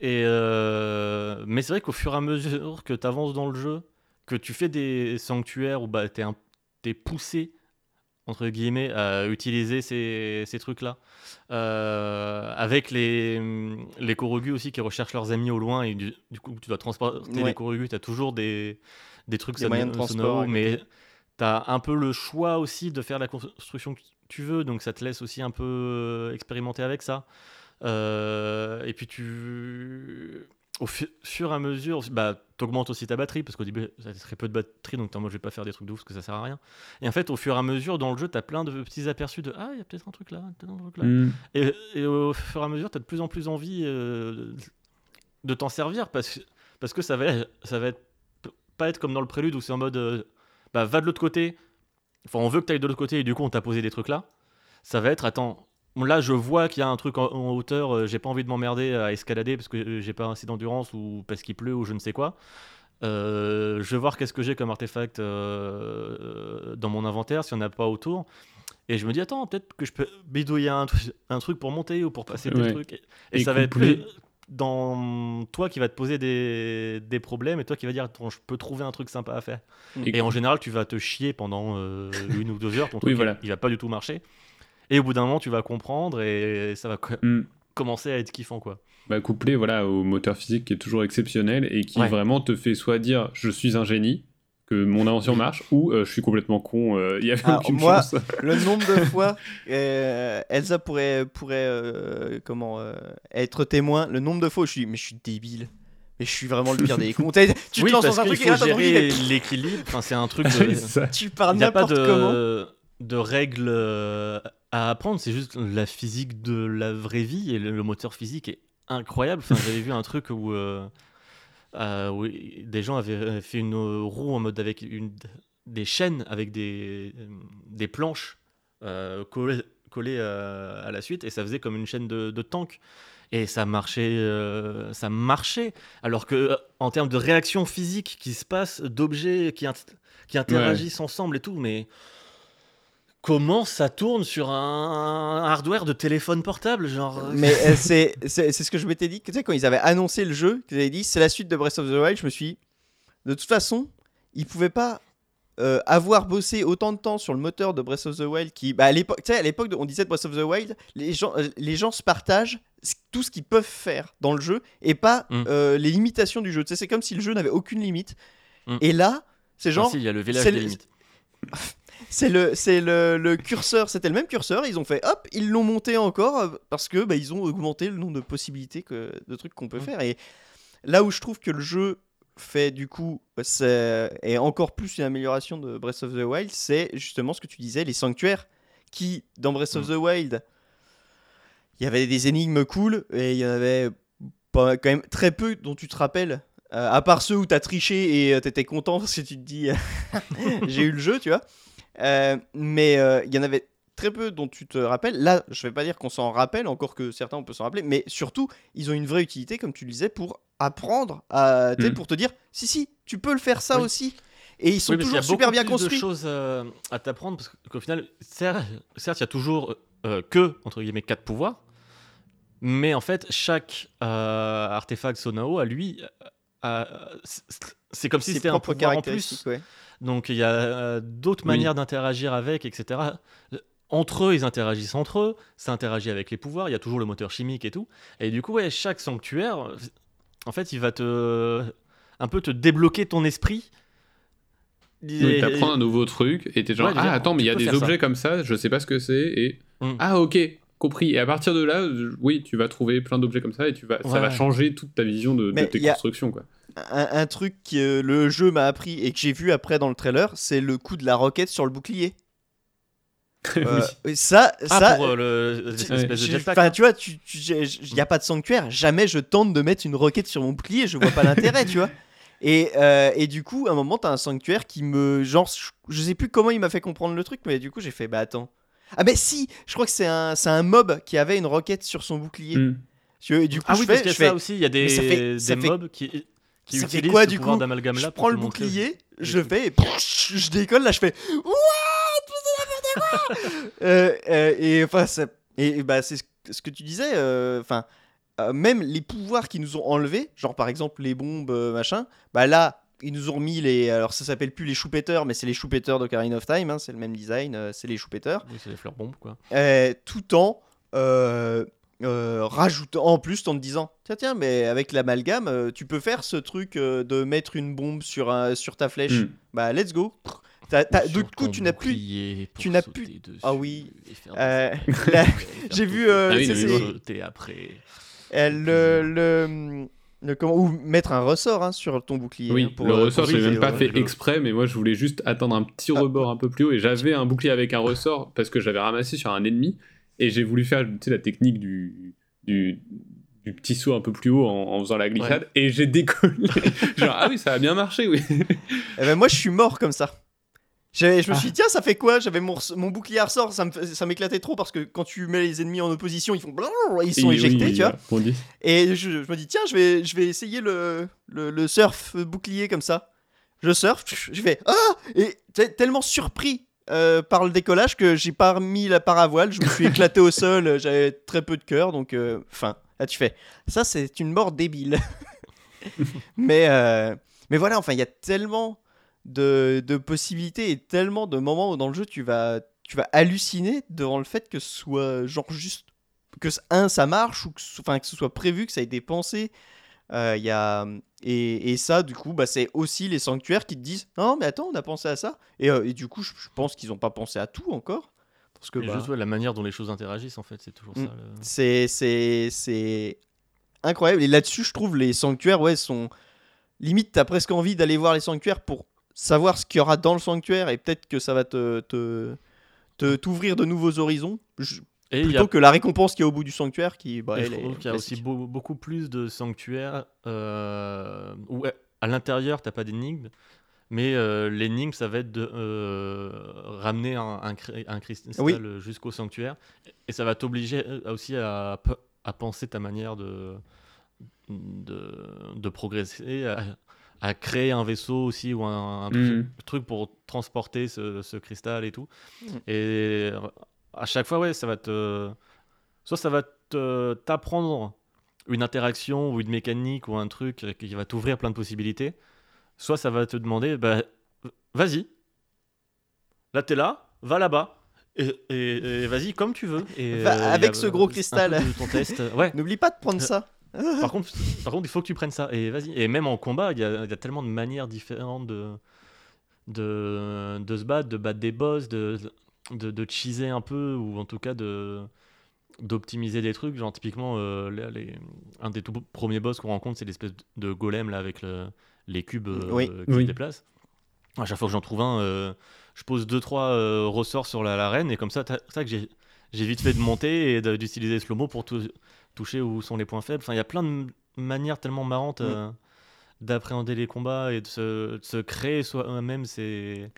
Et euh, mais c'est vrai qu'au fur et à mesure que tu avances dans le jeu, que tu fais des sanctuaires où bah, tu es, poussé entre guillemets à utiliser ces, ces trucs là avec les les Korogu aussi qui recherchent leurs amis au loin et du, du coup tu dois transporter Ouais. les Korogu tu as toujours des, des trucs Des moyens de transport, mais tu as un peu le choix aussi de faire la construction que tu veux donc ça te laisse aussi un peu euh, expérimenter avec ça. Euh, et puis tu au fu- fur et à mesure, bah, t'augmentes aussi ta batterie, parce qu'au début, ça très peu de batterie, donc moi je vais pas faire des trucs de ouf, parce que ça sert à rien. Et en fait, au fur et à mesure, dans le jeu, t'as plein de petits aperçus de Ah, il y a peut-être un truc là, peut-être un truc là. Hmm. Et, et au fur et à mesure, tu as de plus en plus envie euh, de t'en servir parce, que- parce que ça va, ça va être, pas être comme dans le prélude où c'est en mode euh, bah, va de l'autre côté. Enfin, on veut que tu ailles de l'autre côté et du coup, on t'a posé des trucs là. Ça va être attends, là, je vois qu'il y a un truc en, en hauteur, euh, j'ai pas envie de m'emmerder à escalader parce que euh, j'ai pas assez d'endurance ou parce qu'il pleut ou je ne sais quoi. Euh, je vais voir qu'est-ce que j'ai comme artefact euh, dans mon inventaire s'il n'y en a pas autour. Et je me dis, attends, peut-être que je peux bidouiller un, tru- un truc pour monter ou pour passer des Ouais. trucs. Et, et Et ça va être plus dans toi qui va te poser des, des problèmes et toi qui va dire, attends, je peux trouver un truc sympa à faire. Et Et en général, tu vas te chier pendant euh, une ou deux heures, ton Oui, truc, il- voilà. il, va pas du tout marcher. Et au bout d'un moment, tu vas comprendre et ça va Hmm. commencer à être kiffant, quoi. Bah, couplé voilà, au moteur physique qui est toujours exceptionnel et qui Ouais. vraiment te fait soit dire je suis un génie, que mon invention marche, ou euh, je suis complètement con, euh, il y avait Alors, aucune moi- chance. le nombre de fois euh, Elsa pourrait pourrait euh, comment euh, être témoin le nombre de fois où je suis mais je suis débile mais je suis vraiment le pire des cons tu oui, te lances parce dans un truc et là faut gérer de- l'équilibre. Enfin, c'est un truc Ah oui, de... tu pars Il n'y a pas n'importe comment de, de règles euh, à apprendre, c'est juste la physique de la vraie vie et le, le moteur physique est incroyable. Enfin, J'avais vu un truc où, euh, euh, où des gens avaient fait une roue en mode avec une, des chaînes avec des, des planches euh, collées, collées, euh, à la suite et ça faisait comme une chaîne de, de tank. Et ça marchait, euh, ça marchait. Alors que euh, en termes de réaction physique qui se passe, d'objets qui, int- qui interagissent ensemble et tout, mais comment ça tourne sur un, hardware de téléphone portable, genre euh, mais euh, c'est c'est c'est ce que je m'étais dit tu sais quand ils avaient annoncé le jeu qu'ils avaient dit c'est la suite de Breath of the Wild je me suis dit, de toute façon ils pouvaient pas euh, avoir bossé autant de temps sur le moteur de Breath of the Wild qui bah à l'époque tu sais à l'époque de- on disait de Breath of the Wild les gens les gens se partagent tout ce qu'ils peuvent faire dans le jeu et pas Mm. euh, les limitations du jeu tu sais c'est comme si le jeu n'avait aucune limite Mm. et là c'est Ah genre si, il y a le village c'est des limites. C'est le, c'est le, le curseur, c'était le même curseur, ils ont fait hop, ils l'ont monté encore euh, parce que bah, ils ont augmenté le nombre de possibilités que, de trucs qu'on peut faire. Et là où je trouve que le jeu fait du coup, c'est, est encore plus une amélioration de Breath of the Wild, c'est justement ce que tu disais, les sanctuaires qui, dans Breath of Mm. the Wild, il y avait des énigmes cool et il y en avait pas, quand même très peu dont tu te rappelles. euh, à part ceux où t'as triché et euh, t'étais content parce que tu te dis j'ai eu le jeu, tu vois. Euh, mais euh, il y en avait très peu dont tu te rappelles. Là, je vais pas dire qu'on s'en rappelle, encore que certains on peut s'en rappeler, mais surtout, ils ont une vraie utilité, comme tu le disais, pour apprendre, à, tu sais, Mm. pour te dire si, si, tu peux le faire ça Oui. aussi. Et ils sont Oui, parce qu'il y toujours a super beaucoup bien construits. de choses euh, à t'apprendre parce qu'au final, certes, il y a toujours euh, que entre guillemets quatre pouvoirs, mais en fait, chaque euh, artefact Sonao à lui, a- c'est- c'est comme si c'était un pouvoir en plus. ouais. Donc il y a euh, d'autres Oui. manières d'interagir avec, etc. Euh, Entre eux, ils interagissent entre eux, ça interagit avec les pouvoirs, il y a toujours le moteur chimique et tout. Et du coup, ouais, chaque sanctuaire, euh, en fait, il va te un peu te débloquer ton esprit. Oui, Et- t'apprends un nouveau truc et t'es genre Ouais, ah attends mais il y a des ça. objets comme ça je sais pas ce que c'est et Mm. ah ok compris. Et à partir de là, euh, oui, tu vas trouver plein d'objets comme ça et tu vas, ça va changer toute ta vision de, tes constructions. Quoi. Un, un truc que le jeu m'a appris et que j'ai vu après dans le trailer, c'est le coup de la roquette sur le bouclier. Euh, ça, Ah, ça, pour euh, le tu- de vois, il n'y a pas de sanctuaire. Jamais je tente de mettre une roquette sur mon bouclier. Je vois pas l'intérêt, tu vois. Et, euh, et du coup, à un moment, t'as un sanctuaire qui me. Genre, je, je sais plus comment il m'a fait comprendre le truc, mais du coup, j'ai fait, bah attends. Ah, mais si Je crois que c'est un, c'est un mob qui avait une roquette sur son bouclier. Tu vois, Et du coup, Ah je oui, fais, parce qu'il y a je fais, ça aussi. Il y a des, ça fait- ça des fait- mobs qui, qui ça fait utilisent quoi, ce du pouvoir coup? d'amalgame je là pour prends le bouclier, je fais, et je décolle, là, je fais, what euh, euh, Et enfin, ça- et, et bah, c'est ce, ce que tu disais, euh, enfin, euh, même les pouvoirs qui nous ont enlevés, genre par exemple les bombes, euh, machin, bah là, ils nous ont remis les. Alors ça s'appelle plus les choupetteurs, mais c'est les choupetteurs d'Ocarina of Time, hein, c'est le même design, euh, c'est les choupetteurs. Oui, c'est des fleurs bombes quoi. Euh, tout en euh, euh, rajoutant en plus en te disant tiens tiens mais avec l'amalgame euh, tu peux faire ce truc euh, de mettre une bombe sur un, sur ta flèche Hmm. bah let's go Sur du coup tu n'as plus tu n'as plus- Ah oui, euh, j'ai vu, euh, Ah oui, après. euh, le, le, le- comment ou mettre un ressort hein, sur ton bouclier Oui, hein, pour, le euh, ressort, l'ai même pas fait rigolo. exprès, mais moi je voulais juste attendre un petit Ah. rebord un peu plus haut et j'avais un bouclier avec un ressort parce que j'avais ramassé sur un ennemi et j'ai voulu faire tu sais, la technique du, du, du petit saut un peu plus haut en, en faisant la glissade et j'ai décollé. Genre, ah oui, ça a bien marché, oui. Eh ben, moi je suis mort comme ça Je me Ah. suis dit, tiens, ça fait quoi? J'avais mon, bouclier à ressort, ça m'éclatait trop parce que quand tu mets les ennemis en opposition, ils font blablabla, ils sont Et éjectés, oui, tu vois. Et je, je me dis, tiens, je vais, je vais essayer le, le, le surf bouclier comme ça. Je surfe, je fais Ah Et t'es tellement surpris euh, par le décollage que j'ai pas remis la paravoile, je me suis éclaté au sol, j'avais très peu de cœur, donc euh, fin. Là, tu fais Ça, c'est une mort débile. mais, euh, mais voilà, enfin, il y a tellement de, de possibilités et tellement de moments où dans le jeu tu vas, tu vas halluciner devant le fait que ce soit genre juste que un ça marche ou que ce, enfin, que ce soit prévu que ça ait été pensé Euh, y a et, et ça du coup bah, c'est aussi les sanctuaires qui te disent non mais attends on a pensé à ça et, euh, et du coup je, je pense qu'ils n'ont pas pensé à tout encore parce que bah, juste ouais, la manière dont les choses interagissent en fait, c'est toujours Mm. ça. le- c'est c'est c'est incroyable et là-dessus je trouve les sanctuaires ouais sont limite t'as presque envie d'aller voir les sanctuaires pour savoir ce qu'il y aura dans le sanctuaire et peut-être que ça va te te te- t'ouvrir de nouveaux horizons Je- Et y plutôt a que la récompense qu'il y a au bout du sanctuaire qui bah, elle est qu'il y a aussi beau- beaucoup plus de sanctuaires euh, où à l'intérieur, t'as pas d'énigmes, mais euh, l'énigme, ça va être de euh, ramener un, un, un cristal Oui. jusqu'au sanctuaire. Et ça va t'obliger euh, aussi à, pe- à penser ta manière de, de, de progresser, à, à créer un vaisseau aussi ou un, un Mm. truc pour transporter ce, ce cristal et tout. Mm. Et à chaque fois, ouais, ça va te. Soit ça va t'apprendre une interaction ou une mécanique ou un truc qui va t'ouvrir plein de possibilités. Soit ça va te demander, bah, vas-y. Là, t'es là, va là-bas. Et, et- et vas-y comme tu veux. Et, euh, avec a, ce euh, gros cristal. de ton test. Ouais. N'oublie pas de prendre ça. Par contre, par contre, il faut que tu prennes ça. Et vas-y. Et même en combat, il y a, il y a tellement de manières différentes de, de, de se battre, de battre des boss, de, de, de cheeser un peu, ou en tout cas de d'optimiser des trucs. Genre, typiquement, euh, les- les- un des tout premiers boss qu'on rencontre, c'est l'espèce de golem là, avec le- les cubes euh, Oui. qui Oui. se déplacent. À chaque fois que j'en trouve un, euh, je pose 2-3 ressorts sur la- l'arène, et comme ça, t'as- c'est ça que j'ai j'ai vite fait de monter et de- d'utiliser slow-mo pour tou- toucher où sont les points faibles. Enfin, il y a plein de manières tellement marrantes Mm. euh, d'appréhender les combats et de se, de se créer soi-même ces,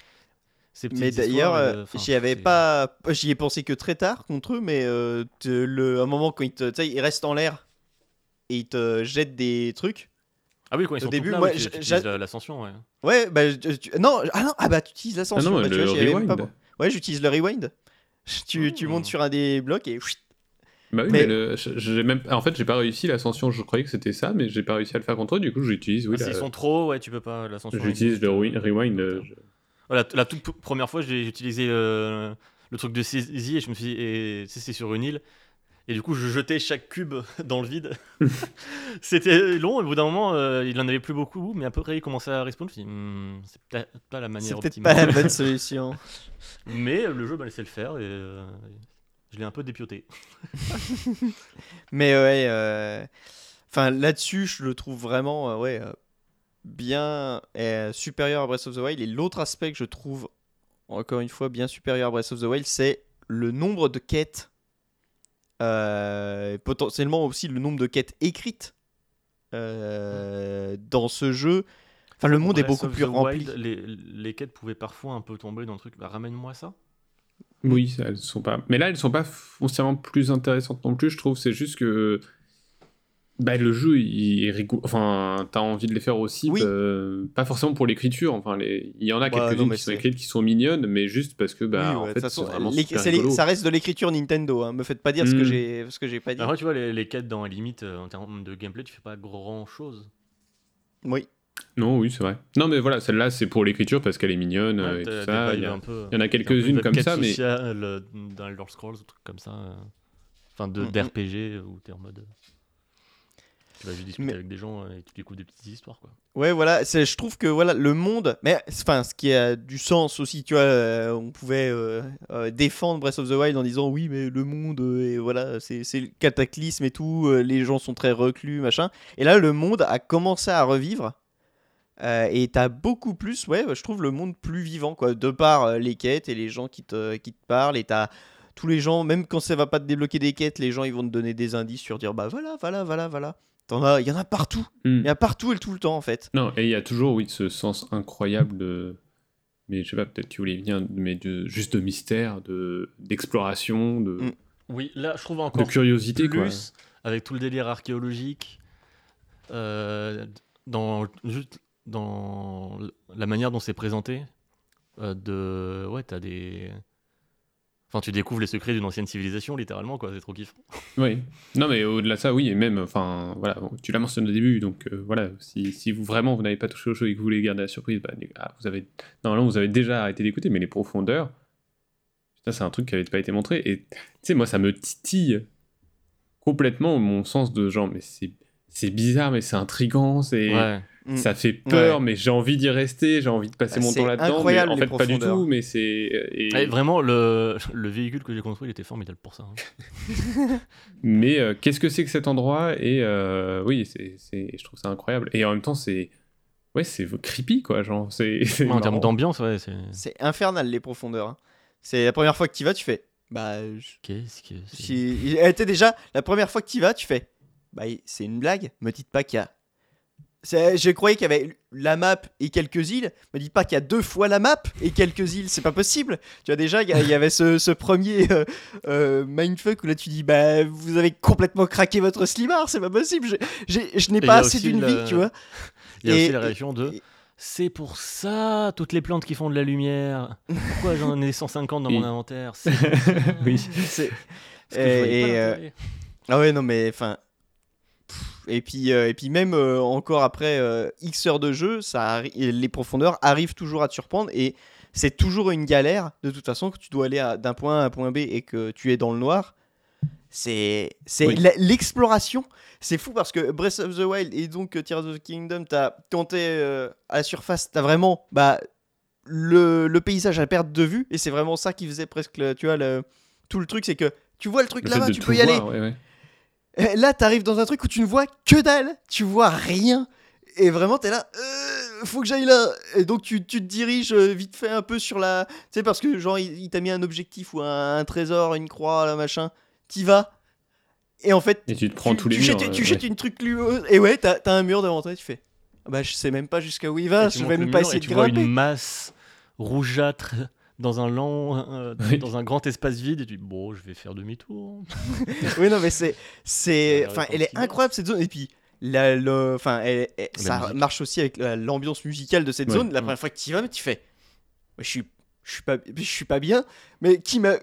ces petites Mais d'ailleurs, euh, j'y avais pas, j'y ai pensé que très tard contre eux, mais euh, le, un moment quand ils te, tu sais, ils restent en l'air et ils te jettent des trucs. Ah oui, quand ils au sont début, moi, oui, l'ascension, ouais. Ouais, bah je- tu- non, ah non, ah bah tu utilises Ah l'ascension. non, bah, tu le vois, j'y avais même rewind. pas- Ouais, j'utilise le rewind. Tu, tu Hmm. montes sur un des blocs et chut. Bah oui, Mais- mais, le- j'ai même, en fait, j'ai pas réussi l'ascension. Je croyais que c'était ça, mais j'ai pas réussi à le faire contre eux. Du coup, j'utilise, oui, Ah, la- S'ils sont trop, ouais, tu peux pas l'ascension. j'utilise le rewi- rewind. euh, je- Voilà, t- la toute première fois, j'ai utilisé euh, le truc de saisie et je me suis dit, et tu sais, c'est sur une île. Et du coup, je jetais chaque cube dans le vide. C'était long, et au bout d'un moment, euh, il en avait plus beaucoup, mais après, il commençait à respawn. Je me suis dit, Hmm, c'est peut-être pas la C'est manière peut-être optimale. pas la bonne solution. Mais le jeu m'a laissé le faire. Et, euh, Je l'ai un peu dépioté. Mais ouais, euh, enfin là-dessus, je le trouve vraiment euh, ouais, euh, bien euh, supérieur à Breath of the Wild. Et l'autre aspect que je trouve, encore une fois, bien supérieur à Breath of the Wild, c'est le nombre de quêtes. euh, potentiellement aussi le nombre de quêtes écrites euh, dans ce jeu. Enfin, le monde est beaucoup plus rempli. Wild, les, les quêtes pouvaient parfois un peu tomber dans le truc. Bah, ramène-moi ça. Oui, elles sont pas. Mais là, elles sont pas foncièrement plus intéressantes non plus. Je trouve. C'est juste que. Bah, le jeu, il est rigolo. Enfin, t'as envie de les faire aussi. Oui. bah, pas forcément pour l'écriture. Enfin, les... il y en a quelques-unes qui sont écrites qui sont mignonnes, mais juste parce que, bah, Oui, en ouais, fait, façon, vraiment les- super c'est les- rigolo. ça reste de l'écriture Nintendo. Hein. Me faites pas dire ce que Mm. j'ai ce que j'ai pas dit. Après, tu vois, les, les quêtes dans la limite, euh, en termes de gameplay, tu fais pas grand chose. Oui. Non, oui, c'est vrai. Non, mais voilà, celle-là, c'est pour l'écriture parce qu'elle est mignonne euh, et tout ça. Il y, a- un peu, il y en a quelques-unes comme ça, mais. Euh, dans Elder Scrolls, des trucs comme ça. euh, Enfin, de Mhm. d'RPG euh, où t'es en mode. Tu vas juste discuter Mais- avec des gens et tu découvres des petites histoires, quoi. Ouais, voilà, je trouve que voilà le monde, mais enfin, ce qui a du sens aussi, tu vois, euh, on pouvait euh, euh, défendre Breath of the Wild en disant oui, mais le monde, euh, et voilà, c'est c'est le cataclysme et tout, euh, les gens sont très reclus, machin. Et là, le monde a commencé à revivre. Euh, et t'as beaucoup plus, ouais, je trouve le monde plus vivant, quoi, de par euh, les quêtes et les gens qui te, qui te parlent. Et t'as tous les gens, même quand ça va pas te débloquer des quêtes, les gens ils vont te donner des indices sur dire bah voilà, voilà, voilà, voilà. T'en as, il y en a partout. Hmm. Il y a partout et tout le temps en fait. Non, et il y a toujours, oui, ce sens incroyable de. Mais je sais pas, peut-être tu voulais venir, mais de, juste de mystère, de d'exploration, de, Mm. Oui, là, je trouve de encore curiosité, quoi. plus avec tout le délire archéologique, euh, dans juste dans la manière dont c'est présenté. euh, de ouais, t'as des. Enfin, tu découvres les secrets d'une ancienne civilisation, littéralement, quoi. C'est trop kiffant. Oui. Non, mais au-delà de ça, oui, et même, enfin, voilà, bon, tu l'as mentionné au début, donc euh, voilà, si, si vous vraiment vous n'avez pas touché au jeu et que vous voulez garder la surprise, bah, ah, vous avez, normalement, vous avez déjà arrêté d'écouter, mais les profondeurs, putain, c'est un truc qui n'avait pas été montré, et tu sais, moi, ça me titille complètement mon sens de genre, mais c'est, c'est bizarre, mais c'est intrigant, c'est, Ouais. Mm. ça fait peur, Ouais. mais j'ai envie d'y rester, j'ai envie de passer Bah, mon temps là-dedans, en les fait, pas du tout, mais c'est, et- Et vraiment, le, le véhicule que j'ai construit, il était formidable pour ça. hein. Mais euh, qu'est-ce que c'est que cet endroit? Et euh, oui, c'est, c'est, je trouve ça incroyable. Et en même temps, c'est, ouais, c'est creepy quoi, genre. C'est, c'est Ouais, en termes d'ambiance, ouais, c'est. C'est infernal les profondeurs. hein. C'est la première fois que tu vas, tu fais. Bah, je- Qu'est-ce que c'est? elle était déjà la première fois que tu vas, tu fais. Bah, c'est une blague. Me dites pas qu'il y a. Je croyais qu'il y avait la map et quelques îles. Me dites pas qu'il y a deux fois la map et quelques îles. C'est pas possible. Tu vois déjà, il y, avait ce, ce premier euh, euh, mindfuck où là tu dis bah vous avez complètement craqué votre slimar. C'est pas possible. Je n'ai pas a assez d'une le- vie, tu vois. Il y a Et- aussi la réaction de. et- C'est pour ça, toutes les plantes qui font de la lumière. Pourquoi j'en ai 150 dans mon inventaire. Oui. C'est- Et- et, euh. Ah ouais, non, mais enfin. Et puis, euh, et puis même euh, encore après euh, X heures de jeu, ça les profondeurs arrivent toujours à te surprendre et c'est toujours une galère de toute façon que tu dois aller d'un point A à un point B et que tu es dans le noir. C'est c'est Oui. la- l'exploration. C'est fou parce que Breath of the Wild et donc Tears of the Kingdom, t'as quand t'es euh, à la surface, t'as vraiment bah le, le paysage à perte de vue et c'est vraiment ça qui faisait presque tu vois le tout le truc c'est que tu vois le truc là-bas, tu peux y aller. voir, ouais, ouais. Et Là, t'arrives dans un truc où tu ne vois que dalle, tu vois rien. Et vraiment, t'es là, euh, faut que j'aille là. Et donc, tu, tu te diriges euh, vite fait un peu sur la. Tu sais, parce que genre, il, il t'a mis un objectif ou un, un trésor, une croix, là, machin. T'y vas. Et en fait, Et tu te prends tu, tous les tu murs. jettes, euh, tu ouais. jettes une truc lui Et ouais, t'as t'as un mur devant toi, tu fais. Ah Bah, je sais même pas jusqu'à où il va, tu je vais même pas essayer tu de vois grimper. une masse rougeâtre dans un lent, euh, Oui. dans un grand espace vide et tu dis bon, je vais faire demi-tour. Oui, non, mais c'est. c'est Enfin, elle est incroyable cette zone. Et puis, la, le, enfin, elle- elle- La ça musique. marche aussi avec la- l'ambiance musicale de cette Ouais. zone. La Mm. première fois que tu y vas, mais tu fais. Je suis, je suis pas, je suis pas bien. Mais qui m'a,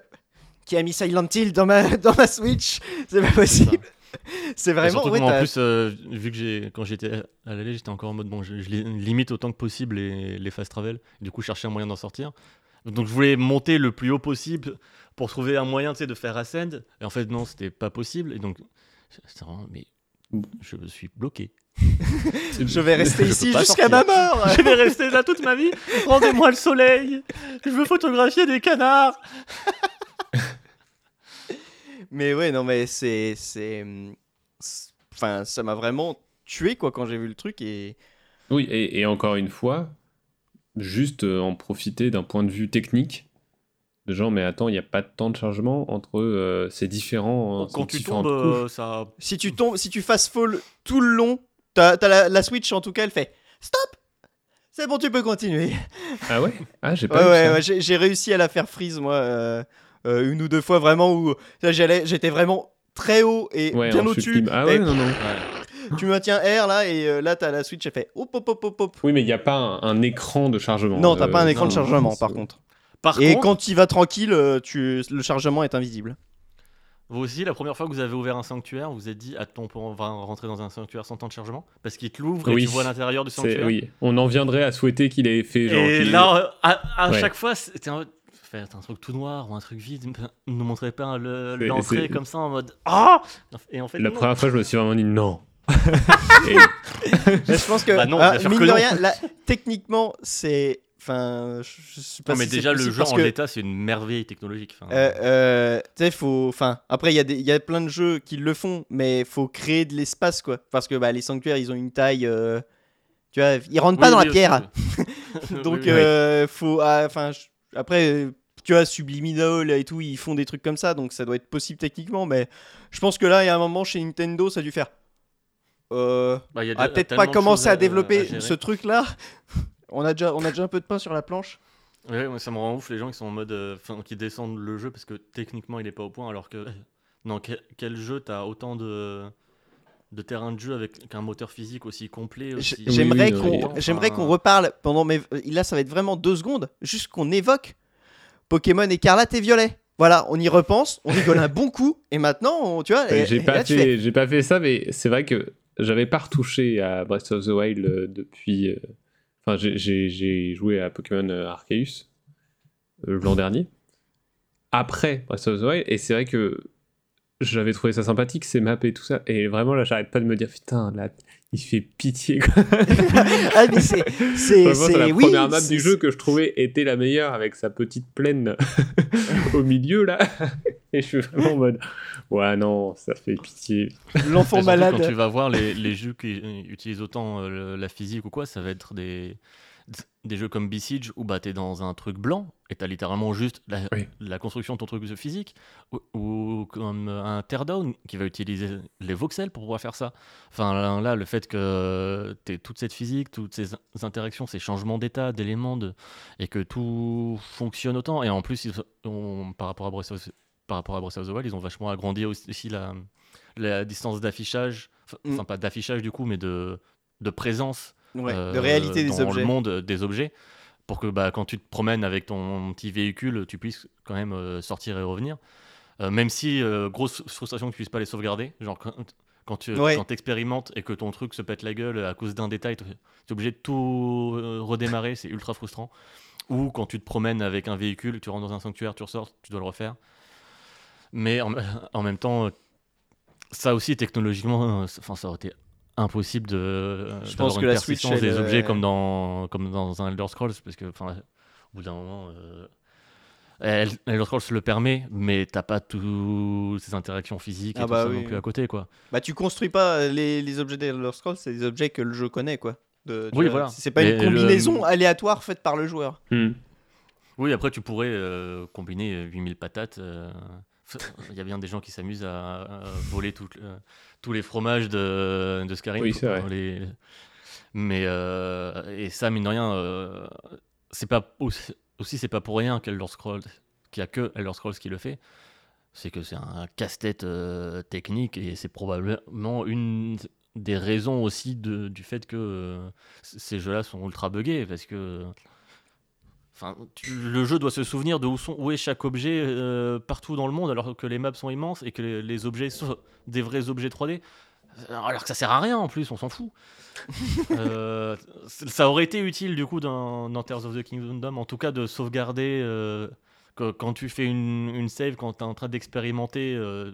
qui a mis Silent Hill dans ma, dans ma Switch? C'est pas possible. C'est vraiment. surtout ouais, en plus, euh, vu que j'ai, quand j'étais à l'aller, j'étais encore en mode bon, je, je li- limite autant que possible les, les fast travel. Du coup, je cherchais un moyen d'en sortir. Donc, je voulais monter le plus haut possible pour trouver un moyen, tu sais, de faire ascend. Et en fait, non, c'était pas possible. Et donc, c'est vraiment, mais je suis bloqué. je vais rester Je ici jusqu'à ma mort. je vais rester là toute ma vie. Rendez-moi le soleil. Je veux photographier des canards. Mais ouais, non, mais c'est. c'est- c'est- Enfin, ça m'a vraiment tué, quoi, quand j'ai vu le truc. Et. Oui, et, et encore une fois, juste euh, en profiter d'un point de vue technique, de genre, mais attends, il n'y a pas de temps de chargement entre euh, ces différents. euh, Quand ces tu tombes, euh, ça. Si tu tombes, si tu fasses fall tout le long, t'as t'as la, la Switch, en tout cas, elle fait Stop C'est bon, tu peux continuer. Ah ouais? Ah, j'ai pas Ouais, vu ouais, ça. ouais, j'ai j'ai réussi à la faire freeze, moi, euh, euh, une ou deux fois, vraiment, où là, j'allais- j'étais vraiment très haut et Ouais, bien au-dessus. Ah ouais, Et non, non. Tu maintiens R, là, et euh, là, t'as la Switch, elle fait hop, hop, hop, hop, hop. Oui, mais il n'y a pas un, un écran de chargement. Non, t'as pas un Euh, écran de chargement, par contre. Par Et contre, quand il va tranquille, euh, tu... le chargement est invisible. vous aussi, la première fois que vous avez ouvert un sanctuaire, vous vous êtes dit Attends, on va rentrer dans un sanctuaire sans temps de chargement? Parce qu'il te l'ouvre et tu vois l'intérieur du sanctuaire. Oui, on en viendrait à souhaiter qu'il ait fait genre. Et là, euh, à, à Ouais. chaque fois, c'était un... Un truc tout noir ou un truc vide, ne nous montrez pas l'entrée comme ça en mode Ah Et en fait, La non. première fois, je me suis vraiment dit non. Je pense que, Bah non, ah, mine que de non. rien, là, techniquement, c'est. Enfin, je je sais pas Non, mais si déjà, le jeu en que, l'état, c'est une merveille technologique. Enfin, euh, euh, tu sais, faut. Enfin, après, il y, a des- il y a plein de jeux qui le font, mais faut créer de l'espace, quoi. Parce que bah, les sanctuaires, ils ont une taille. euh, tu vois, ils rentrent pas oui, dans oui, la pierre. Donc, Oui, oui. euh, faut. ah, Enfin, après, euh, tu vois, Subliminal et tout, ils font des trucs comme ça, donc ça doit être possible techniquement, mais je pense que là, il y a un moment chez Nintendo, ça a dû faire. Euh, Bah, a peut-être pas choses à, à- développer à ce truc-là. On a, déjà, on a déjà un peu de pain sur la planche. Ouais, moi, ça me rend ouf les gens qui sont en mode. euh, Enfin, qui descendent le jeu parce que techniquement il est pas au point alors que. Dans quel, quel jeu t'as autant de. de terrain de jeu avec un moteur physique aussi complet aussi... J'aimerais oui, qu'on oui. Enfin, reparle pendant mes. Là, ça va être vraiment deux secondes. Juste qu'on évoque Pokémon écarlate et violet. Voilà, on y repense, on rigole un bon coup, et maintenant, on- tu vois. Euh, et- j'ai pas fais, pas fait ça, mais c'est vrai que j'avais pas retouché à Breath of the Wild euh, depuis. euh, Enfin, j'ai- joué à Pokémon euh, Arceus l'an dernier. Après Breath of the Wild, et c'est vrai que j'avais trouvé ça sympathique, ces maps et tout ça. Et vraiment, là, j'arrête pas de me dire, putain, là, il fait pitié. Quoi. ah, mais c'est. C'est la oui, première map du jeu que je trouvais était la meilleure avec sa petite plaine au milieu là. Et je suis vraiment en mode ouais non ça fait pitié. L'enfant malade. Quand tu vas voir les, les jeux qui euh, utilisent autant euh, la physique ou quoi, ça va être des, des jeux comme Besiege où bah, tu es dans un truc blanc et tu as littéralement juste la, Oui. la construction de ton truc physique. Ou, ou comme un Teardown qui va utiliser les voxels pour pouvoir faire ça. Enfin là, le fait que tu toute cette physique, toutes ces in- interactions, ces changements d'état, d'éléments, de, et que tout fonctionne autant. Et en plus, par rapport à Breath of, par rapport à Breath of the Wild, ils ont vachement agrandi aussi la, la distance d'affichage, enfin Mm. enfin, pas d'affichage du coup, mais de, de présence Ouais, euh, de réalité des dans objets. le monde des objets, pour que bah, quand tu te promènes avec ton petit véhicule, tu puisses quand même euh, sortir et revenir. Euh, même si, euh, grosse frustration que tu puisses pas les sauvegarder, genre quand, quand tu Ouais. quand expérimentes et que ton truc se pète la gueule à cause d'un détail, tu es obligé de tout redémarrer, c'est ultra frustrant. Ou quand tu te promènes avec un véhicule, tu rentres dans un sanctuaire, tu ressors, tu dois le refaire. Mais en, en même temps, ça aussi technologiquement, ça aurait été impossible de. euh, Je pense que la Switch, persistance des objets euh, comme dans comme dans un Elder Scrolls, parce que enfin, au bout d'un moment. euh, El- Elder Scrolls le permet, mais t'as pas toutes ces interactions physiques et Ah tout bah ça oui, non plus à côté, quoi. Bah, tu construis pas les, les objets d'Elder Scrolls, c'est des objets que le jeu connaît, quoi. De- Oui, vois, voilà. C'est pas Mais une le- combinaison aléatoire faite par le joueur. Hmm. Oui, après, tu pourrais euh, combiner euh, 8000 patates. euh, Il y a bien des gens qui s'amusent à, à voler toutes, euh, tous les fromages de, de Skyrim. Oui, c'est vrai. les- Mais, euh, et ça, mine de rien, euh, c'est pas aussi, aussi, c'est pas pour rien qu'Elder Scrolls, qu'il y a que Elder Scrolls qui le fait. C'est que c'est un casse-tête euh, technique et c'est probablement une des raisons aussi de- du fait que ces jeux-là sont ultra buggés parce que Enfin, tu- le jeu doit se souvenir de où, sont, où est chaque objet euh, partout dans le monde, alors que les maps sont immenses et que les, les objets sont des vrais objets 3D. Alors que ça sert à rien en plus, on s'en fout. Euh, ça aurait été utile du coup dans, dans Tears of the Kingdom, en tout cas de sauvegarder euh, que- quand tu fais une, une save, quand tu es en train d'expérimenter, euh,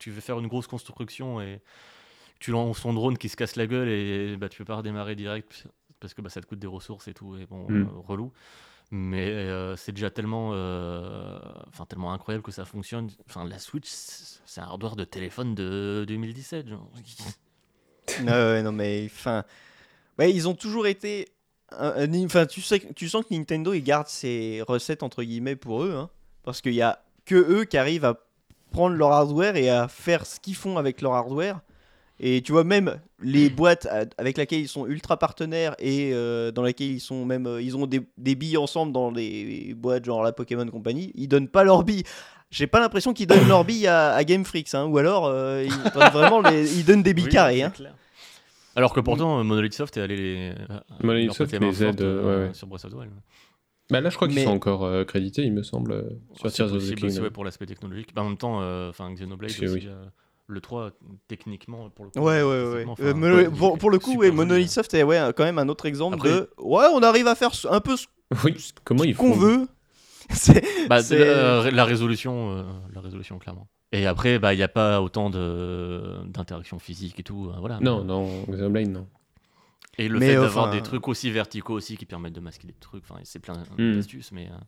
tu veux faire une grosse construction et tu lances son drone qui se casse la gueule et bah, tu peux pas redémarrer direct. parce que bah, ça te coûte des ressources et tout, et bon, Mm. euh, relou. Mais euh, c'est déjà tellement, euh, tellement incroyable que ça fonctionne. Enfin, la Switch, c'est un hardware de téléphone de 2017. Genre. Ouais, non mais enfin, ils ont toujours été. Enfin, tu sais, tu sens que Nintendo ils gardent ses recettes entre guillemets pour eux, hein, parce qu'il y a que eux qui arrivent à prendre leur hardware et à faire ce qu'ils font avec leur hardware. Et tu vois même les boîtes à- avec lesquelles ils sont ultra partenaires et euh, dans lesquelles ils sont même euh, ils ont des, des billes ensemble dans des boîtes genre la Pokémon Company, ils donnent pas leurs billes. J'ai pas l'impression qu'ils donnent leurs billes à, à Game Freak, hein, ou alors euh, ils donnent vraiment les- ils donnent des billes Oui, carrées. Hein. Alors que pourtant, euh, Monolith Soft est allé les. Monolith Soft les aide, forte, euh, ouais, ouais. sur Breath of the Wild. Bah là, je crois qu'ils Mais- sont encore euh, crédités, il me semble, sur C'est Tears of the Kingdom. pour l'aspect technologique. Bah, en même temps, euh, enfin Xenoblade C'est- aussi, oui. euh, le 3 techniquement pour le coup. Ouais, ouais, ouais. Euh, pour, pour le coup, ouais, joli, Monolith hein. Soft est ouais, quand même un autre exemple Après- de. Ouais, on arrive à faire un peu ce Oui, comment ils qu'on font veut. C'est- Bah, la, la résolution, euh, la résolution clairement. Et après, bah, il n'y a pas autant de d'interaction physique et tout. euh, voilà. Non, non, Xenoblade, non. Et le Mais, fait d'avoir enfin- des trucs aussi verticaux aussi qui permettent de masquer des trucs. Enfin, c'est plein Hmm. d'astuces, mais. euh,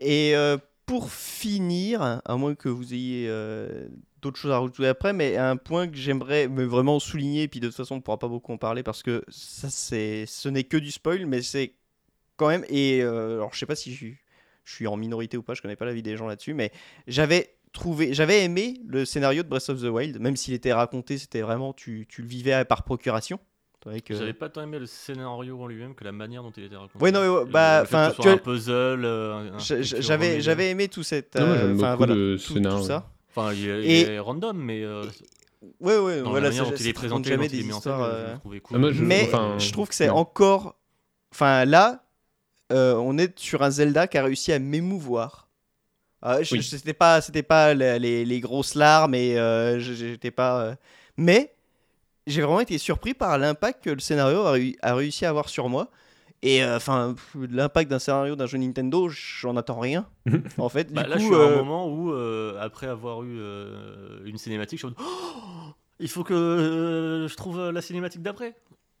Et euh, pour finir, à moins que vous ayez euh, d'autres choses à rajouter après, mais un point que j'aimerais vraiment souligner, puis de toute façon on ne pourra pas beaucoup en parler parce que ça ce n'est que du spoil, mais c'est quand même. Et euh, alors je sais pas si je, suis- en minorité ou pas, je connais pas la vie des gens là-dessus, mais j'avais j'avais aimé le scénario de Breath of the Wild, même s'il était raconté, c'était vraiment tu le vivais par procuration. Que- J'avais pas tant aimé le scénario en lui-même que la manière dont il était raconté. Ouais, non, mais ouais, Le- bah, enfin, tu un puzzle. euh, un J'avais, j'avais aimé tout cette, Non, euh, enfin, beaucoup voilà, le tout, scénario, tout ça. Enfin, il est, il Et- est random, mais euh, Ouais, ouais, dans voilà, la manière ça- dont il est présenté, jamais dont il est des mis en scène, histoires. je le trouvais cool. Ah, moi, je- Mais enfin, je trouve que c'est ouais. encore. Enfin, là, euh, on est sur un Zelda qui a réussi à m'émouvoir. Ah, Oui. C'était pas, c'était pas les, les- les grosses larmes et euh, j'étais pas. euh, Mais j'ai vraiment été surpris par l'impact que le scénario a, réu- a réussi à avoir sur moi. Et euh, enfin, l'impact d'un scénario d'un jeu Nintendo, j'en attends rien. en fait, du Bah, là, coup, je suis à euh, un moment où, euh, après avoir eu euh, une cinématique, je en mode, Oh il faut que euh, je trouve euh, la cinématique d'après.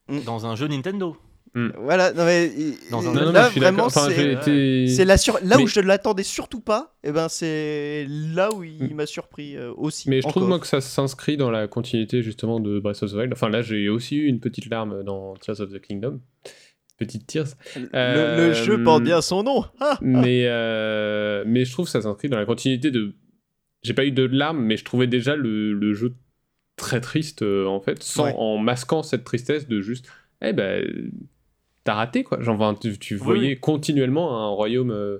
Mm. Dans un jeu Nintendo. Voilà. Non, mais, Non, non, mais là, suis vraiment. Enfin, c'est. j'ai été- C'est la sur... là où Mais- je ne l'attendais surtout pas, et ben c'est là où il m'a surpris euh, aussi. Mais je trouve moi que ça s'inscrit dans la continuité justement de Breath of the Wild. Enfin là j'ai aussi eu une petite larme dans Tears of the Kingdom. Petite Tears. le, Euh, le jeu porte bien son nom. Ah mais, euh, mais je trouve que ça s'inscrit dans la continuité de... J'ai pas eu de larmes mais je trouvais déjà le, le jeu très triste euh, en fait, sans, Ouais. en masquant cette tristesse de juste... Eh ben... T'as raté quoi. Genre, enfin, tu, tu voyais continuellement un royaume... euh,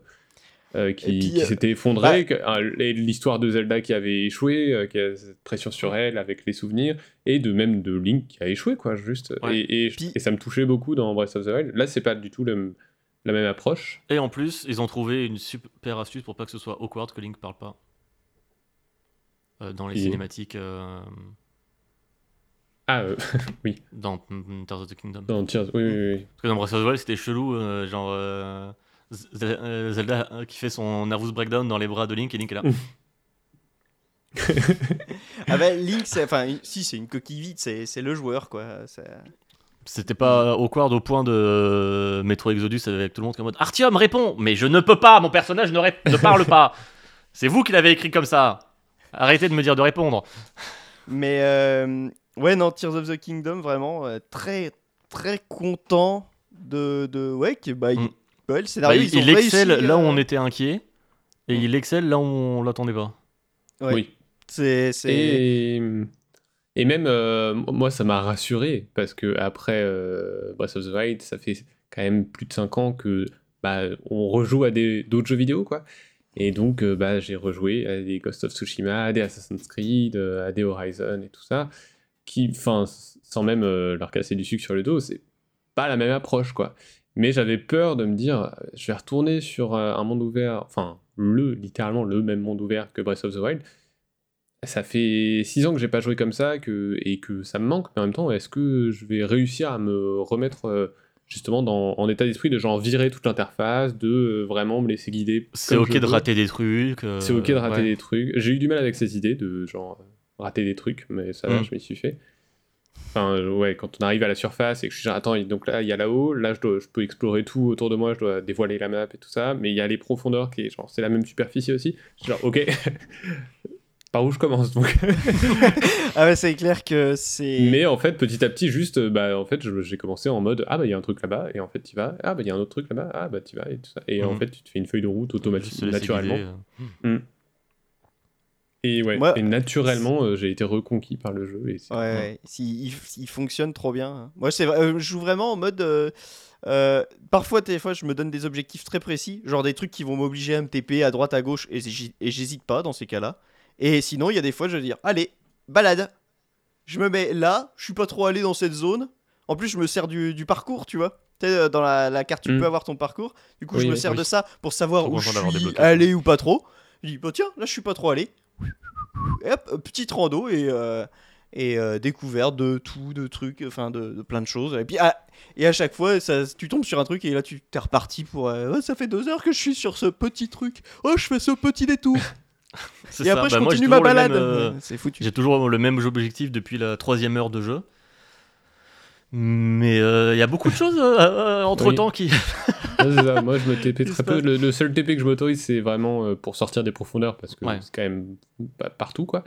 euh, qui, euh, s'était effondré, et l'histoire de Zelda qui avait échoué, euh, qui a cette pression sur elle avec les souvenirs, et de même de Link qui a échoué, quoi, juste. Ouais. Et, et, Puis- et ça me touchait beaucoup dans Breath of the Wild. Là, c'est pas du tout le- la même approche. Et en plus, ils ont trouvé une super astuce pour pas que ce soit awkward que Link parle pas. Euh, dans les Et- cinématiques Ah, euh, dans mm, Tears of the Kingdom. dans Tears, oui, oui, oui. Parce que dans Breath of the Wild, c'était chelou, euh, genre euh, euh, Zelda euh, qui fait son nervous breakdown dans les bras de Link et Link est là. Ah ben Link, c'est enfin si c'est une coquille vide, c'est c'est le joueur quoi. C'était pas awkward au point de euh, Metro Exodus avec tout le monde qui est en mode Artyom, réponds Mais je ne peux pas, mon personnage ne, ne parle pas C'est vous qui l'avez écrit comme ça Arrêtez de me dire de répondre Mais euh, ouais non, Tears of the Kingdom vraiment euh, très très content de, de ouais que bah, il- Mm. ouais, le Bah, scénario il, ils ont il excelle réussi, là où euh, on était inquiet, et il excelle là où on l'attendait pas. ouais. Oui. C'est c'est Et, et même, euh, moi, ça m'a rassuré, parce que après euh, Breath of the Wild, ça fait quand même plus de 5 ans que bah, on rejoue à des- d'autres jeux vidéo, quoi. Et donc, euh, bah, j'ai rejoué à des Ghost of Tsushima, à des Assassin's Creed, euh, à des Horizon et tout ça, qui, enfin, sans même euh, leur casser du sucre sur le dos, c'est pas la même approche, quoi. Mais j'avais peur de me dire, je vais retourner sur euh, un monde ouvert, enfin, le, littéralement le même monde ouvert que Breath of the Wild. Ça fait 6 ans que j'ai pas joué comme ça que, et que ça me manque, mais en même temps, est-ce que je vais réussir à me remettre euh, justement dans, en état d'esprit de genre virer toute l'interface, de euh, vraiment me laisser guider C'est ok de rater des trucs. euh, C'est ok de rater ouais. des trucs. J'ai eu du mal avec cette idée de genre rater des trucs, mais ça va, Mm. je m'y suis fait. Enfin, ouais, quand on arrive à la surface et que je suis genre, attends, donc là, il y a là-haut, là, je, dois- je peux explorer tout autour de moi, je dois dévoiler la map et tout ça, mais il y a les profondeurs qui est genre, c'est la même superficie aussi. Je suis genre, ok, par où je commence donc Ah ouais, c'est clair que c'est. Mais en fait, petit à petit, juste, euh, bah, en fait, j'ai commencé en mode, ah bah, il y a un truc là-bas, et en fait, tu vas, ah bah, il y a un autre truc là-bas, ah bah, tu vas, et tout ça. Et en Mhm. fait, tu te fais une feuille de route laisser naturellement. euh. Et ouais, Moi- et naturellement, euh, j'ai été reconquis par le jeu. Et Ouais, il, il fonctionne trop bien. Moi, c'est, vrai- euh, je joue vraiment en mode. euh, euh, parfois, des fois, je me donne des objectifs très précis, genre des trucs qui vont m'obliger à me TP à droite, à gauche, et, j'hésite pas dans ces cas-là. Et sinon, il y a des fois, je vais dire, allez, balade. Je me mets là, je suis pas trop allé dans cette zone. En plus, je me sers du, du parcours, tu vois. Dans la, la carte, tu Mm. peux avoir ton parcours. Du coup, Oui, je me sers oui. de ça pour savoir Trop où je suis allé ou pas trop. Je dis, bah tiens, là, je suis pas trop allé. Et hop, petite rando et, euh, et euh, découverte de tout, de trucs, enfin de, de plein de choses. Et puis ah, et à chaque fois, ça, tu tombes sur un truc et là tu t'es reparti pour. euh, Ouais, ça fait deux heures que je suis sur ce petit truc. Oh, je fais ce petit détour. C'est et ça. après, je Bah, moi, continue ma balade. euh, C'est foutu. J'ai toujours le même objectif depuis la troisième heure de jeu. Mais il y a beaucoup de choses entre temps qui. Ça. Moi, je me TP très peu. Le, le seul TP que je m'autorise, c'est vraiment euh, pour sortir des profondeurs parce que Ouais. c'est quand même pas partout, quoi.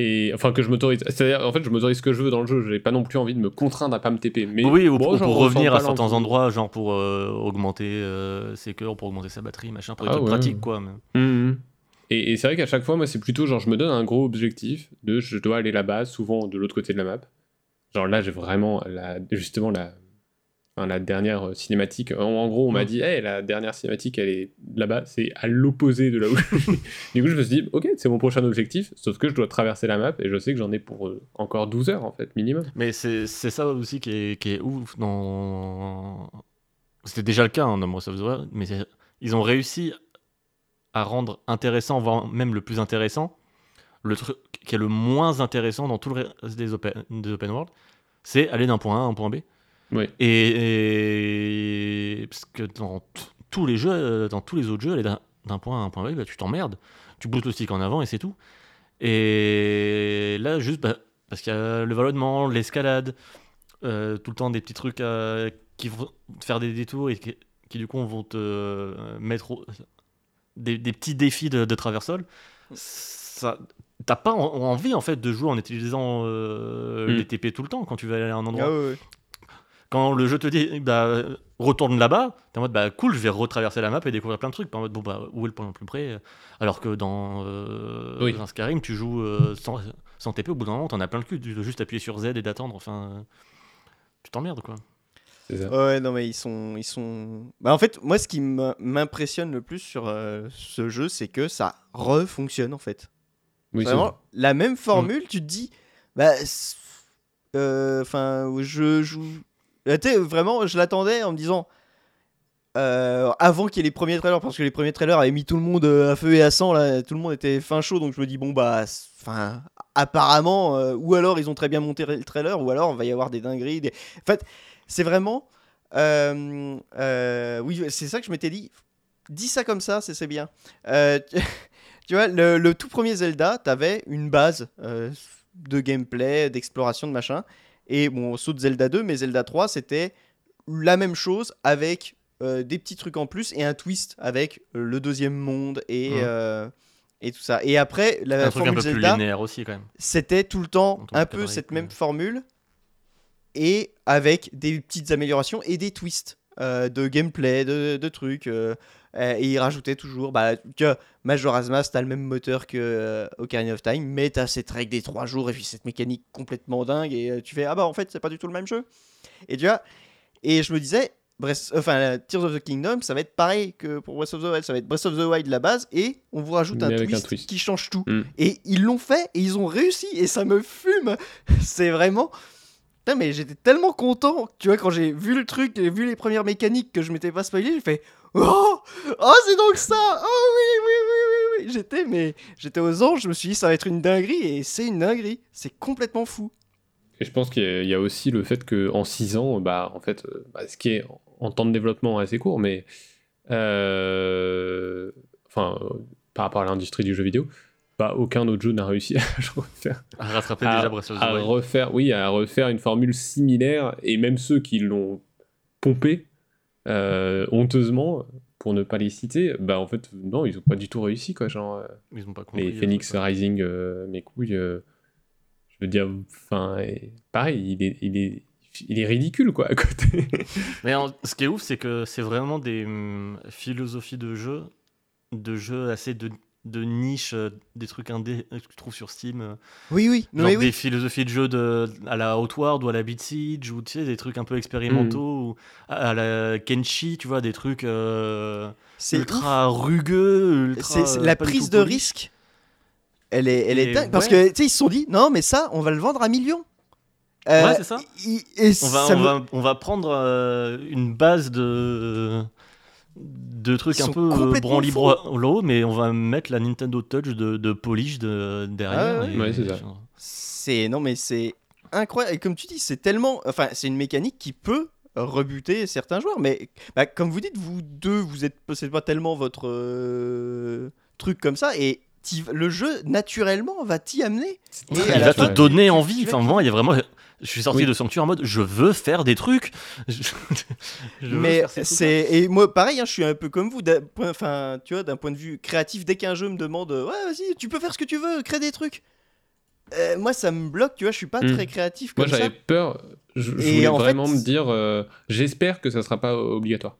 Et enfin, que je m'autorise. C'est-à-dire, en fait, je m'autorise ce que je veux dans le jeu. J'ai pas non plus envie de me contraindre à pas me TP. Mais oui, ou bon, pour, revenir à certains endroits, genre pour euh, augmenter euh, ses cœurs, pour augmenter sa batterie, machin, pour des Ah ouais. pratiques quoi. mais- Mhm. Et, et c'est vrai qu'à chaque fois, moi, c'est plutôt genre, je me donne un gros objectif de je dois aller là-bas, souvent de l'autre côté de la map. Genre là, j'ai vraiment la, justement la, enfin, la dernière euh, cinématique. En, en gros, on m'a Mm. dit, hey, la dernière cinématique, elle est là-bas, c'est à l'opposé de là où. du coup, je me suis dit, ok, c'est mon prochain objectif, sauf que je dois traverser la map et je sais que j'en ai pour euh, encore 12 heures en fait, minimum. Mais c'est ça aussi qui est, qui est ouf dans. C'était déjà le cas hein, dans Breath of the Wild, mais ils ont réussi à rendre intéressant, voire même le plus intéressant, le truc qui est le moins intéressant dans tout le reste des open, des open world, c'est aller d'un point A à un point B. Oui. Et, et- parce que dans tous les jeux, euh, dans tous les autres jeux, aller d'un point A à un point B, bah, tu t'emmerdes. Tu bouges le stick en avant et c'est tout. Et là, juste bah, parce qu'il y a le vallonnement, l'escalade, euh, tout le temps des petits trucs euh, qui vont te faire des détours et qui, qui, du coup vont te euh, mettre au- des, des petits défis de, de traversol. Ça, t'as pas en- envie en fait de jouer en utilisant euh, Mm. les TP tout le temps quand tu vas aller à un endroit Ah ouais, ouais. Quand le jeu te dit bah, retourne là-bas, t'es en mode bah cool, je vais retraverser la map et découvrir plein de trucs. Pas en mode bon bah où est le point le plus près? Alors que dans, euh, Oui. dans Skyrim, tu joues euh, sans, sans TP, au bout d'un moment, t'en as plein le cul. Tu dois juste appuyer sur Z et d'attendre. Enfin, tu t'emmerdes quoi. C'est ça. Ouais, non, mais ils sont. Ils sont... Bah, en fait, moi, ce qui m'impressionne le plus sur euh, ce jeu, c'est que ça refonctionne en fait. Oui, c'est Vraiment, vrai. la même formule, tu te dis, bah, euh, enfin, je joue. Sais, vraiment, je l'attendais en me disant, euh, avant qu'il y ait les premiers trailers, parce que les premiers trailers avaient mis tout le monde euh, à feu et à sang, là, tout le monde était fin chaud, donc je me dis, bon, bah, enfin, apparemment, euh, ou alors ils ont très bien monté le trailer, ou alors on va y avoir des dingueries. En fait, c'est vraiment. euh, euh, oui, c'est ça que je m'étais dit. Dis ça comme ça, c'est bien. Euh, tu- vois, le, le tout premier Zelda, t'avais une base euh, de gameplay, d'exploration, de machin. Et bon, on saute Zelda 2, mais Zelda 3, c'était la même chose avec euh, des petits trucs en plus et un twist avec euh, le deuxième monde et, Mhm. euh, et tout ça. Et après, la un truc un formule peu plus Zelda, linéaire aussi quand même. c'était tout le temps un peu cette même formule et avec des petites améliorations et des twists euh, de gameplay, de, de trucs. Euh, et ils rajoutaient toujours bah, que Majora's Mask, t'as le même moteur que euh, Ocarina of Time, mais t'as cette règle des 3 jours et puis cette mécanique complètement dingue. Et euh, tu fais, ah bah en fait, c'est pas du tout le même jeu. Et tu vois, et je me disais, Breath- enfin, Tears of the Kingdom, ça va être pareil que pour Breath of the Wild. Ça va être Breath of the Wild la base et on vous rajoute un twist. qui change tout. Mm. Et ils l'ont fait et ils ont réussi et ça me fume. C'est vraiment. Mais j'étais tellement content. Tu vois, quand j'ai vu le truc, et vu les premières mécaniques que je m'étais pas spoilé, j'ai fait Oh Oh, c'est donc ça Oh oui, oui, oui, oui, oui. J'étais, mais j'étais aux anges, je me suis dit, ça va être une dinguerie et c'est une dinguerie. C'est complètement fou. Et je pense qu'il y, a- aussi le fait qu'en 6 ans, bah, en fait, euh, bah, ce qui est en- temps de développement assez court, mais. euh, enfin, euh, par rapport à l'industrie du jeu vidéo, bah, jeu aucun autre jeu n'a réussi à refaire, À rattraper à, déjà Breath of the à Wild. refaire, oui, à refaire une formule similaire, et même ceux qui l'ont pompé euh, honteusement, pour ne pas les citer, bah en fait, non, ils ont pas du tout réussi, quoi, genre, euh, Ils ont pas compris. les euh, Phoenix. Rising, euh, mes couilles, euh, je veux dire, enfin, pareil, il est, il est, il est ridicule, quoi, à côté. Mais en- ce qui est ouf, c'est que c'est vraiment des hum, philosophies de jeu, de jeux assez de, de niche, euh, des trucs indés euh, que tu trouves sur Steam. euh, Oui, oui. Genre mais des philosophies de jeu de, à la Outward ou à la Beat Siege, ou tu sais, des trucs un peu expérimentaux, ou à, à la Kenshi, tu vois, des trucs euh, ouf. ultra rugueux, ultra, la prise de risque. Elle est, elle est dingue. Parce que, tu sais, ils se sont dit, non, mais ça, on va le vendre à millions. Ouais, c'est ça. et On va, ça on, me- va, on va prendre une base de, de trucs un peu branly l'eau, mais on va mettre la Nintendo Touch de, de polish de, derrière. Ah ouais, et- ouais, c'est ça. C'est non mais c'est incroyable et comme tu dis c'est tellement enfin c'est une mécanique qui peut rebuter certains joueurs mais bah, comme vous dites vous deux vous êtes c'est pas tellement votre euh, truc comme ça et le jeu naturellement va t'y amener Et il va te donner envie. Enfin, moi, il y a vraiment. Je suis sorti Oui. de Sanctuaire en mode je veux faire des trucs. Je- je veux mais c'est et moi pareil hein, je suis un peu comme vous d'un point enfin tu vois d'un point de vue créatif dès qu'un jeu me demande ouais vas-y tu peux faire ce que tu veux crée des trucs Euh, moi ça me bloque tu vois je suis pas Hmm. très créatif Moi, comme ça j'avais peur. Je, voulais fait- vraiment me dire, euh, j'espère que ça sera pas obligatoire.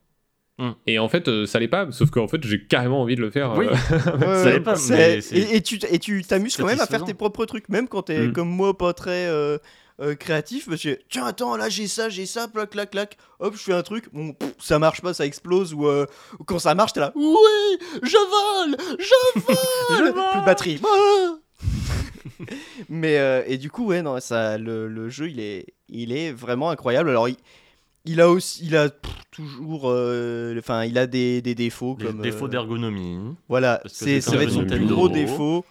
Hmm. Et en fait, euh, ça l'est pas, sauf qu'en fait, j'ai carrément envie de le faire. Oui. euh, Ça l'est pas, mais et, et tu et tu t'amuses quand même à faire tes propres trucs, même quand t'es Mm. comme moi pas très euh, créatif. Parce que tiens, attends, là j'ai ça, j'ai ça, clac, clac, clac. Hop, je fais un truc. Bon, pff, ça marche pas, ça explose. Ou euh, ou quand ça marche, t'es là. Oui, je vole, je vole. Plus de batterie. Ah Mais euh, et du coup, ouais, non, ça, le, le jeu, il est, il est vraiment incroyable. Alors, il, il a aussi, il a pff, toujours, euh, enfin, il a des, des défauts Des comme défauts euh, d'ergonomie. voilà, c'est, ça va un être son plus gros défaut.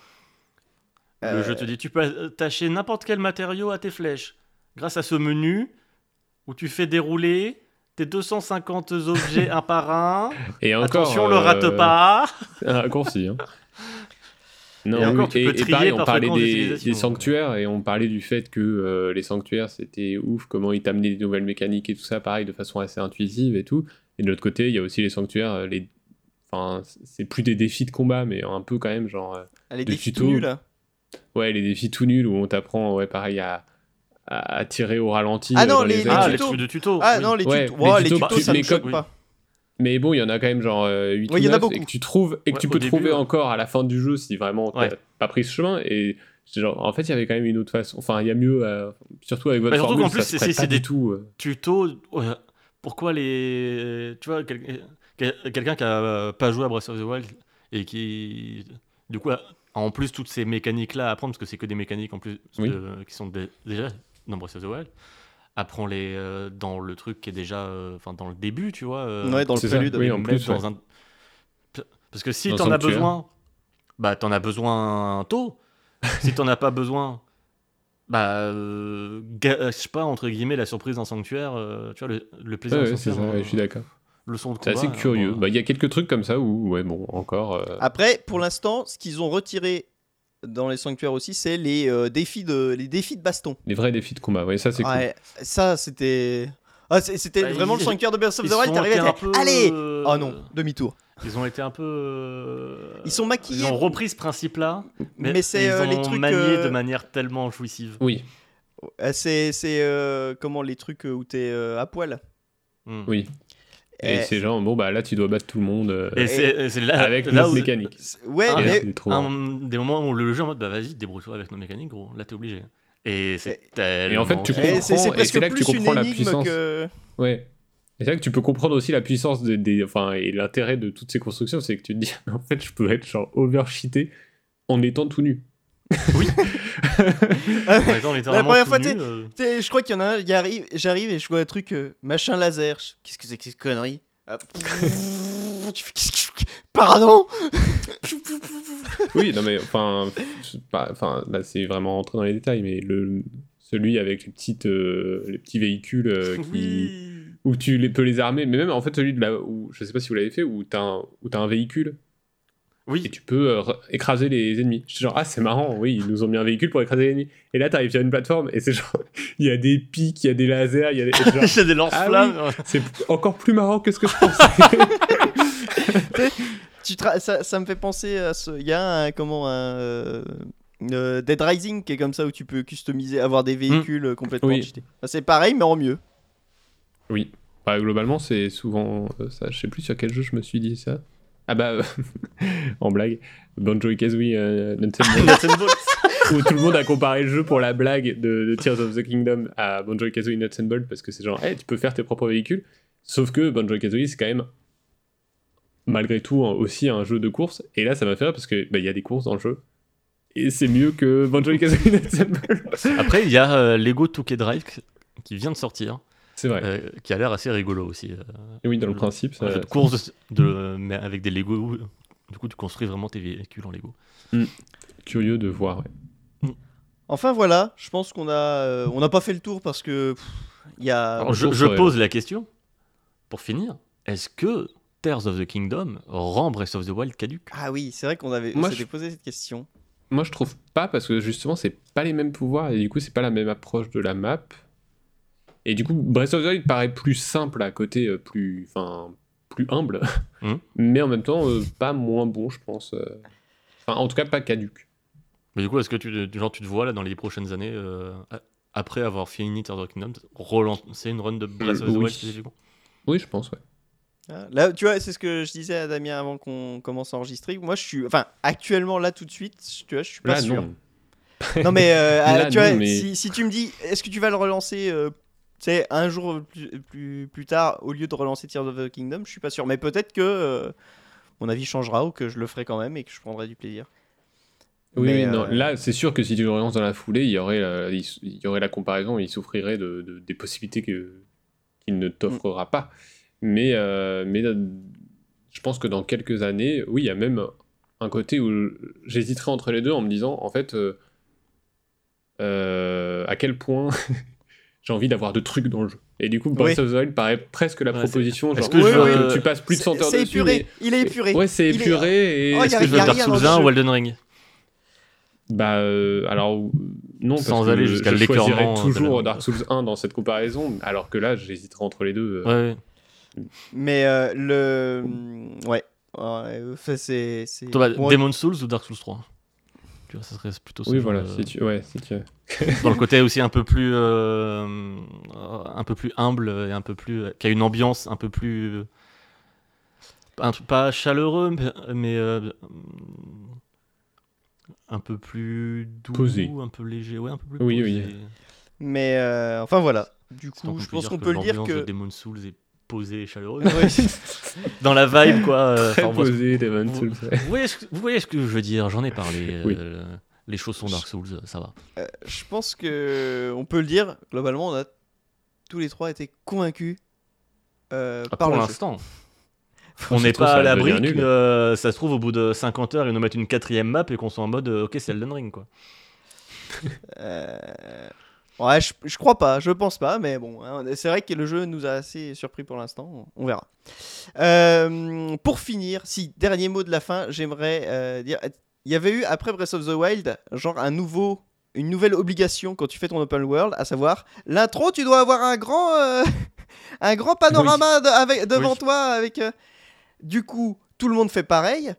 Le Euh, jeu te dit tu peux attacher n'importe quel matériau à tes flèches grâce à ce menu où tu fais dérouler tes 250 objets un par un. Et encore. Attention, le euh, rate pas. Un raccourci. Hein. Non, Et encore, oui, tu peux trier pareil, on par parlait des, sanctuaires et on parlait du fait que euh, les sanctuaires c'était ouf, comment ils t'amenaient des nouvelles mécaniques et tout ça, pareil, de façon assez intuitive et tout. Et de l'autre côté, il y a aussi les sanctuaires, euh, les... enfin, c'est plus des défis de combat, mais un peu quand même, genre, euh, les de défis tuto. là. Ouais, les défis tout nuls où on t'apprend, ouais, pareil, à, à, à tirer au ralenti. Ah euh, non, dans les- les. Ah, les tutos. trucs de tuto. Ah oui. non, les Ouais, tutos, ouais, les tutos, tutos, tu- ça me choque pas. Mais bon, il y en a quand même genre euh, 8 Ouais, ou il y en a 9 et beaucoup. que tu trouves et que Ouais, tu peux début, trouver ouais. encore à la fin du jeu si vraiment t'as Ouais. pas pris ce chemin et genre en fait il y avait quand même une autre façon enfin il y a mieux euh, surtout avec votre Bah, surtout formule qu'en plus, c'est- des- tout euh. tuto. ouais, Pourquoi les. Tu vois, quel- quel- quelqu'un qui a euh, pas joué à Breath of the Wild et qui. Du coup, en plus toutes ces mécaniques-là à apprendre, parce que c'est que des mécaniques en plus Oui. euh, qui sont dé- déjà dans Breath of the Wild, apprends-les euh, dans le truc qui est déjà. euh, Enfin, dans le début, tu vois. euh, Ouais, dans le prélude. oui, en plus, dans ouais. un- Parce que si t'en as besoin, bah t'en as besoin tôt. si t'en as pas besoin, bah euh, gâche pas entre guillemets la surprise d'un sanctuaire. euh, tu vois le, le plaisir Ouais, c'est ça je suis d'accord Le son de c'est assez combat, curieux bah il y a quelques trucs comme ça où ouais bon encore euh, Après, pour l'instant, ce qu'ils ont retiré dans les sanctuaires aussi, c'est les euh, défis de les défis de baston. les vrais défis de combat ouais ça c'est cool Ouais, ça c'était ah, c'était Bah, vraiment ils- le sanctuaire de Breath of ils the Wild, à peu, allez euh, Oh non, demi-tour. Ils ont été un peu. Ils sont maquillés. Ils ont repris ce principe-là, mais, Mais c'est, ils euh, ont les trucs, manié euh, de manière tellement jouissive. oui C'est c'est euh, comment les trucs où t'es euh, à poil? Hmm. oui et Euh, c'est genre bon bah là tu dois battre tout le monde euh, Et c'est c'est là, avec là notre où- mécanique. Ouais, Ah, Et mais un- des moments où le jeu en mode bah vas-y débrouille-toi avec nos mécaniques gros. Là t'es obligé. Et c'est tellement Et en fait, tu et comprends, c'est et là que tu comprends la puissance. que Ouais. Et c'est là que tu peux comprendre aussi la puissance de- des, enfin, et l'intérêt de toutes ces constructions, c'est que tu te dis, en fait, je peux être genre overcheaté en étant tout nu. En littéralement première fois, euh, Tu sais, je crois qu'il y en a un, il arrive, j'arrive et je vois un truc euh, machin laser. Qu'est-ce que c'est que cette connerie? Ah, Tu fais, qu'est-ce que- Pardon? Oui, non mais enfin, c'est pas- enfin, là c'est vraiment rentrer dans les détails, mais le celui avec les petites, euh, les petits véhicules euh, qui, oui. où tu les, peux les armer, mais même en fait celui de là où je sais pas si vous l'avez fait, où t'as un, où t'as un véhicule Et Oui. tu peux euh, écraser les ennemis. Je suis genre, ah, c'est marrant, oui, ils nous ont mis un véhicule pour écraser les ennemis. Et là, t'arrives sur une plateforme et c'est genre, il y a des pics, il y a des lasers, il y a des. et c'est des lance-flammes. c'est encore plus marrant que ce que je pensais. Tu tra- ça, ça me fait penser à ce. Il y a un, comment un euh, euh, Dead Rising qui est comme ça où tu peux customiser, avoir des véhicules euh, complètement Oui. Bah, c'est pareil mais en mieux. oui. Bah, globalement, c'est souvent euh, ça. Je sais plus sur quel jeu je me suis dit ça. Ah bah, euh, en blague, Banjo et Kazooie euh, Nuts and Bolts, où tout le monde a comparé le jeu pour la blague de, de Tears of the Kingdom à Banjo et Kazooie Nuts and Bolts parce que c'est genre, hey, tu peux faire tes propres véhicules. Sauf que Banjo et Kazooie, c'est quand même malgré tout aussi un jeu de course. Et là, ça m'a fait rire parce que bah, il y a des courses dans le jeu. Et c'est mieux que Banjo et Kazooie Nuts and Bolts. Après, il y a euh, Lego 2K Drive qui vient de sortir, C'est vrai. euh, qui a l'air assez rigolo aussi. euh, Et oui, dans le principe, un ça, jeu de course de, de- mais avec des Lego. où, Du coup, tu construis vraiment tes véhicules en Lego. curieux de voir. ouais. Enfin voilà, je pense qu'on a euh, on n'a pas fait le tour parce que pff, il y a Alors, je, pose la question, pour finir, est-ce que Tears of the Kingdom rend Breath of the Wild caduque Ah oui, c'est vrai qu'on avait on Moi, je- posé cette question. Moi, je trouve pas parce que justement, c'est pas les mêmes pouvoirs et du coup, c'est pas la même approche de la map. Et du coup, Breath of the Wild paraît plus simple à côté, euh, plus, enfin, plus humble, Mhm. mais en même temps, euh, pas moins bon, je pense. euh. Enfin, en tout cas, pas caduque. Mais du coup, est-ce que tu, genre, tu te vois là dans les prochaines années, euh, après avoir fini Tears of the Kingdom, relancer une run de Breath of the. Wild spécifiquement? Oui, je pense, ouais. Ah, Là, tu vois, c'est ce que je disais à Damien avant qu'on commence à enregistrer. Moi, je suis, enfin, actuellement là tout de suite, tu vois, je suis pas Là, sûr. non. Non mais, euh, Là, ah, tu vois, mais- si, si tu me dis, est-ce que tu vas le relancer, euh, sais, un jour plus, plus, plus tard, au lieu de relancer Tears of the Kingdom, je suis pas sûr. Mais peut-être que euh, mon avis changera ou que je le ferai quand même et que je prendrai du plaisir. Oui, Mais, oui, non. euh, Là, c'est sûr que si tu le relances dans la foulée, il y aurait, la, il y aurait la comparaison, il souffrirait de, de- des possibilités qu'il ne t'offrera pas. Mais, euh, mais je pense que dans quelques années, oui, il y a même un côté où j'hésiterais entre les deux en me disant, en fait, à quel point j'ai envie d'avoir de trucs dans le jeu. Et du coup, Breath Oui. of the Wild paraît presque la Ouais, proposition. est-ce Genre, que je tu passes plus de 100 heures C'est dessus. épuré, mais- il est épuré. Ouais, c'est Il est- épuré. et Oh, Est-ce a- que je veux Dark Souls le 1 jeu. ou Elden Ring? Bah euh, alors non parce Sans que aller je jusqu'à l'écœurement, euh, toujours. Dark Souls 1 dans cette comparaison alors que là j'hésiterais entre les deux. euh. Ouais. Mais euh, le, ouais, c'est, bah, Demon's Souls ou Dark Souls 3 Tu vois, ça serait plutôt ce Oui voilà, de- si tu ouais, si tu dans le côté aussi un peu plus euh, un peu plus humble et un peu plus qui a une ambiance un peu plus un truc pas chaleureux mais, mais, euh, un peu plus doux Posé. un peu léger ouais un peu plus Oui, posé. oui. Mais euh, enfin voilà. Du coup, je peut pense dire qu'on peut le dire que. de Demon's Souls est posée et chaleureuse Oui. dans la vibe quoi euh, très enfin, moi, posé Demon's vous, Souls. ouais. vous voyez ce que, vous voyez ce que je veux dire j'en ai parlé euh, Oui. les chaussons Dark Souls ça va Euh, je pense que on peut le dire. Globalement, on a tous les trois été convaincus euh, Ah, par pour l'instant On n'est pas à l'abri que euh, ça se trouve au bout de 50 heures, ils nous mettent une quatrième map et qu'on soit en mode euh, ok, c'est Elden Ring quoi. Euh, Ouais, je, je crois pas, je pense pas, mais bon, hein, c'est vrai que le jeu nous a assez surpris pour l'instant, on verra. Euh, pour finir, si, dernier mot de la fin, j'aimerais euh, dire, il y avait eu après Breath of the Wild, genre un nouveau, une nouvelle obligation quand tu fais ton open world, à savoir l'intro, tu dois avoir un grand, euh, un grand panorama de- avec, devant Oui. toi, avec. du coup, tout le monde fait pareil.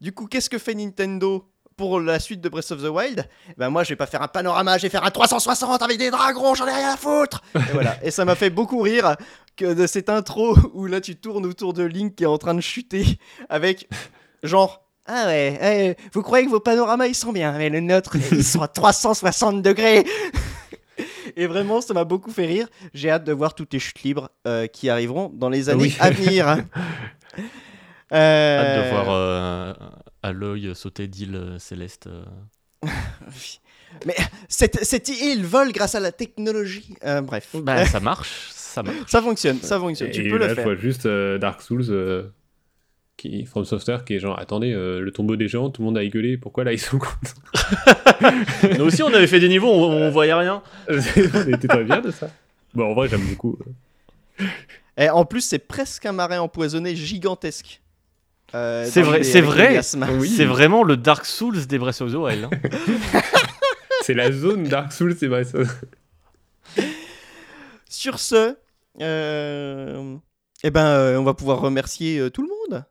Du coup, qu'est-ce que fait Nintendo pour la suite de Breath of the Wild ben moi je vais pas faire un panorama, je vais faire un 360 avec des dragons, j'en ai rien à foutre. Et voilà. Et ça m'a fait beaucoup rire que de cette intro où là tu tournes autour de Link qui est en train de chuter avec genre ah ouais, ouais, vous croyez que vos panoramas ils sont bien, mais le nôtre ils sont à 360 degrés. Et vraiment, ça m'a beaucoup fait rire. J'ai hâte de voir toutes les chutes libres euh, qui arriveront dans les années Oui. à venir. Euh, Hâte de voir euh, Aloy sauter d'île euh, céleste. euh. Mais cette, cette île vole grâce à la technologie. Euh, bref, Bah, ça marche, ça marche. ça fonctionne, ça fonctionne. tu Et peux là, le je faire. vois juste euh, Dark Souls euh, qui From Software qui est genre attendez euh, le tombeau des géants, tout le monde a rigolé, pourquoi là ils sont contents Nous aussi, on avait fait des niveaux, on, on voyait rien. On était très bien de ça. Bon en vrai j'aime beaucoup. euh. Et en plus, c'est presque un marais empoisonné gigantesque. Euh, C'est vrai- c'est vrai. Oui. C'est vraiment le Dark Souls des Breath of the Wild. hein. C'est la zone Dark Souls, c'est vrai ça. Sur ce, euh, eh ben, euh, on va pouvoir remercier euh, tout le monde.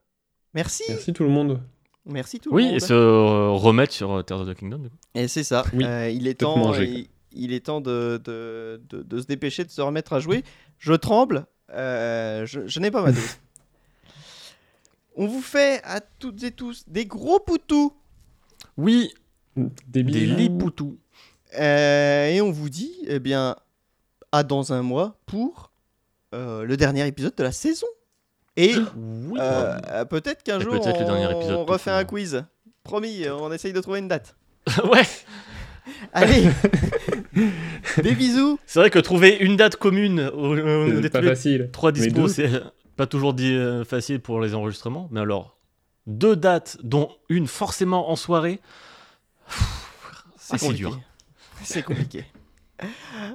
Merci. Merci tout le monde. Merci tout le Oui, monde. et se euh, remettre sur euh, Tears of the Kingdom. du coup. Et c'est ça. Oui, Euh, il est temps, manger, il, il est temps de, de, de- de se dépêcher, de se remettre à jouer. Je tremble. euh, je je n'ai pas ma dose. On vous fait à toutes et tous des gros poutous. Oui, Des des bisous. lipoutous. Euh, et on vous dit, eh bien, à dans un mois pour euh, le dernier épisode de la saison. Et Oui. euh, peut-être qu'un jour, peut-être le dernier épisode on refait un quiz. Promis, on essaye de trouver une date. ouais, Allez, des bisous. c'est vrai que trouver une date commune au, au- C'est des pas facile. trois dispos, c'est pas toujours dit, euh, facile pour les enregistrements. Mais alors, deux dates, dont une forcément en soirée, C'est compliqué. dur. C'est compliqué.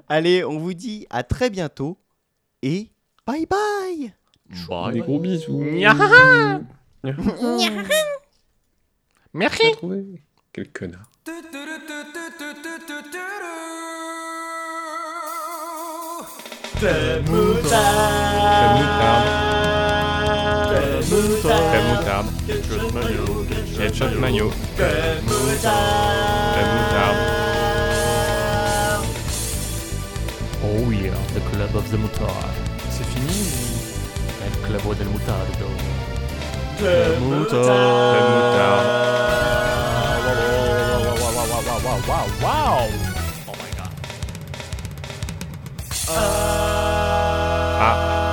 Allez, on vous dit à très bientôt et bye bye. Bah, Des gros bisous. Nyahaha. Nyahaha. Merci. Quel connard. Crème moutarde. Ketchup mayo. Crème moutarde. Oh yeah, the club of the moutarde. C'est fini El club del moutardo. Crème moutarde. Oh my god. Ah.